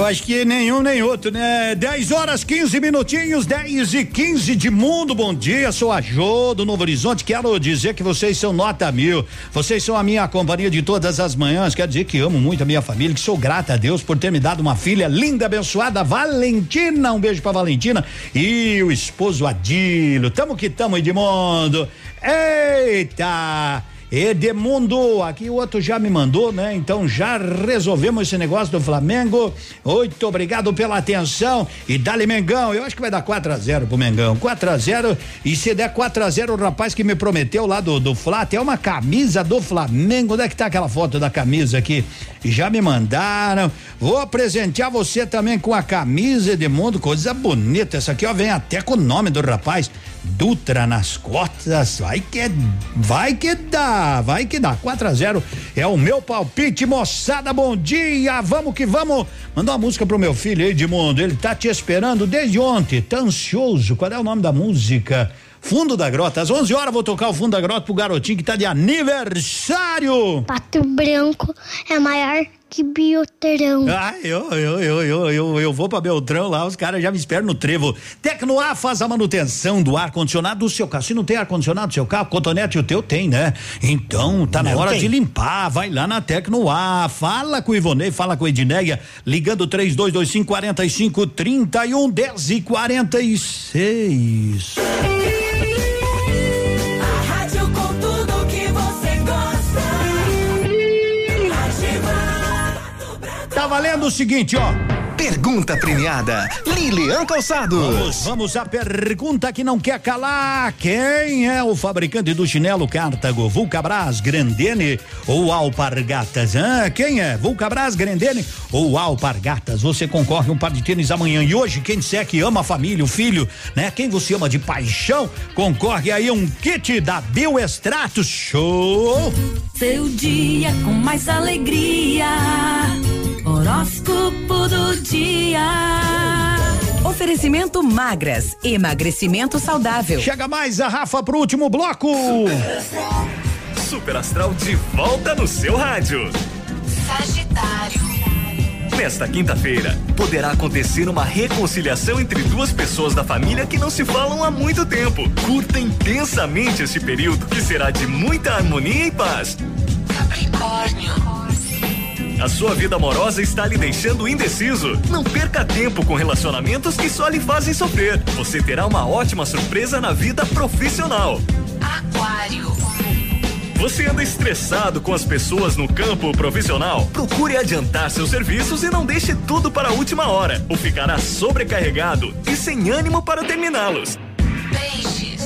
Eu acho que nenhum nem outro, né? 10 horas 15 minutinhos, 10 e 15 de mundo. Bom dia, sou a Jô do Novo Horizonte. Quero dizer que vocês são nota mil. Vocês são a minha companhia de todas as manhãs. Quero dizer que amo muito a minha família, que sou grata a Deus por ter me dado uma filha linda, abençoada, Valentina. Um beijo pra Valentina e o esposo Adílio. Tamo que tamo, Edmundo. Eita! Edemundo, aqui o outro já me mandou, né? Então já resolvemos esse negócio do Flamengo. Muito obrigado pela atenção e dale Mengão. Eu acho que vai dar 4 a 0 pro Mengão. 4 a 0 e se der 4 a 0 o rapaz que me prometeu lá do do Flat é uma camisa do Flamengo. Onde é que tá aquela foto da camisa aqui? Já me mandaram. Vou presentear você também com a camisa Edemundo, coisa bonita. Essa aqui ó vem até com o nome do rapaz. Dutra nas costas, vai que vai que dá, vai que dá. 4 a 0 é o meu palpite, moçada. Bom dia, vamos que vamos. Mandar uma música pro meu filho Edmundo, ele tá te esperando desde ontem, tá ansioso. Qual é o nome da música? Fundo da Grota. Às 11 horas vou tocar o Fundo da Grota pro garotinho que tá de aniversário. Pato Branco é maior que Bioterão. Ah, eu, eu, eu, eu, eu, eu vou pra Beltrão lá, os caras já me esperam no trevo. Tecnoar faz a manutenção do ar-condicionado do seu carro. Se não tem ar-condicionado do seu carro, cotonete o teu tem, né? Então, tá na Não hora tem. de limpar. Vai lá na Tecnoar. Fala com o Ivonei, fala com a Edneia, ligando 3225 4531 10 e 46. A valendo o seguinte, ó. Pergunta premiada. Lilian Calçados. Vamos, vamos à pergunta que não quer calar. Quem é o fabricante do chinelo Cartago? Vulcabras, Grandene ou Alpargatas? Ah, quem é? Vulcabras, Grandene ou Alpargatas? Você concorre um par de tênis amanhã. E hoje, quem disser que ama a família, o filho, né? Quem você ama de paixão, concorre aí a um kit da Bioextratos. Show! Seu dia com mais alegria. Horóscopo do dia. Oferecimento magras, emagrecimento saudável. Chega mais a Rafa pro último bloco. Super Astral de volta no seu rádio. Sagitário. Nesta quinta-feira, poderá acontecer uma reconciliação entre duas pessoas da família que não se falam há muito tempo. Curta intensamente este período, que será de muita harmonia e paz. Capricórnio. A sua vida amorosa está lhe deixando indeciso. Não perca tempo com relacionamentos que só lhe fazem sofrer. Você terá uma ótima surpresa na vida profissional. Aquário. Você anda estressado com as pessoas no campo profissional? Procure adiantar seus serviços e não deixe tudo para a última hora, ou ficará sobrecarregado e sem ânimo para terminá-los. Peixes.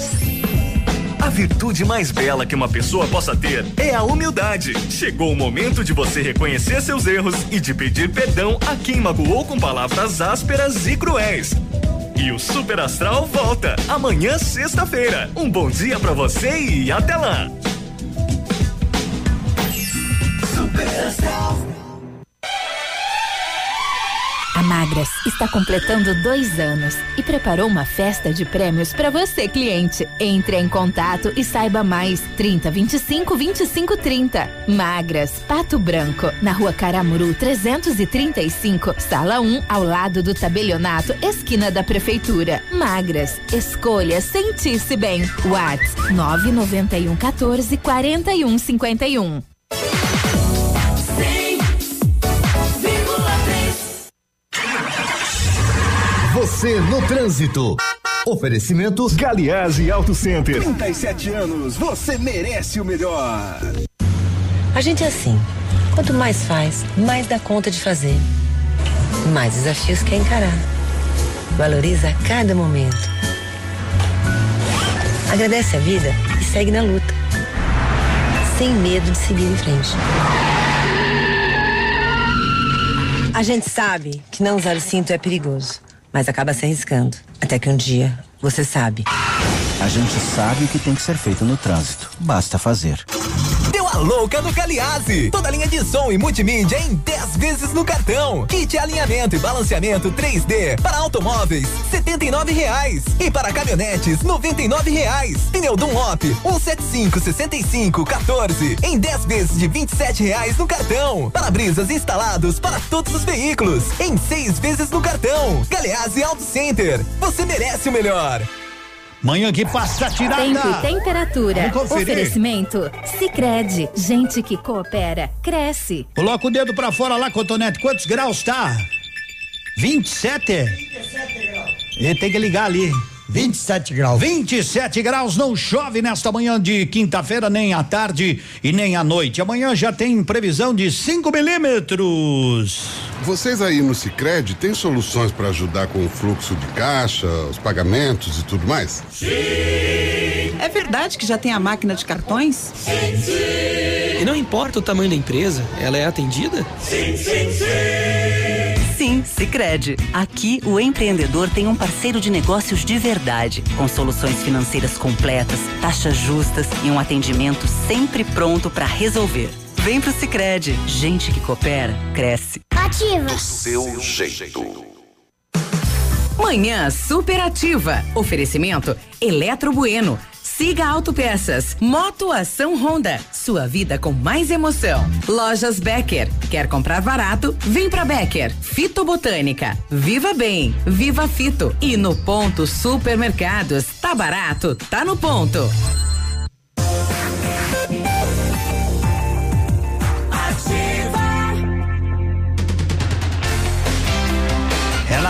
A virtude mais bela que uma pessoa possa ter é a humildade. Chegou o momento de você reconhecer seus erros e de pedir perdão a quem magoou com palavras ásperas e cruéis. E o Super Astral volta amanhã, sexta-feira. Um bom dia pra você e até lá! A Magras está completando dois anos e preparou uma festa de prêmios para você, cliente. Entre em contato e saiba mais. 30 25 25 30. Magras, Pato Branco, na rua Caramuru 335, sala 1, ao lado do tabelionato, esquina da prefeitura. Magras, escolha sentir-se bem. Whats 991 14 41 51. Você no trânsito. Oferecimento Galiase Auto Center. 37 anos, você merece o melhor. A gente é assim. Quanto mais faz, mais dá conta de fazer. Mais desafios quer encarar. Valoriza cada momento. Agradece a vida e segue na luta. Sem medo de seguir em frente. A gente sabe que não usar o cinto é perigoso, mas acaba se arriscando. Até que um dia você sabe. A gente sabe o que tem que ser feito no trânsito. Basta fazer. Louca no Caliase. Toda linha de som e multimídia em 10 vezes no cartão. Kit alinhamento e balanceamento 3D para automóveis, R$ reais. E para caminhonetes, R$ reais. Pneu Dunlop, 175 65 14 em 10 vezes de R$ reais no cartão. Para-brisas instalados para todos os veículos em 6 vezes no cartão. Galeazzi Auto Center. Você merece o melhor. Manhã que passa tirada. Tempo e temperatura. Oferecimento Sicredi. Gente que coopera, cresce. Coloca o dedo pra fora lá, Cotonete. Quantos graus tá? 27? Ele tem que ligar ali. 27 graus. 27 graus, não chove nesta manhã de quinta-feira, nem à tarde e nem à noite. Amanhã já tem previsão de 5 milímetros. Vocês aí no Sicredi têm soluções para ajudar com o fluxo de caixa, os pagamentos e tudo mais? É verdade que já tem a máquina de cartões? Sim, sim. E não importa o tamanho da empresa, ela é atendida? Sim, sim, sim. Sim, Sicredi. Aqui o empreendedor tem um parceiro de negócios de verdade, com soluções financeiras completas, taxas justas e um atendimento sempre pronto para resolver. Vem pro Sicredi. Gente que coopera, cresce. Ativa. Do seu jeito. Manhã superativa. Oferecimento Eletro Bueno. Siga Autopeças. Moto Ação Honda. Sua vida com mais emoção. Lojas Becker. Quer comprar barato? Vem pra Becker. Fito Botânica. Viva Bem. Viva Fito. E no Ponto Supermercados. Tá barato? Tá no ponto.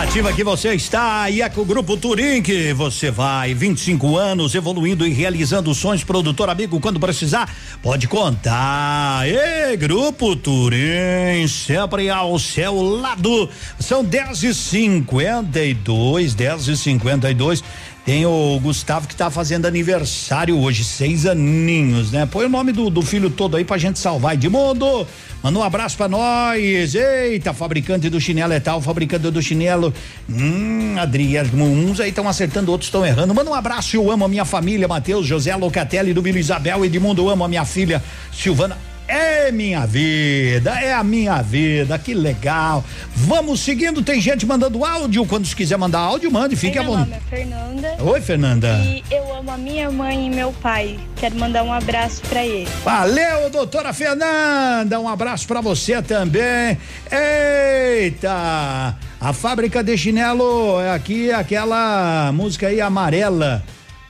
Relativa que você está e é com o Grupo Turim que você vai 25 anos evoluindo e realizando sonhos, produtor amigo, quando precisar, pode contar. E Grupo Turim, sempre ao seu lado. São 10 e 52 10 e 52 tem o Gustavo que tá fazendo aniversário hoje, seis aninhos, né? Põe o nome do, do filho todo aí pra gente salvar. Edmundo, manda um abraço pra nós. Eita, fabricante do chinelo é tal, fabricante do chinelo. Hum, Adriano, uns aí estão acertando, outros estão errando. Manda um abraço, eu amo a minha família, Matheus, José Locatelli do Vila Isabel, Edmundo, eu amo a minha filha, Silvana. É minha vida, é a minha vida, que legal. Vamos seguindo, tem gente mandando áudio. Quando quiser mandar áudio, mande, fique à vontade. Meu nome é Fernanda. Oi, Fernanda. E eu amo a minha mãe e meu pai. Quero mandar um abraço pra ele. Valeu, doutora Fernanda. Um abraço pra você também. Eita! A fábrica de chinelo é aqui aquela música aí amarela.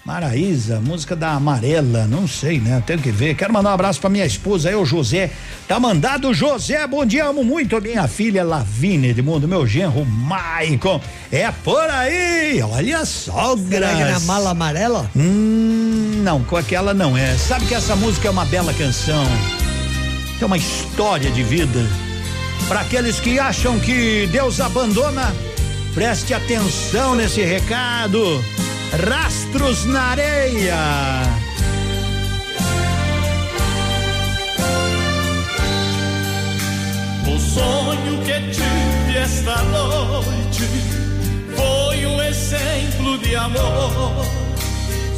Maraísa, música da Amarela, não sei, né? Tenho que ver. Quero mandar um abraço pra minha esposa o José. Tá mandado, José. Bom dia, amo muito a minha filha Lavínia Edmundo, meu genro Maicon. É por aí, olha só, Será que na mala amarela? Hum, não, com aquela não é. Sabe que essa música é uma bela canção. É uma história de vida. Para aqueles que acham que Deus abandona, preste atenção nesse recado. Rastros na areia. O sonho que tive esta noite foi um exemplo de amor.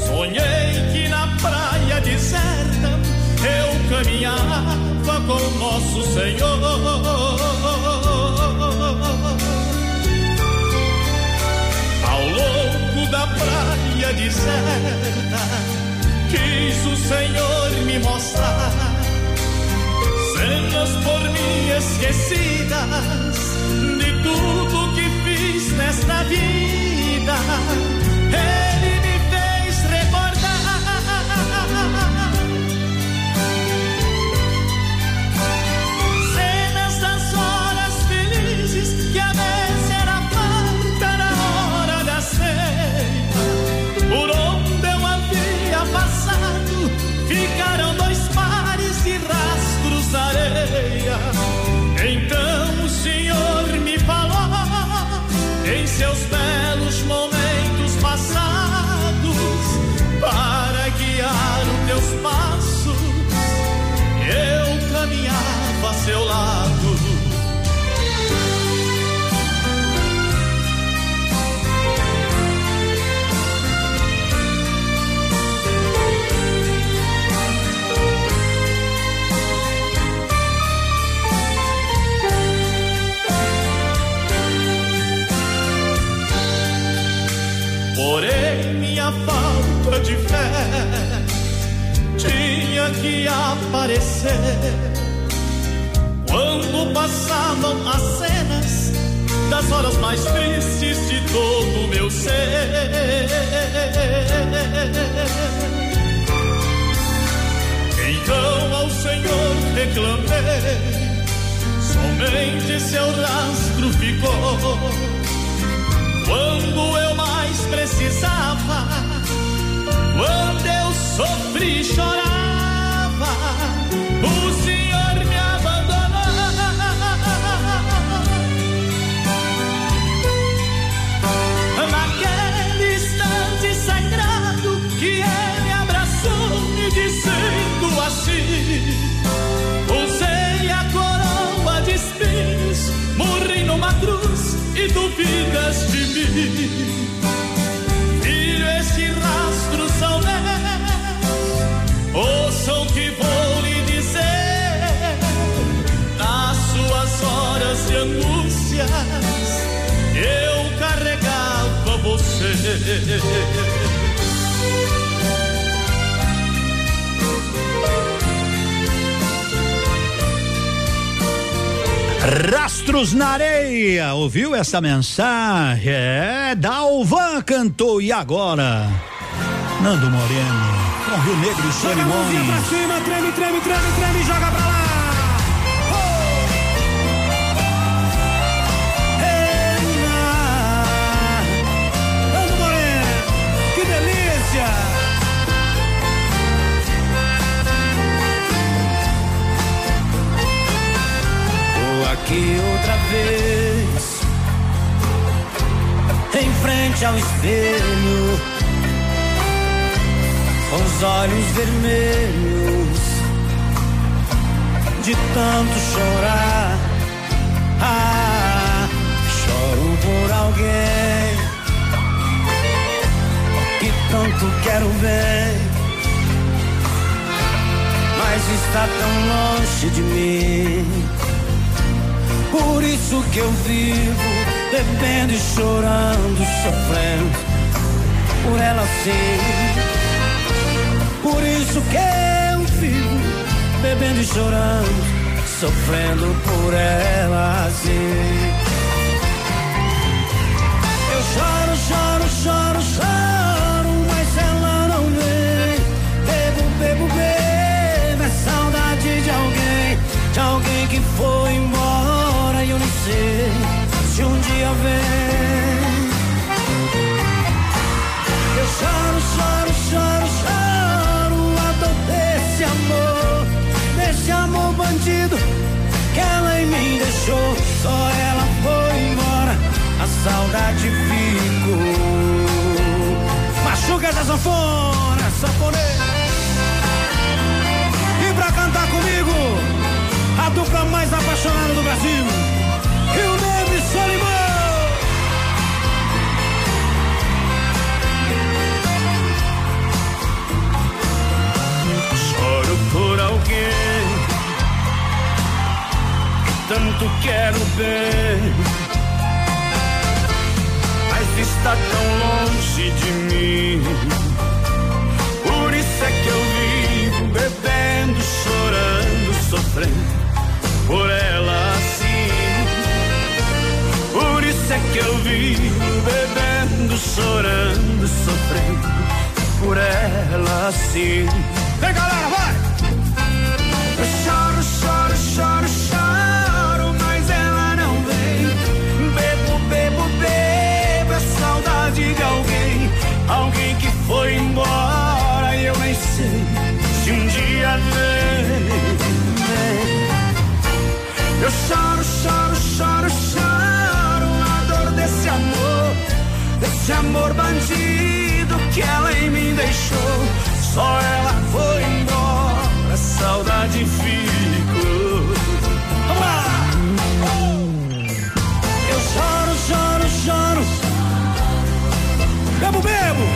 Sonhei que na praia deserta eu caminhava com nosso Senhor. Da praia deserta, quis o Senhor me mostrar cenas por mim esquecidas de tudo que fiz nesta vida. Fé tinha que aparecer quando passavam as cenas das horas mais tristes de todo o meu ser. Então ao Senhor reclamei, somente seu rastro ficou. Quando eu mais precisava, quando eu sofri chorava, o Senhor me abandonou. Naquele instante sagrado que ele abraçou, me dizendo assim: Usei a coroa de espinhos, morri numa cruz e duvidas de mim. Rastros na areia, ouviu essa mensagem? É, Dalvan cantou e agora? Nando Moreno, com Rio Negro e Joga a mãozinha pra Solimões. cima, treme, treme, treme, treme, joga pra lá. Aqui outra vez, em frente ao espelho, com os olhos vermelhos, de tanto chorar. Ah, choro por alguém que tanto quero ver, mas está tão longe de mim. Por isso que eu vivo bebendo e chorando, sofrendo por ela sim. Por isso que eu vivo bebendo e chorando, sofrendo por ela sim. Eu choro, choro, choro, choro, mas ela não vem. Bebo, bebo, bebo, é saudade de alguém, de alguém que foi embora sei se um dia vem. Eu choro, choro, choro, choro, a dor desse amor, desse amor bandido que ela em mim deixou. Só ela foi embora, a saudade ficou. Machuca essa sanfona, sanfoneiro. E pra cantar comigo, a dupla mais apaixonada do Brasil, tanto quero bem, mas está tão longe de mim. Por isso é que eu vivo bebendo, chorando, sofrendo por ela assim. Por isso é que eu vivo bebendo, chorando, sofrendo por ela assim. Desse amor bandido que ela em mim deixou. Só ela foi embora, saudade ficou. Lá! Eu choro, choro, choro. Bebo, bebo.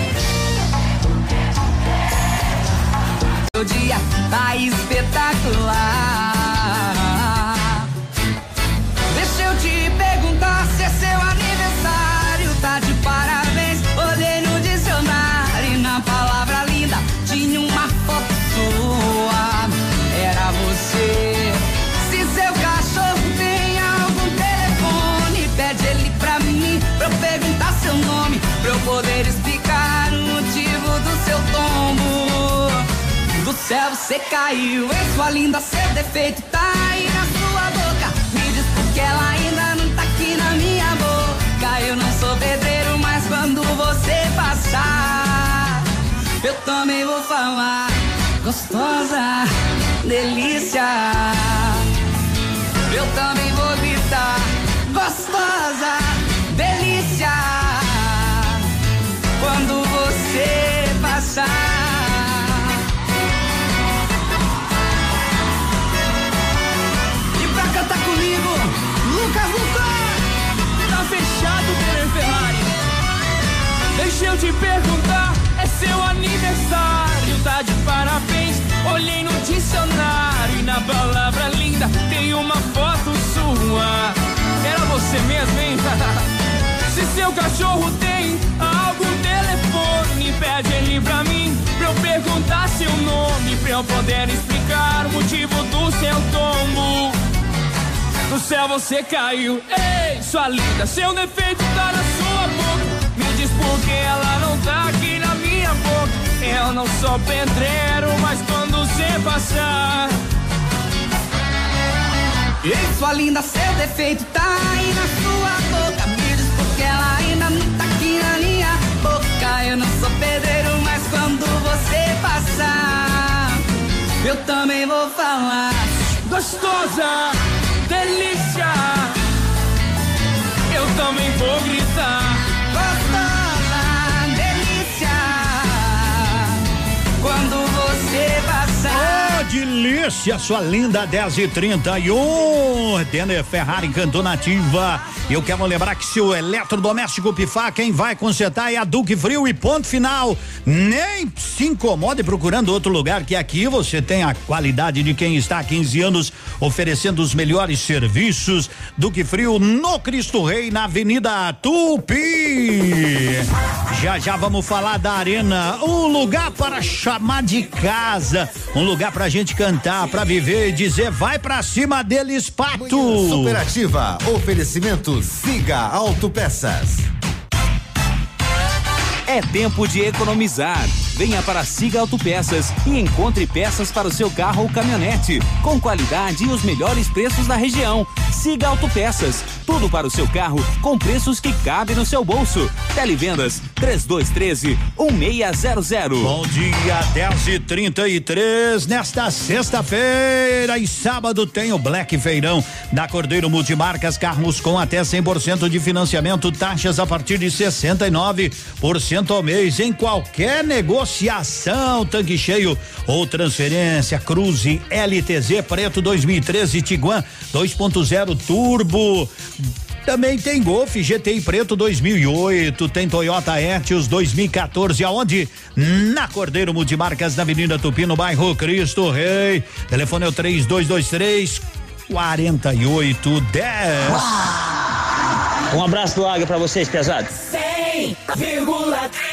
Você caiu, é sua linda, seu defeito tá aí na sua boca. Me diz porque ela ainda não tá aqui na minha boca. Eu não sou pedreiro, mas quando você passar, eu também vou falar. Gostosa, delícia. Eu também fechado Ferrari. Deixa eu te perguntar, é seu aniversário, tá de parabéns. Olhei no dicionário e na palavra linda tem uma foto sua. Era você mesmo, hein? Se seu cachorro tem algum telefone, pede ele pra mim, pra eu perguntar seu nome, pra eu poder explicar o motivo do seu tombo céu você caiu. Ei, sua linda, seu defeito tá na sua boca. Me diz por que ela não tá aqui na minha boca. Eu não sou pedreiro, mas quando você passar. Ei, sua linda, seu defeito tá aí na sua boca. Me diz por que ela ainda não tá aqui na minha boca. Eu não sou pedreiro, mas quando você passar, eu também vou falar. Gostosa, delícia, eu também vou gritar. Gostosa, delícia, quando você passar. Delícia, sua linda 10 e 31 Denner Ferrari cantou nativa. Eu quero lembrar que se o eletrodoméstico pifar, quem vai consertar é a Duque Frio e ponto final. Nem se incomode procurando outro lugar que aqui você tem a qualidade de quem está há 15 anos oferecendo os melhores serviços. Duque Frio no Cristo Rei, na Avenida Tupi. Já já vamos falar da Arena, um lugar para chamar de casa, um lugar pra gente cantar, pra viver e dizer vai pra cima deles, pato. Superativa, oferecimento Siga Autopeças. É tempo de economizar. Venha para Siga Autopeças e encontre peças para o seu carro ou caminhonete, com qualidade e os melhores preços da região. Siga Autopeças, tudo para o seu carro com preços que cabem no seu bolso. Televendas 3213 1600. Bom dia, 10 e 33 Nesta sexta-feira e sábado tem o Black Feirão da Cordeiro Multimarcas, carros com até 100% de financiamento, taxas a partir de 69% ao mês em qualquer negociação, tanque cheio ou transferência. Cruze LTZ Preto 2013 Tiguan 2.0 Turbo. Também tem Golf GTI Preto 2008, tem Toyota Etios 2014, aonde? Na Cordeiro Multimarcas, na Avenida Tupi, no bairro Cristo Rei. Telefone é o 3223 4810. Um abraço do Águia pra vocês, pesados. 100,3 o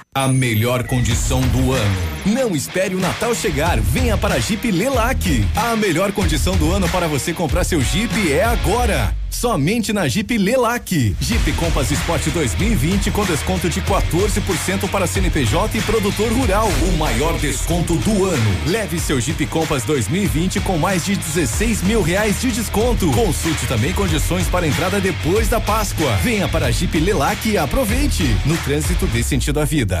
A melhor condição do ano. Não espere o Natal chegar, venha para a Jeep Lelac. A melhor condição do ano para você comprar seu Jeep é agora. Somente na Jeep Lelac. Jeep Compass Sport 2020 com desconto de 14% para CNPJ e produtor rural. O maior desconto do ano. Leve seu Jeep Compass 2020 com mais de 16 mil reais de desconto. Consulte também condições para entrada depois da Páscoa. Venha para a Jeep Lelac e aproveite. No trânsito dê sentido à vida.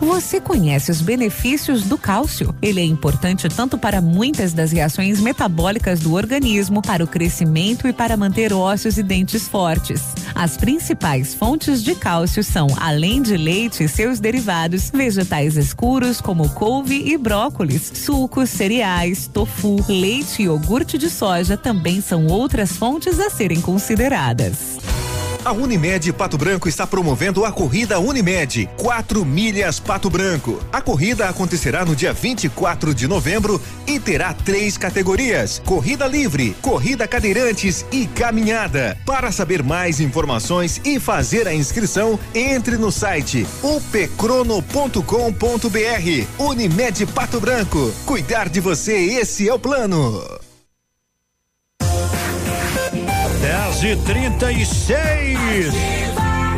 Você conhece os benefícios do cálcio? Ele é importante tanto para muitas das reações metabólicas do organismo, para o crescimento e para manter ossos e dentes fortes. As principais fontes de cálcio são, além de leite e seus derivados, vegetais escuros como couve e brócolis, sucos, cereais, tofu, leite e iogurte de soja também são outras fontes a serem consideradas. A Unimed Pato Branco está promovendo a corrida Unimed 4 milhas Pato Branco. A corrida acontecerá no dia 24 de novembro e terá três categorias: corrida livre, corrida cadeirantes e caminhada. Para saber mais informações e fazer a inscrição, entre no site upcrono.com.br. Unimed Pato Branco. Cuidar de você, esse é o plano. 10 e 36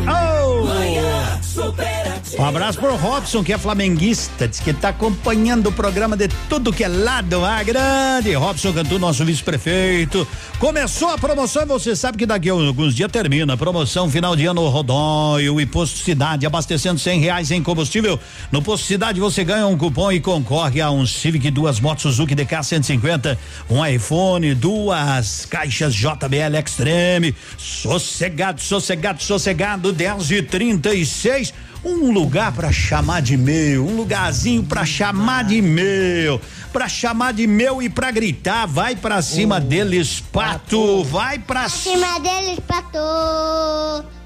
Oh! Um abraço pro Robson, que é flamenguista, diz que tá acompanhando o programa de tudo que é lado, a grande Robson Cantu, nosso vice-prefeito. Começou a promoção e você sabe que daqui a alguns dias termina a promoção final de ano Rodóio e Posto Cidade, abastecendo cem reais em combustível. No Posto Cidade você ganha um cupom e concorre a um Civic, duas motos Suzuki DK 150, um iPhone, duas caixas JBL Extreme. Sossegado, sossegado, sossegado, 10 e 36 um lugar para chamar de meu, um lugarzinho para chamar de meu, para chamar de meu e para gritar, vai para cima deles, pato, vai para cima deles, pato.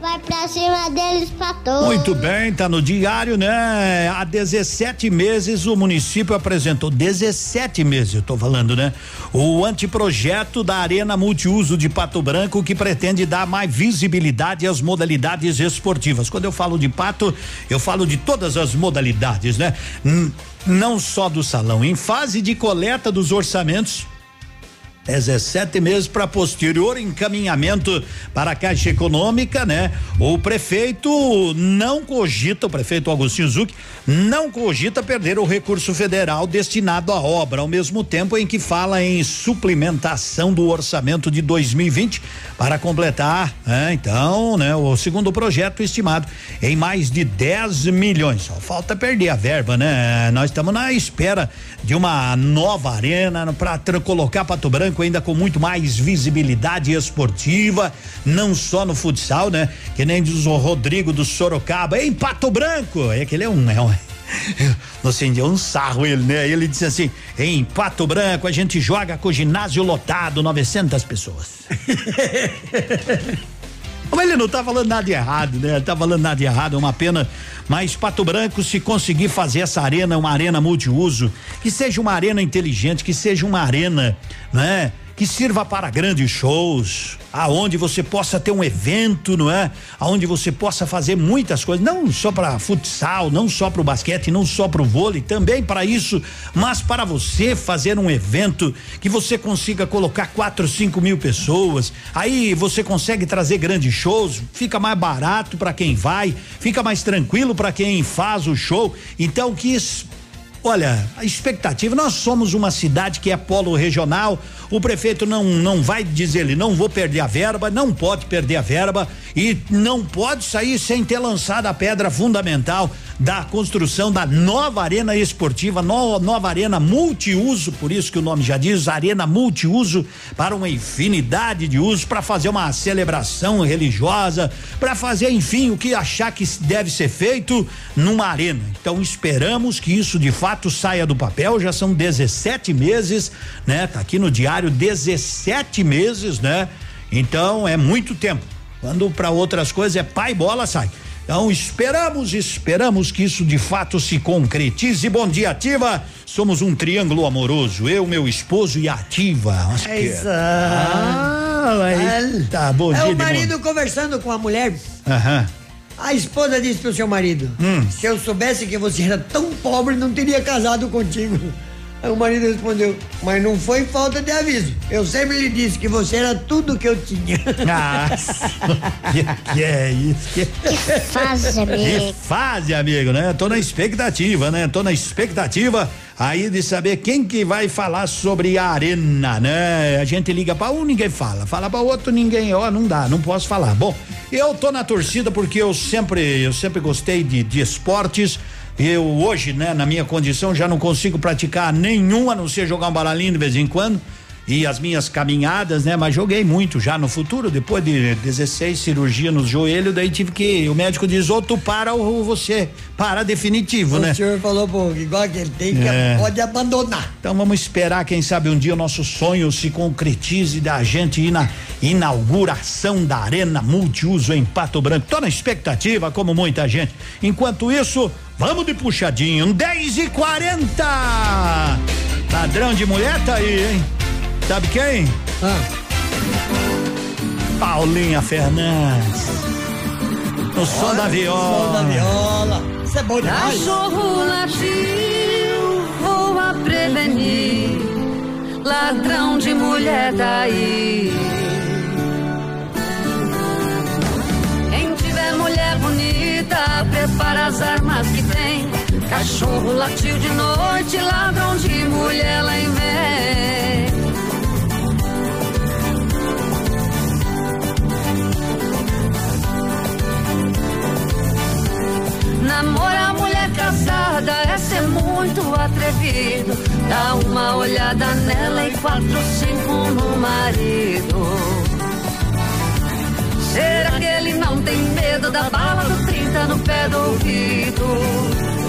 Vai pra cima deles, pato. Muito bem, tá no diário, né? Há 17 meses o município apresentou 17 meses, eu tô falando, né? O anteprojeto da Arena Multiuso de Pato Branco que pretende dar mais visibilidade às modalidades esportivas. Quando eu falo de pato, eu falo de todas as modalidades, né? Não só do salão. Em fase de coleta dos orçamentos, 17 meses para posterior encaminhamento para a Caixa Econômica, né? O prefeito não cogita, o prefeito Agostinho Zuc, não cogita perder o recurso federal destinado à obra, ao mesmo tempo em que fala em suplementação do orçamento de 2020 para completar, né? Então, né? O segundo projeto estimado em mais de 10 milhões. Só falta perder a verba, né? Nós estamos na espera de uma nova arena para colocar Pato Branco ainda com muito mais visibilidade esportiva, não só no futsal, né? Que nem diz o Rodrigo do Sorocaba, em Pato Branco. É que ele é um, é um no é um sarro ele, né? Ele disse assim: em Pato Branco a gente joga com o ginásio lotado, 900 pessoas. Mas ele não tá falando nada de errado, né? Ele tá falando nada de errado, é uma pena. Mas Pato Branco, se conseguir fazer essa arena, uma arena multiuso, que seja uma arena inteligente, que seja uma arena, né? Que sirva para grandes shows, aonde você possa ter um evento, não é? Aonde você possa fazer muitas coisas, não só para futsal, não só para o basquete, não só para o vôlei, também para isso, mas para você fazer um evento que você consiga colocar quatro, cinco mil pessoas, aí você consegue trazer grandes shows, fica mais barato para quem vai, fica mais tranquilo para quem faz o show, então que Olha, a expectativa, nós somos uma cidade que é polo regional, o prefeito não não vai dizer ele não vou perder a verba, não pode perder a verba e não pode sair sem ter lançado a pedra fundamental da construção da nova arena esportiva, no, nova arena multiuso, por isso que o nome já diz, arena multiuso para uma infinidade de usos, para fazer uma celebração religiosa, para fazer, enfim, o que achar que deve ser feito numa arena. Então esperamos que isso de fato saia do papel, já são 17 meses, né? Tá aqui no diário 17 meses, né? Então é muito tempo. Quando para outras coisas é pai bola sai. Então esperamos, esperamos que isso de fato se concretize. Bom dia, Ativa. Somos um triângulo amoroso. Eu, meu esposo e Ativa. É isso. Ah, aí, tá, bom é dia. o marido conversando com a mulher. Aham. A esposa disse pro seu marido: hum. Se eu soubesse que você era tão pobre, não teria casado contigo. Aí o marido respondeu: Mas não foi falta de aviso. Eu sempre lhe disse que você era tudo que eu tinha. Nossa, que, que é isso? Que, que fase, amigo. Que fase, amigo, né? Tô na expectativa, né? Tô na expectativa aí de saber quem que vai falar sobre a arena, né? A gente liga para um, ninguém fala. Fala para outro, ninguém, ó, não dá, não posso falar. Bom, eu tô na torcida porque eu sempre, eu sempre gostei de, de esportes. Eu hoje, né, na minha condição, já não consigo praticar nenhum a não ser jogar um baralhinho de vez em quando e as minhas caminhadas, né? Mas joguei muito já no futuro, depois de 16 cirurgia nos joelhos, daí tive que o médico diz, ou tu para ou você para definitivo, o né? O senhor falou, pô, igual que ele tem que é. pode abandonar. Então vamos esperar, quem sabe um dia o nosso sonho se concretize da gente ir na inauguração da arena multiuso em Pato Branco. Tô na expectativa, como muita gente. Enquanto isso, vamos de puxadinho, 10 e 40 Ladrão de mulher tá aí, hein? Sabe quem? Ah. Paulinha Fernandes. No som da viola. Som da viola. Isso é bom demais. Cachorro latiu, voa prevenir. Ladrão de mulher daí. Quem tiver mulher bonita, mas que tem. Cachorro latiu de noite, ladrão de mulher lá em vem. Namorar mulher casada é ser muito atrevido. Dá uma olhada nela e quatro, cinco no marido. Será que ele não tem medo da bala do 30 no pé do ouvido?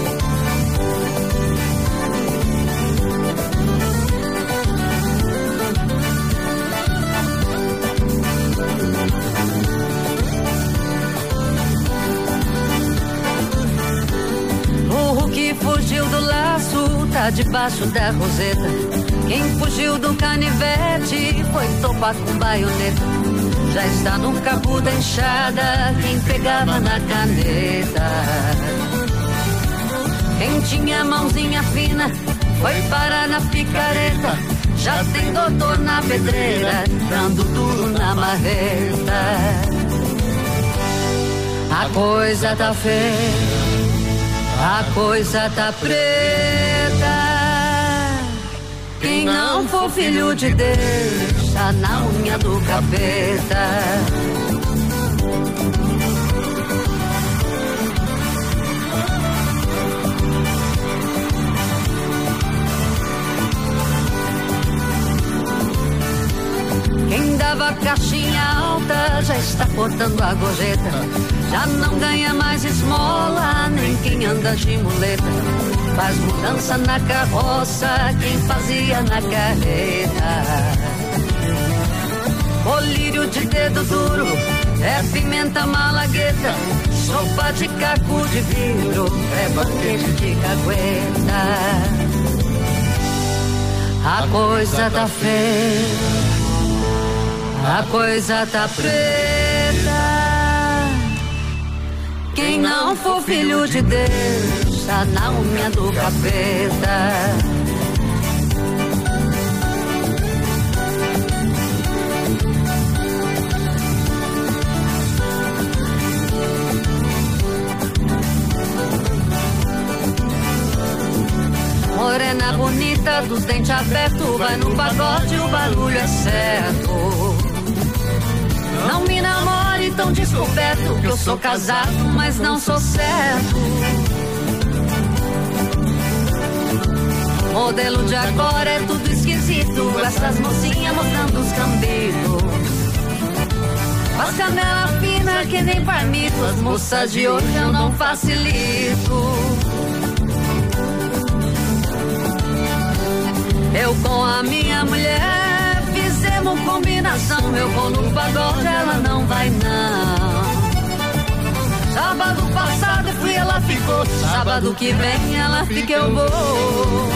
Que fugiu do laço tá debaixo da roseta. Quem fugiu do canivete foi topar com baioneta. Já está no cabo da enxada quem pegava na caneta. Quem tinha mãozinha fina foi parar na picareta. Já tem doutor na pedreira, dando duro na marreta. A coisa tá feia. A coisa tá preta. Quem não for filho de Deus, tá na unha do capeta. Quem dava caixinha alta já está cortando a gorjeta. Já não ganha mais esmola, nem quem anda de muleta. Faz mudança na carroça, quem fazia na carreta. Colírio de dedo duro, é pimenta malagueta. Sopa de caco de vidro, é bandeja de cagueta. A coisa tá feia. A coisa tá preta. Quem não for filho de Deus, tá na unha do capeta. Morena bonita, dos dentes abertos, vai no pagode, o barulho é certo. Tão descoberto que eu sou casado, mas não sou certo. Modelo de agora é tudo esquisito, essas mocinhas mostrando os cambitos. As canela fina que nem parmito, as moças de hoje eu não facilito. Eu com a minha mulher fizemos combinação. Eu vou no pagode, ela não vai não. Sábado passado fui, ela ficou. Sábado que vem ela fica, eu vou.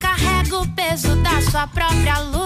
Carrega o peso da sua própria luta.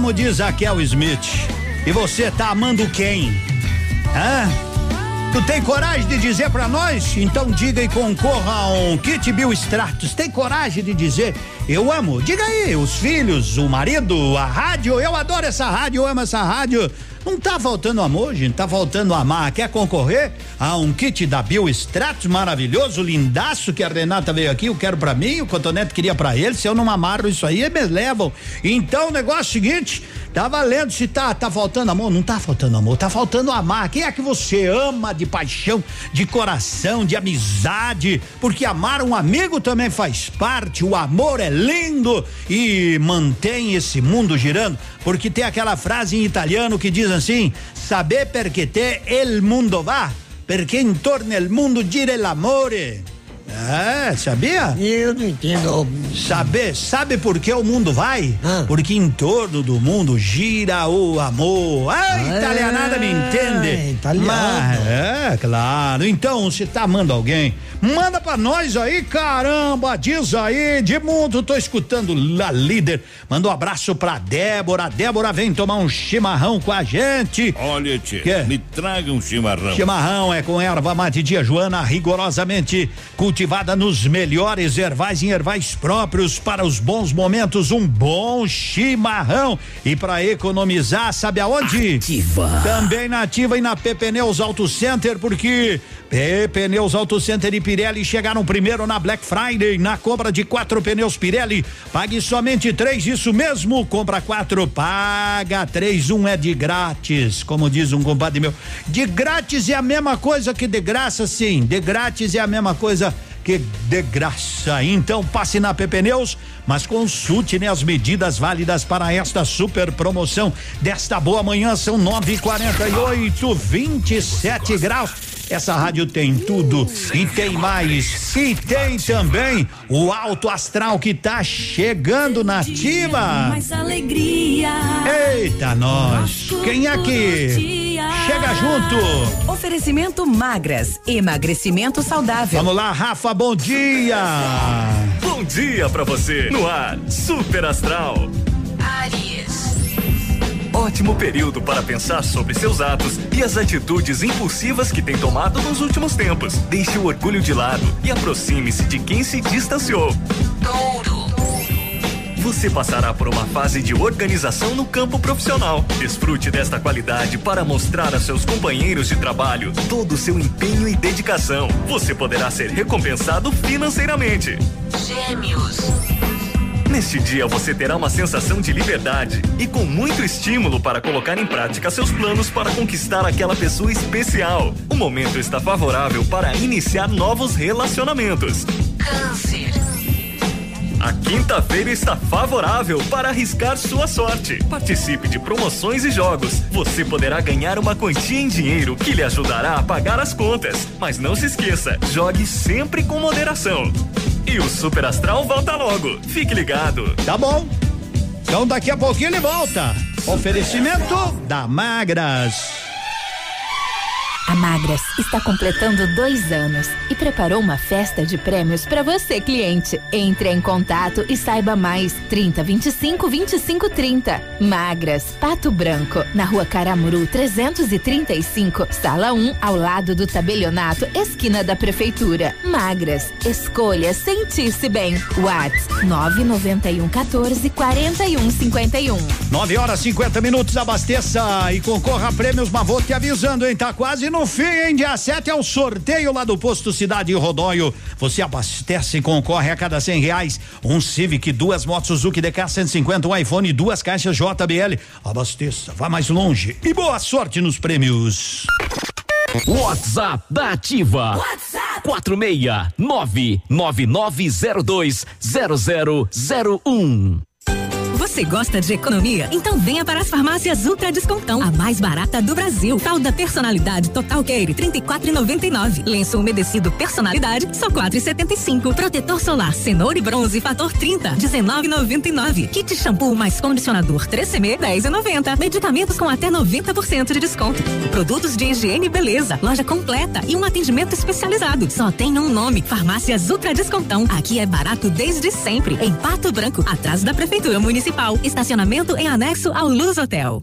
Como diz Raquel Smith. E você tá amando quem? Hã? Tu tem coragem de dizer pra nós? Então diga e concorra a um kit Bill Stratos. Tem coragem de dizer eu amo? Diga aí, os filhos, o marido, a rádio. Eu adoro essa rádio, eu amo essa rádio. Não tá faltando amor, gente, tá faltando amar. Quer concorrer a um kit da Bill Stratos maravilhoso, lindaço que a Renata veio aqui, eu quero pra mim, o Cotonete queria pra ele. Se eu não amarro isso aí, eles levam. Então o negócio é o seguinte, tá valendo se tá tá faltando amor, não tá faltando amor, tá faltando amar. Quem é que você ama de paixão, de coração, de amizade? Porque amar um amigo também faz parte. O amor é lindo e mantém esse mundo girando, porque tem aquela frase em italiano que diz assim: saber perché te mundo va, perché intorno al mundo gira l'amore. É, sabia? Eu não entendo. Saber, sabe por que o mundo vai? Porque em torno do mundo gira o amor. Ai, Ah, italianada me entende. italiano. Mas, é, claro. Então, se tá amando alguém, manda pra nós aí, caramba, diz aí, de mundo, tô escutando lá, líder. Manda um abraço pra Débora. Débora vem tomar um chimarrão com a gente. Olha, tchê, Quê? me traga um chimarrão. Chimarrão é com erva mate dia Joana, rigorosamente cultivada nos melhores ervais em ervais próprios para os bons momentos. Um bom chimarrão. E para economizar, sabe aonde? Ativa. Também na Ativa e na P Pneus Auto Center, porque P Pneus Auto Center e Pirelli chegaram primeiro na Black Friday. Na compra de quatro pneus Pirelli, pague somente três. Isso mesmo, compra quatro, paga três. Um é de grátis, como diz um compadre meu. De grátis é a mesma coisa que de graça, sim. De grátis é a mesma coisa que de graça. Então passe na PP Neus, mas consulte né, as medidas válidas para esta super promoção desta boa manhã. São 9 h 48 27 graus. Essa rádio tem tudo e tem mais. E tem também o Alto Astral que tá chegando na ativa. Mais alegria. Eita, nós. Quem é que chega junto? Oferecimento magras, emagrecimento saudável. Vamos lá, Rafa, bom dia. Bom dia pra você. No ar, Super Astral. Aries. Ótimo período para pensar sobre seus atos e as atitudes impulsivas que tem tomado nos últimos tempos. Deixe o orgulho de lado e aproxime-se de quem se distanciou. Você passará por uma fase de organização no campo profissional. Desfrute desta qualidade para mostrar a seus companheiros de trabalho todo o seu empenho e dedicação. Você poderá ser recompensado financeiramente. Gêmeos. Neste dia você terá uma sensação de liberdade e com muito estímulo para colocar em prática seus planos para conquistar aquela pessoa especial. O momento está favorável para iniciar novos relacionamentos. Câncer. A quinta-feira está favorável para arriscar sua sorte. Participe de promoções e jogos. Você poderá ganhar uma quantia em dinheiro que lhe ajudará a pagar as contas. Mas não se esqueça, jogue sempre com moderação. E o Super Astral volta logo. Fique ligado. Tá bom. Então daqui a pouquinho ele volta. Oferecimento da Magras. A Magras está completando dois anos e preparou uma festa de prêmios para você, cliente. Entre em contato e saiba mais. 30 25 25 30. Magras, Pato Branco, na rua Caramuru 335, sala 1, ao lado do tabelionato, esquina da prefeitura. Magras, escolha sentir-se bem. Whats 991 14 41 51. 9 horas 50 minutos, abasteça e concorra a prêmios, mas vou te avisando, hein? Tá quase no fim, hein? Dia 7 é o sorteio lá do posto Cidade Rodóio. Você abastece e concorre a cada cem reais. Um Civic, duas motos Suzuki DK 150, um iPhone e duas caixas JBL. Abasteça, vá mais longe e boa sorte nos prêmios. WhatsApp da Ativa. WhatsApp 469 9902 0001. Você gosta de economia? Então venha para as farmácias Ultra Descontão, a mais barata do Brasil. Fralda personalidade Total Care, 34,99. Lenço umedecido personalidade, só 4,75. Protetor solar cenoura e bronze fator 30, 19,99. Kit shampoo mais condicionador 3CM, 10,90. Medicamentos com até 90% de desconto. Produtos de higiene e beleza, loja completa e um atendimento especializado. Só tem um nome, Farmácias Ultra Descontão. Aqui é barato desde sempre, em Pato Branco, atrás da Prefeitura Municipal. Estacionamento em anexo ao Luz Hotel.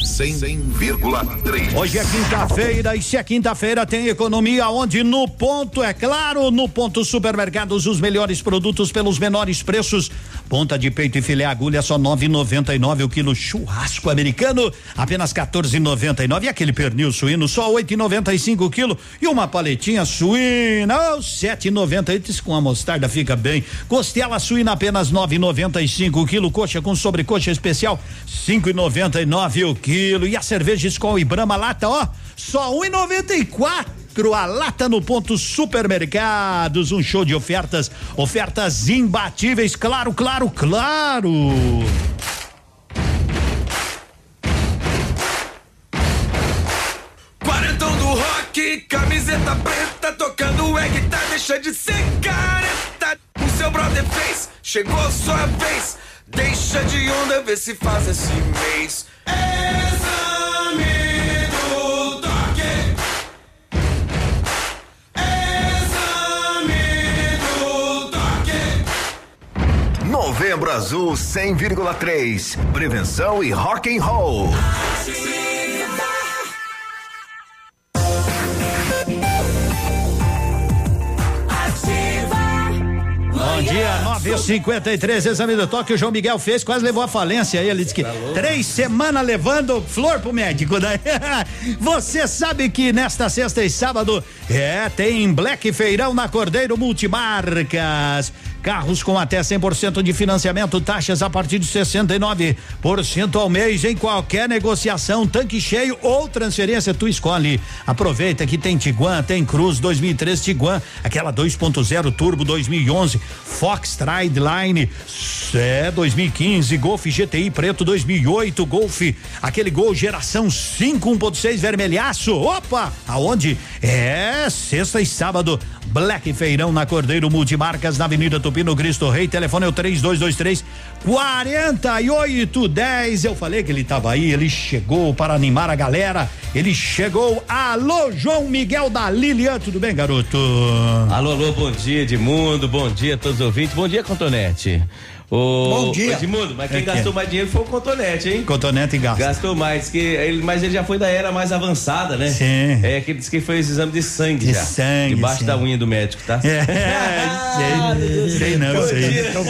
100,3. Hoje é quinta-feira e se é quinta-feira tem economia onde no ponto, é claro, no ponto supermercados os melhores produtos pelos menores preços. Ponta de peito e filé agulha só 9,99 o quilo churrasco americano, apenas 14,99 e aquele pernil suíno só 8,95 o quilo e uma paletinha suína, oh, 7,98 com a mostarda fica bem. Costela suína apenas 9,95 o quilo, coxa com sobrecoxa especial 5,99 o quilo. E a cerveja Skol e Brahma lata, ó, só um e noventa e quatro a lata no ponto supermercados, um show de ofertas, ofertas imbatíveis, claro, claro, claro. Quarentão do rock, camiseta preta, tocando é guitarra, deixa de ser careta. O seu brother fez, chegou sua vez, deixa de onda, vê se faz esse mês. Exame do toque. Exame do toque. Novembro Azul 100,3. Prevenção e rock and roll. Bom dia, 9 53 exame do toque. O João Miguel fez, quase levou a falência. Aí ele disse que três semanas levando flor pro médico. Daí. Você sabe que nesta sexta e sábado é tem Black Feirão na Cordeiro Multimarcas. Carros com até 100% de financiamento, taxas a partir de 69% ao mês em qualquer negociação, tanque cheio ou transferência, tu escolhe. Aproveita que tem Tiguan, tem Cruz 2003 Tiguan, aquela 2.0 Turbo 2011, Fox Trideline, é 2015, Golf GTI Preto 2008, Golf, aquele Gol geração 5 1.6 vermelhaço. Opa! Aonde? É sexta e sábado, Black Feirão na Cordeiro Multimarcas na Avenida Tupino Cristo Rei. Telefone é o 3223 4810. Eu falei que ele estava aí, ele chegou para animar a galera. Ele chegou. Alô, João Miguel da Lilian. Tudo bem, garoto? Alô, alô, bom dia, Edmundo. Bom dia a todos os ouvintes. Bom dia, Contonete. Ô, Bom dia. Edmundo, mas quem É que gastou é? mais dinheiro foi o Cotonete, hein? Cotonete e gasta. Gastou mais, que ele, mas ele já foi da era mais avançada, né? Sim. É que ele disse que fez exame de sangue De já. sangue, Debaixo sim. da unha do médico, tá? É, sei, sei não, Bom sei. dia. Então,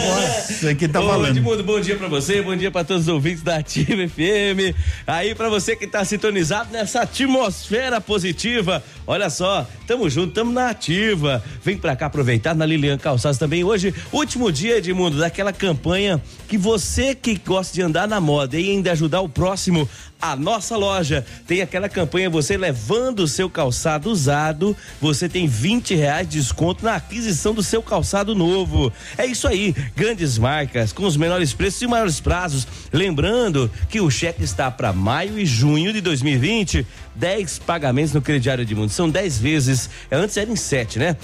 Isso aqui tá Ô, falando. Edmundo, bom dia pra você, bom dia pra todos os ouvintes da Ativa FM. Aí pra você que tá sintonizado nessa atmosfera positiva. Olha só, tamo junto, tamo na ativa. Vem pra cá aproveitar na Lilian Calçados também. Hoje, último dia, Edmundo, daquela campanha que você que gosta de andar na moda e ainda ajudar o próximo, a nossa loja tem aquela campanha, você levando o seu calçado usado, você tem 20 reais de desconto na aquisição do seu calçado novo. É isso aí, grandes marcas, com os menores preços e maiores prazos. Lembrando que o cheque está para maio e junho de 2020. 10 pagamentos no crediário de mundo. São 10 vezes. Antes era em 7, né?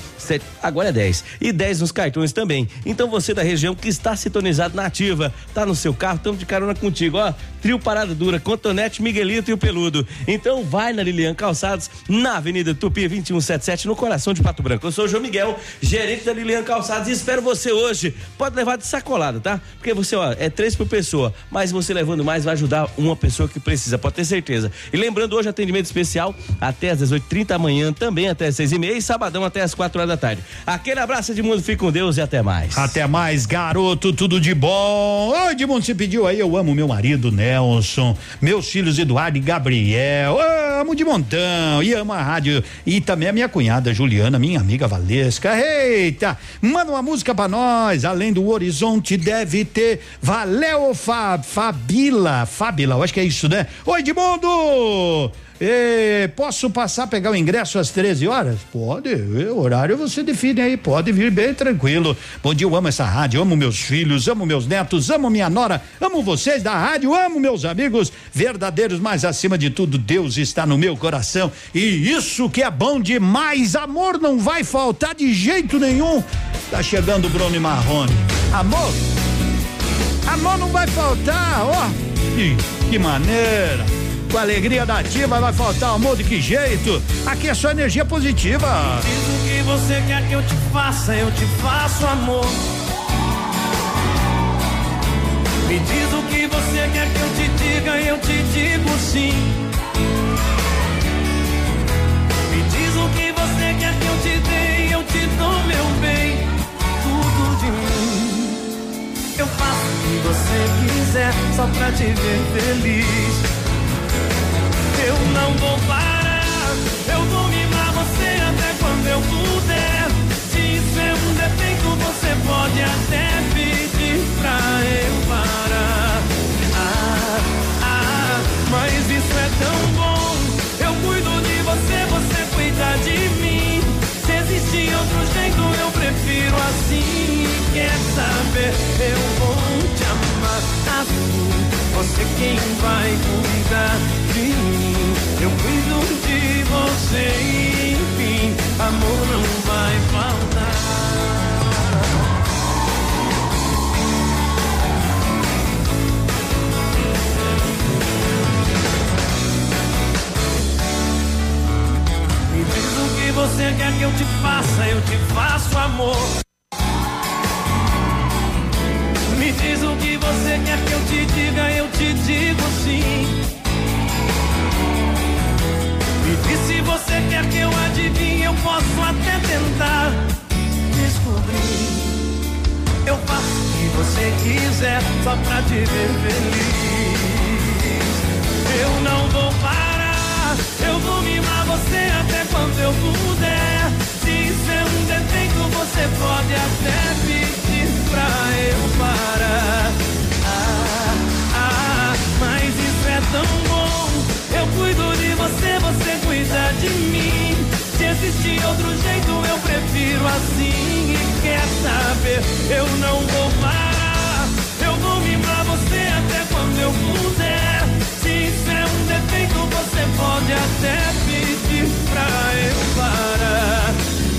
Agora é 10. E 10 nos cartões também. Então você da região que está sintonizado na ativa, tá no seu carro, estamos de carona contigo, ó. Trio Parada Dura, Cotonete 2177, Miguelito e o Peludo. Então vai na Lilian Calçados, na Avenida Tupi 2177, no coração de Pato Branco. Eu sou o João Miguel, gerente da Lilian Calçados e espero você hoje. Pode levar de sacolada, tá? Porque você, ó, é três por pessoa, mas você levando mais vai ajudar uma pessoa que precisa, pode ter certeza. E lembrando, hoje atendimento especial até às 18h30 da manhã, também até às seis e meia e sabadão até às quatro horas da tarde. Aquele abraço de mundo, fique com Deus e até mais. Até mais, garoto, tudo de bom. Ô, Edmundo, você pediu aí, eu amo meu marido Nelson, meus filhos Eduardo e Gabriel, amo de montão e amo a rádio e também a minha cunhada Juliana, minha amiga Valesca. Eita, manda uma música pra nós, além do horizonte deve ter, valeu Fa, Fabila, Fabila, eu acho que é isso, né? Oi, Edmundo! E, posso passar pegar o ingresso às 13 horas? Pode, o horário você define aí, pode vir bem tranquilo. Bom dia, eu amo essa rádio, amo meus filhos, amo meus netos, amo minha nora, amo vocês da rádio, amo meus amigos verdadeiros, mas acima de tudo, Deus está no meu coração e isso que é bom demais. Amor não vai faltar de jeito nenhum. Tá chegando o Bruno Marrone. Amor, amor não vai faltar, ó. Que, que maneira com a alegria da ativa vai faltar amor de que jeito? Aqui é só energia positiva. Diz o que você quer que eu te faça, eu te faço amor. Me diz o que você quer que eu te diga, eu te digo sim. Me diz o que você quer que eu te dê, eu te dou meu bem, tudo de mim. Eu faço o que você quiser, só pra te ver feliz. Eu não vou parar, eu vou mimar você até quando eu puder. Se isso é um defeito, você pode até pedir pra eu parar. Ah, ah, mas isso é tão bom. Eu cuido de você, você cuida de mim. Se existe outro jeito, eu prefiro assim. Quer saber? Eu vou te amar assim. Você quem vai cuidar de mim. Eu cuido de você, enfim. Amor não vai faltar. Me diz o que você quer que eu te faça, eu te faço amor. Me diz o que você quer que eu te diga, eu te digo sim. Diz se você quer que eu adivinhe, eu posso até tentar descobrir. Eu faço o que você quiser, só pra te ver feliz. Eu não vou parar, eu vou mimar você até quando eu puder. Se isso é um defeito, você pode até pedir pra eu parar. Ah, ah, mas isso é tão de mim. Se existe outro jeito, eu prefiro assim. E quer saber? Eu não vou parar. Eu vou mimar você até quando eu puder. Se isso é um defeito, você pode até pedir pra eu parar.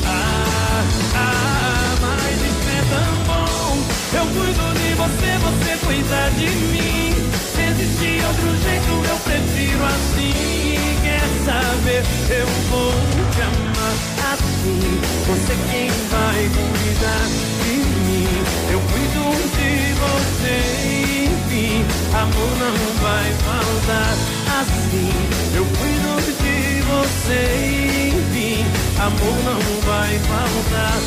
Ah, ah, mas isso é tão bom. Eu cuido de você, você cuida de mim. Se existe outro jeito, eu prefiro assim. Saber? Eu vou te amar assim. Você quem vai cuidar de mim. Eu cuido de você, enfim. Amor não vai faltar assim. Eu cuido de você, enfim. Amor não vai faltar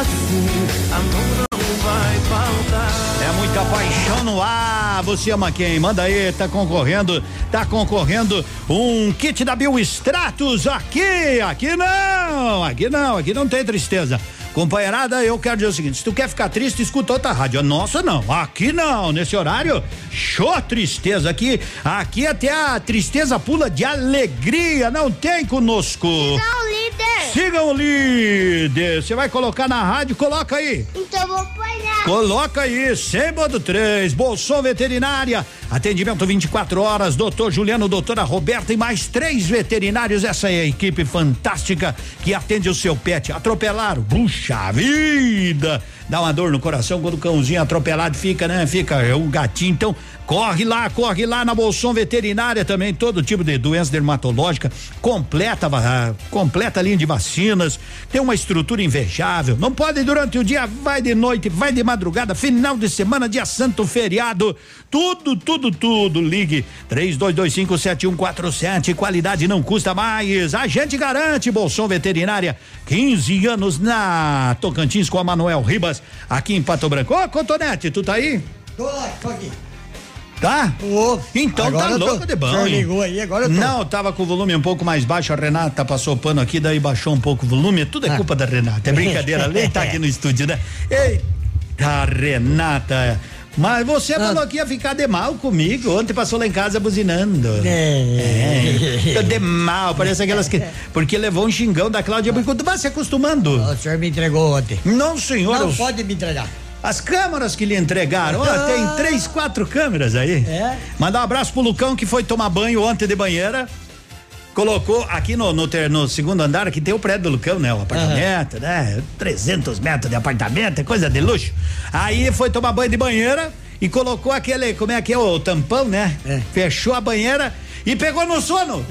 assim. Amor não vai faltar. É muita paixão no ar. Você ama quem? Manda aí, tá concorrendo, tá concorrendo um kit da Bio Stratos aqui, aqui não, aqui não, aqui não tem tristeza. Companheirada, eu quero dizer o seguinte: se tu quer ficar triste, escuta outra rádio. A nossa não, aqui não, nesse horário, show tristeza aqui. Aqui até a tristeza pula de alegria, não tem conosco. Siga o líder. Siga o líder. Você vai colocar na rádio, coloca aí. Então eu vou apanhar. Coloca aí, Sembo do 3, Bolson Veterinária, Atendimento 24 horas, doutor Juliano, doutora Roberta e mais três veterinários. Essa é a equipe fantástica que atende o seu pet. Atropelaram, puxa vida! Dá uma dor no coração quando o cãozinho atropelado fica, né? Fica é um gatinho. Então, corre lá, corre lá na Bolson Veterinária também, todo tipo de doença dermatológica, completa, ah, completa linha de vacinas, tem uma estrutura invejável. Não pode durante o dia, vai de noite, vai de madrugada, final de semana, dia santo, feriado, tudo, tudo, tudo. Ligue 32257147. Qualidade não custa mais. A gente garante Bolson Veterinária. 15 anos na Tocantins com a Manuel Ribas, aqui em Pato Branco. Ô, Cotonete, tu tá aí? Tô lá, tô aqui. Tá? então tá agora eu tô. louco de bom. O ligou aí, agora eu tô. Não, tava com o volume um pouco mais baixo. A Renata passou pano aqui, daí baixou um pouco o volume. Tudo é culpa da Renata. É brincadeira. Lei tá aqui no estúdio, né? Eita, Renata. Mas você falou que ia ficar de mal comigo. Ontem passou lá em casa buzinando. É. Tô de mal, parece aquelas que. Porque levou um xingão da Cláudia Bicudo. Vai se acostumando. O senhor me entregou ontem. Não, senhor. Não os- pode me entregar. As câmeras que lhe entregaram, ó, tem três, quatro câmeras aí. É? Mandar um abraço pro Lucão que foi tomar banho ontem de banheira. Colocou aqui no, no, ter- no segundo andar, que tem o prédio do Lucão, né? O apartamento, né? 300 metros de apartamento, é coisa de luxo. Aí foi tomar banho de banheira e colocou aquele, como é que é, o tampão, né? Fechou a banheira e pegou no sono.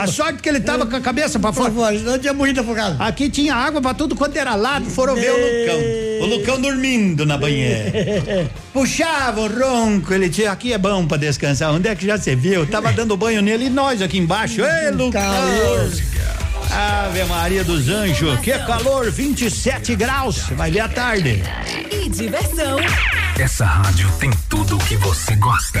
a sorte que ele tava com a cabeça pra fora. Não tinha muito afogado. Aqui tinha água pra tudo quanto era lado, foram ver o Lucão. O Lucão dormindo na banheira. Puxava o ronco, ele tinha, aqui é bom pra descansar. Onde é que já você viu? Tava dando banho nele e nós aqui embaixo. Ei, Lucão! Ave Maria dos Anjos, que calor, 27 graus. Vai ver à tarde. E diversão. Essa rádio tem tudo o que você gosta.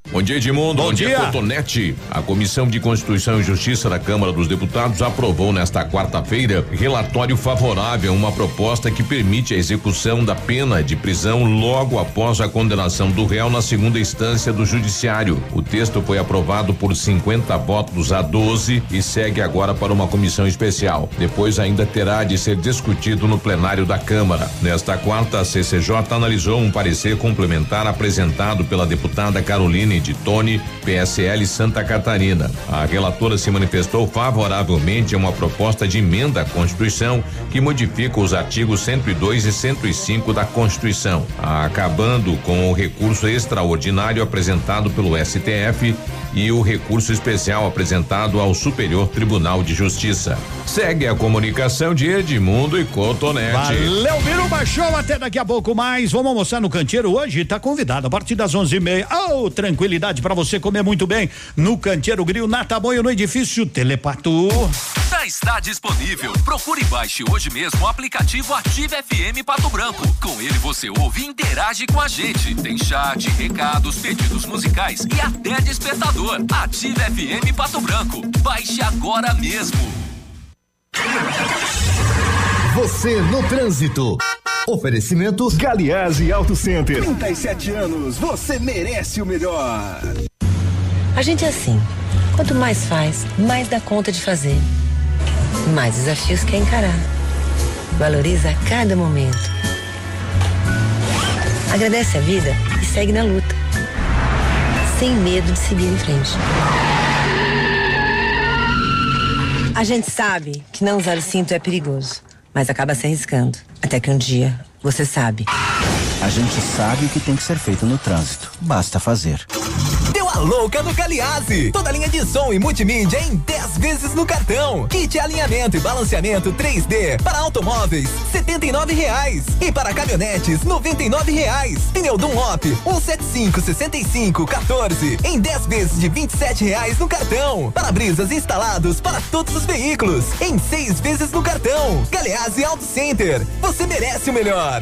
Bom dia, Edmundo. Bom, dia, Cotonete. A Comissão de Constituição e Justiça da Câmara dos Deputados aprovou nesta quarta-feira relatório favorável a uma proposta que permite a execução da pena de prisão logo após a condenação do réu na segunda instância do Judiciário. O texto foi aprovado por 50 votos a 12 e segue agora para uma comissão especial. Depois ainda terá de ser discutido no plenário da Câmara. Nesta quarta, a CCJ analisou um parecer complementar apresentado pela deputada Caroline de Tone, PSL Santa Catarina. A relatora se manifestou favoravelmente a uma proposta de emenda à Constituição que modifica os artigos 102 e 105 da Constituição, acabando com o recurso extraordinário apresentado pelo STF e o recurso especial apresentado ao Superior Tribunal de Justiça. Segue a comunicação de Edmundo e Cotonete. Valeu, Biruba Show, até daqui a pouco mais. Vamos almoçar no canteiro hoje, tá convidado a partir das onze e meia. Oh, tranquilidade para você comer muito bem no Canteiro Grill, na Taboio, no edifício Telepato. Já está disponível. Procure e baixe hoje mesmo o aplicativo Ative FM Pato Branco. Com ele você ouve e interage com a gente. Tem chat, recados, pedidos musicais e até despertador. Ative FM Pato Branco. Baixe agora mesmo. Você no trânsito. Oferecimento Galiase Auto Center. 37 anos, você merece o melhor. A gente é assim. Quanto mais faz, mais dá conta de fazer. Mais desafios quer encarar. Valoriza cada momento. Agradece a vida e segue na luta. Sem medo de seguir em frente. A gente sabe que não usar o cinto é perigoso, mas acaba se arriscando. Até que um dia você sabe. A gente sabe o que tem que ser feito no trânsito. Basta fazer. Louca no Caliase. Toda linha de som e multimídia em 10 vezes no cartão. Kit alinhamento e balanceamento 3D para automóveis, R$ reais. E para caminhonetes, R$ reais. Pneu Dunlop, 175 65 14 em 10 vezes de R$ reais no cartão. Para-brisas instalados para todos os veículos em 6 vezes no cartão. Galeazzi Auto Center. Você merece o melhor.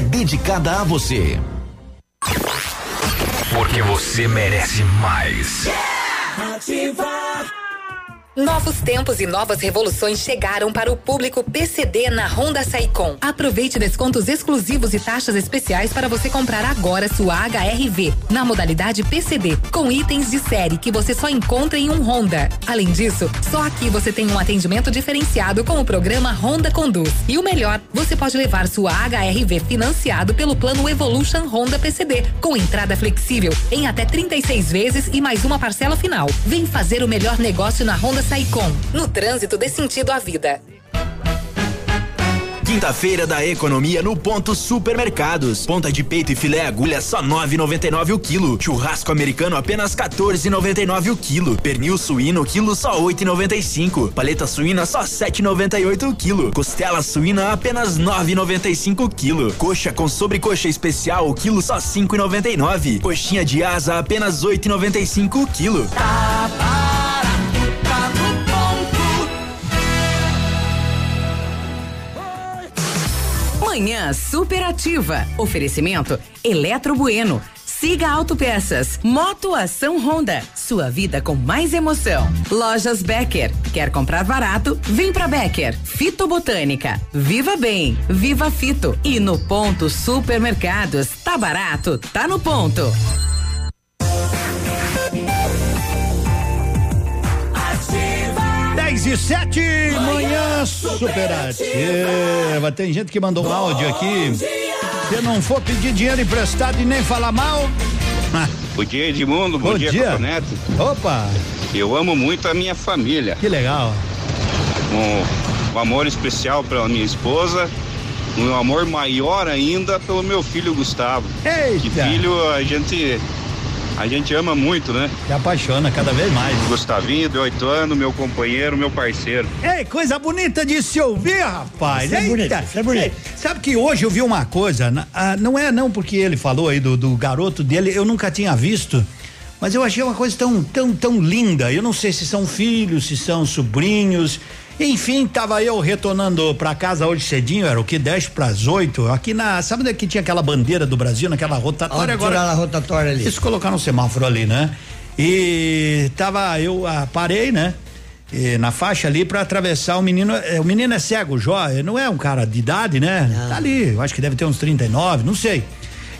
dedicada a você. Porque você merece mais. Novos tempos e novas revoluções chegaram para o público PCD na Honda Saicom. Aproveite descontos exclusivos e taxas especiais para você comprar agora sua HRV na modalidade PCD, com itens de série que você só encontra em um Honda. Além disso, só aqui você tem um atendimento diferenciado com o programa Honda Conduz. E o melhor, você pode levar sua HRV financiado pelo plano Evolution Honda PCD, com entrada flexível em até 36 vezes e mais uma parcela final. Vem fazer o melhor negócio na Honda Saicom. No trânsito dê sentido à vida. Quinta-feira da economia no ponto supermercados. Ponta de peito e filé agulha só 9,99 o quilo. Churrasco americano apenas 14,99 o quilo. Pernil suíno quilo só 8,95. Paleta suína só 7,98 o quilo. Costela suína apenas 9,95 o quilo. Coxa com sobrecoxa especial o quilo só 5,99. Coxinha de asa apenas 8,95 o quilo. Manhã superativa. Oferecimento Eletro Bueno. Siga Autopeças. Moto Ação Honda. Sua vida com mais emoção. Lojas Becker. Quer comprar barato? Vem pra Becker. Fitobotânica. Viva Bem. Viva Fito. E no ponto supermercados. Tá barato? Tá no ponto. 10 e 7, manhã superativa. Tem gente que mandou um áudio aqui. Se não for pedir dinheiro emprestado e nem falar mal. Bom dia, Edmundo. Bom, Bom dia, dia. Cotonete. Opa, Eu amo muito a minha família. que legal. Um, um amor especial pela minha esposa. Um amor maior ainda pelo meu filho Gustavo. Eita. Que filho a gente a gente ama muito, né? Se apaixona cada vez mais. Gustavinho, de oito anos, meu companheiro, meu parceiro. Ei, coisa bonita de se ouvir, rapaz. Isso é Eita. bonito, isso é bonito. Sabe que hoje eu vi uma coisa, ah, não é não porque ele falou aí do, do garoto dele, eu nunca tinha visto, mas eu achei uma coisa tão, tão, tão linda. Eu não sei se são filhos, se são sobrinhos. Enfim, tava eu retornando pra casa hoje cedinho, era o que? 10 pras 8. Aqui na. Sabe onde é que tinha aquela bandeira do Brasil, naquela rotatória agora? tiraram a rotatória ali? Eles colocaram um semáforo ali, né? E tava, eu ah, parei, né? E na faixa ali pra atravessar o menino, é, o menino é cego, Jó, eh, não é um cara de idade, né? Tá ali, eu acho que deve ter uns 39, não sei.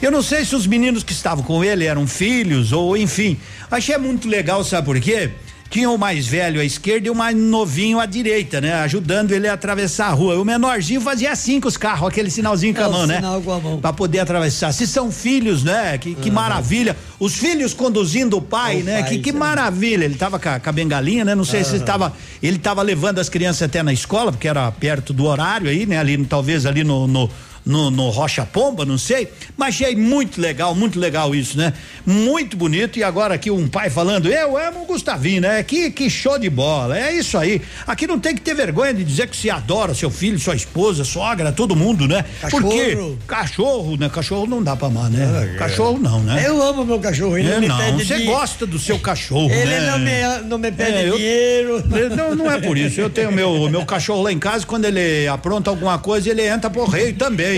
Eu não sei se os meninos que estavam com ele eram filhos ou enfim. Achei muito legal, sabe por quê? Tinha o mais velho à esquerda e o mais novinho à direita, né? Ajudando ele a atravessar a rua. O menorzinho fazia assim com os carros, aquele sinalzinho com É, a o mão, né? com a mão. Pra poder atravessar. Se são filhos, né? Que, que maravilha. Os filhos conduzindo o pai, O né? pai, que que é. maravilha. Ele tava com a, com a bengalinha, né? Não sei se ele tava, ele tava levando as crianças até na escola, porque era perto do horário aí, né? Ali, talvez ali no, no no, no Rocha Pomba, não sei, mas achei muito legal, muito legal isso, né? Muito bonito e agora aqui um pai falando, eu amo o Gustavinho, né? Que, que show de bola, é isso aí. Aqui não tem que ter vergonha de dizer que se adora seu filho, sua esposa, sogra, todo mundo, né? Cachorro. Porque cachorro, né? Cachorro não dá pra amar, né? Cachorro não, né? Eu amo meu cachorro, ele É, não me não, pede você di- gosta do seu cachorro, Ele né? não me, não me pede É, eu- dinheiro. Não, não é por isso. Eu tenho meu, meu cachorro lá em casa, quando ele apronta alguma coisa, ele entra pro rei também.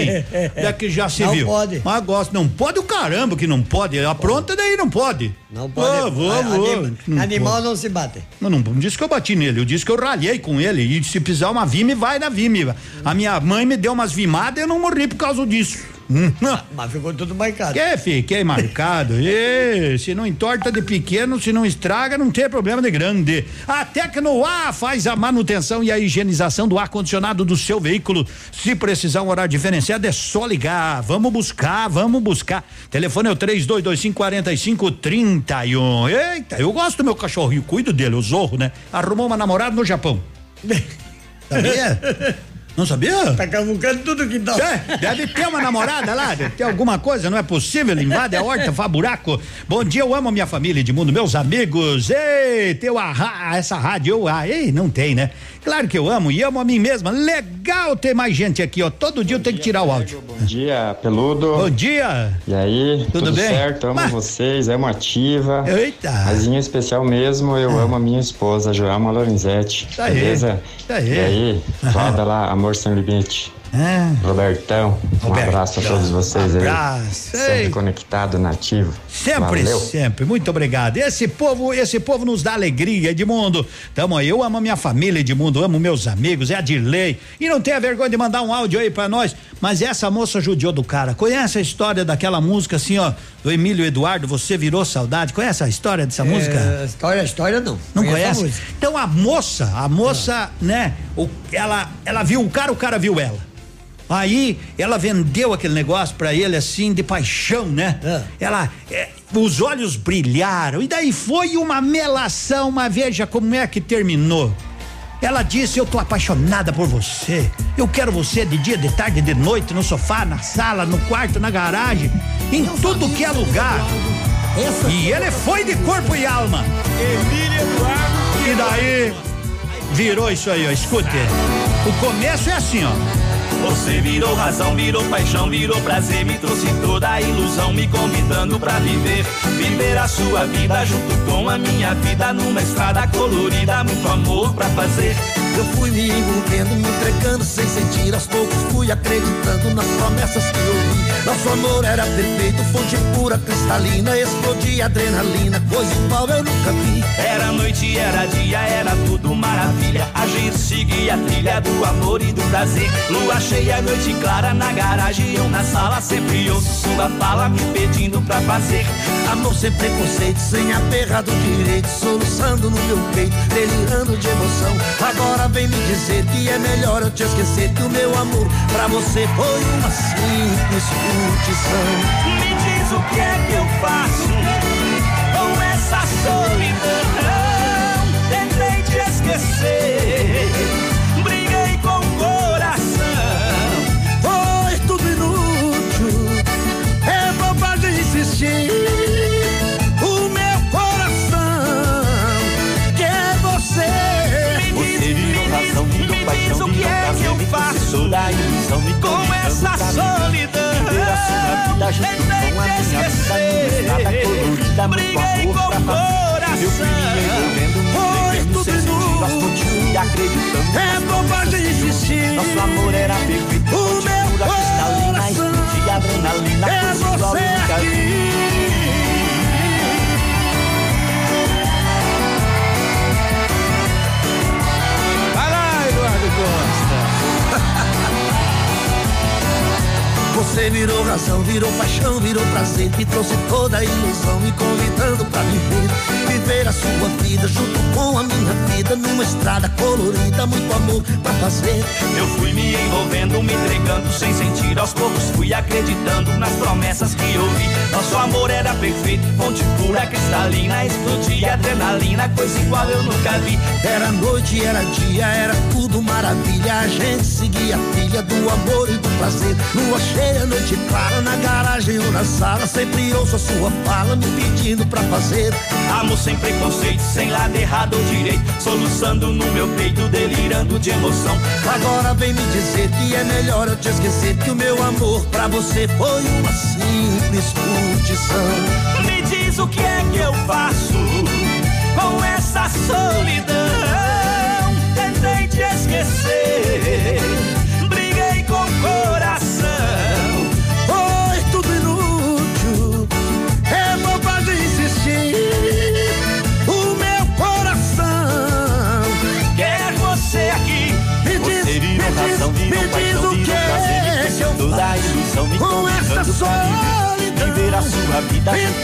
Daqui já se Não viu. pode. Mas gosto. Não pode o caramba que não pode. Apronta, daí não pode. Não pode. Ah, vou, anima- Não animal não se bate. Não, não, não disse que eu bati nele, eu disse que eu ralhei com ele. E se precisar uma vime, vai na vime. A minha mãe me deu umas vimadas e eu não morri por causa disso. Mas ficou tudo marcado. Que fiquei marcado. E, se não entorta de pequeno, se não estraga, não tem problema de grande. A Tecnoar faz a manutenção e a higienização do ar-condicionado do seu veículo. Se precisar um horário diferenciado, é só ligar. Vamos buscar, vamos buscar. Telefone é o 3225 4531. Eita, eu gosto do meu cachorrinho, cuido dele, o Zorro, né? Arrumou uma namorada no Japão. Sabia? Não sabia? Tá cavucando tudo que dá. É, deve ter uma namorada lá, deve ter alguma coisa, não é possível, invade a horta, faz buraco. Bom dia, eu amo a minha família, Edmundo, meus amigos. Ei, teu a, essa rádio, eu, ah, ei, não tem, né? Claro que eu amo e amo a mim mesma. Legal ter mais gente aqui, ó. Todo dia eu tenho que tirar o áudio. Bom dia, peludo. Bom dia. E aí, Tudo tudo, bem? certo? Amo Mas- vocês, amo ativa. Eita. Mas em especial mesmo, eu amo a minha esposa, Joelma Lorenzetti. Tá aí, beleza? tá aí. E aí, roda lá, Amor Sem Limite. Robertão, um abraço a todos vocês aí. Abraço. Ei. Sempre conectado, nativo. Sempre, Valeu. sempre. Muito obrigado. Esse povo, esse povo nos dá alegria, Edmundo. Tamo aí, eu amo a minha família, Edmundo, amo meus amigos, é a Dirley. E não tenha vergonha de mandar um áudio aí pra nós. Mas essa moça judiou do cara. Conhece a história daquela música assim, ó, do Emílio Eduardo, Você Virou Saudade? Conhece a história dessa música? É, História, história não. Não Conheço a conhece? música. Então a moça, a moça, né? O, ela, ela viu o cara, o cara viu ela. Aí ela vendeu aquele negócio pra ele assim de paixão, né? Ela, é, os olhos brilharam e daí foi uma melação, mas veja como é que terminou. Ela disse: Eu tô apaixonada por você. Eu quero você de dia, de tarde, de noite, no sofá, na sala, no quarto, na garagem, em tudo que é lugar. E ele foi de corpo e alma. Emílio Eduardo. E daí virou isso aí, ó. Escute. O começo é assim, ó. Você virou razão, virou paixão, virou prazer, me trouxe toda a ilusão, me convidando pra viver, viver a sua vida junto com a minha vida numa estrada colorida, muito amor pra fazer. Eu fui me envolvendo, me entregando sem sentir. Aos poucos fui acreditando nas promessas que ouvi. Nosso amor era perfeito, fonte pura, cristalina. Explodia adrenalina, coisa igual eu nunca vi. Era noite, era dia, era tudo maravilha. A gente seguia a trilha do amor e do prazer. Lua cheia, noite clara na garagem, eu na sala sempre ouço sua fala me pedindo pra fazer. Amor sem preconceito, sem aperra do direito, soluçando no meu peito, delirando de emoção. Agora vem me dizer que é melhor eu te esquecer que o meu amor pra você foi uma simples curtição. Me diz o que é que eu faço com essa solidão. Tentei te esquecer, me trouxe toda a ilusão, me com essa solidão. Vida junto com a minha vida estrada colorida, muito amor pra fazer. Eu fui me envolvendo, sentir, aos poucos fui acreditando. É bobagem insistir. Nosso amor era perfeito, o meu pura cristalina, explodia adrenalina, é coisa igual Você virou razão, virou paixão, virou prazer, me trouxe toda a ilusão, me convidando pra viver, viver a sua vida junto com a minha vida, numa estrada colorida, muito amor pra fazer. Eu fui me envolvendo, me entregando sem sentir. Aos poucos fui acreditando nas promessas que ouvi. Nosso amor era perfeito, fonte pura, cristalina. Explodia adrenalina, coisa igual eu nunca vi. Era noite, era dia, era tudo maravilha. A gente seguia a trilha do amor e do prazer. Lua cheia, noite clara, na garagem ou na sala. Sempre ouço a sua fala me pedindo pra fazer. Amor sem preconceito, sem lado errado ou direito. Soluçando no meu peito, delirando de emoção. Agora vem me dizer que é melhor eu te esquecer. Que o meu amor pra você foi uma simples curtição. Me diz o que é que eu faço com essa solidão. Tentei te esquecer, pra viver, solidão. viver a sua vida junto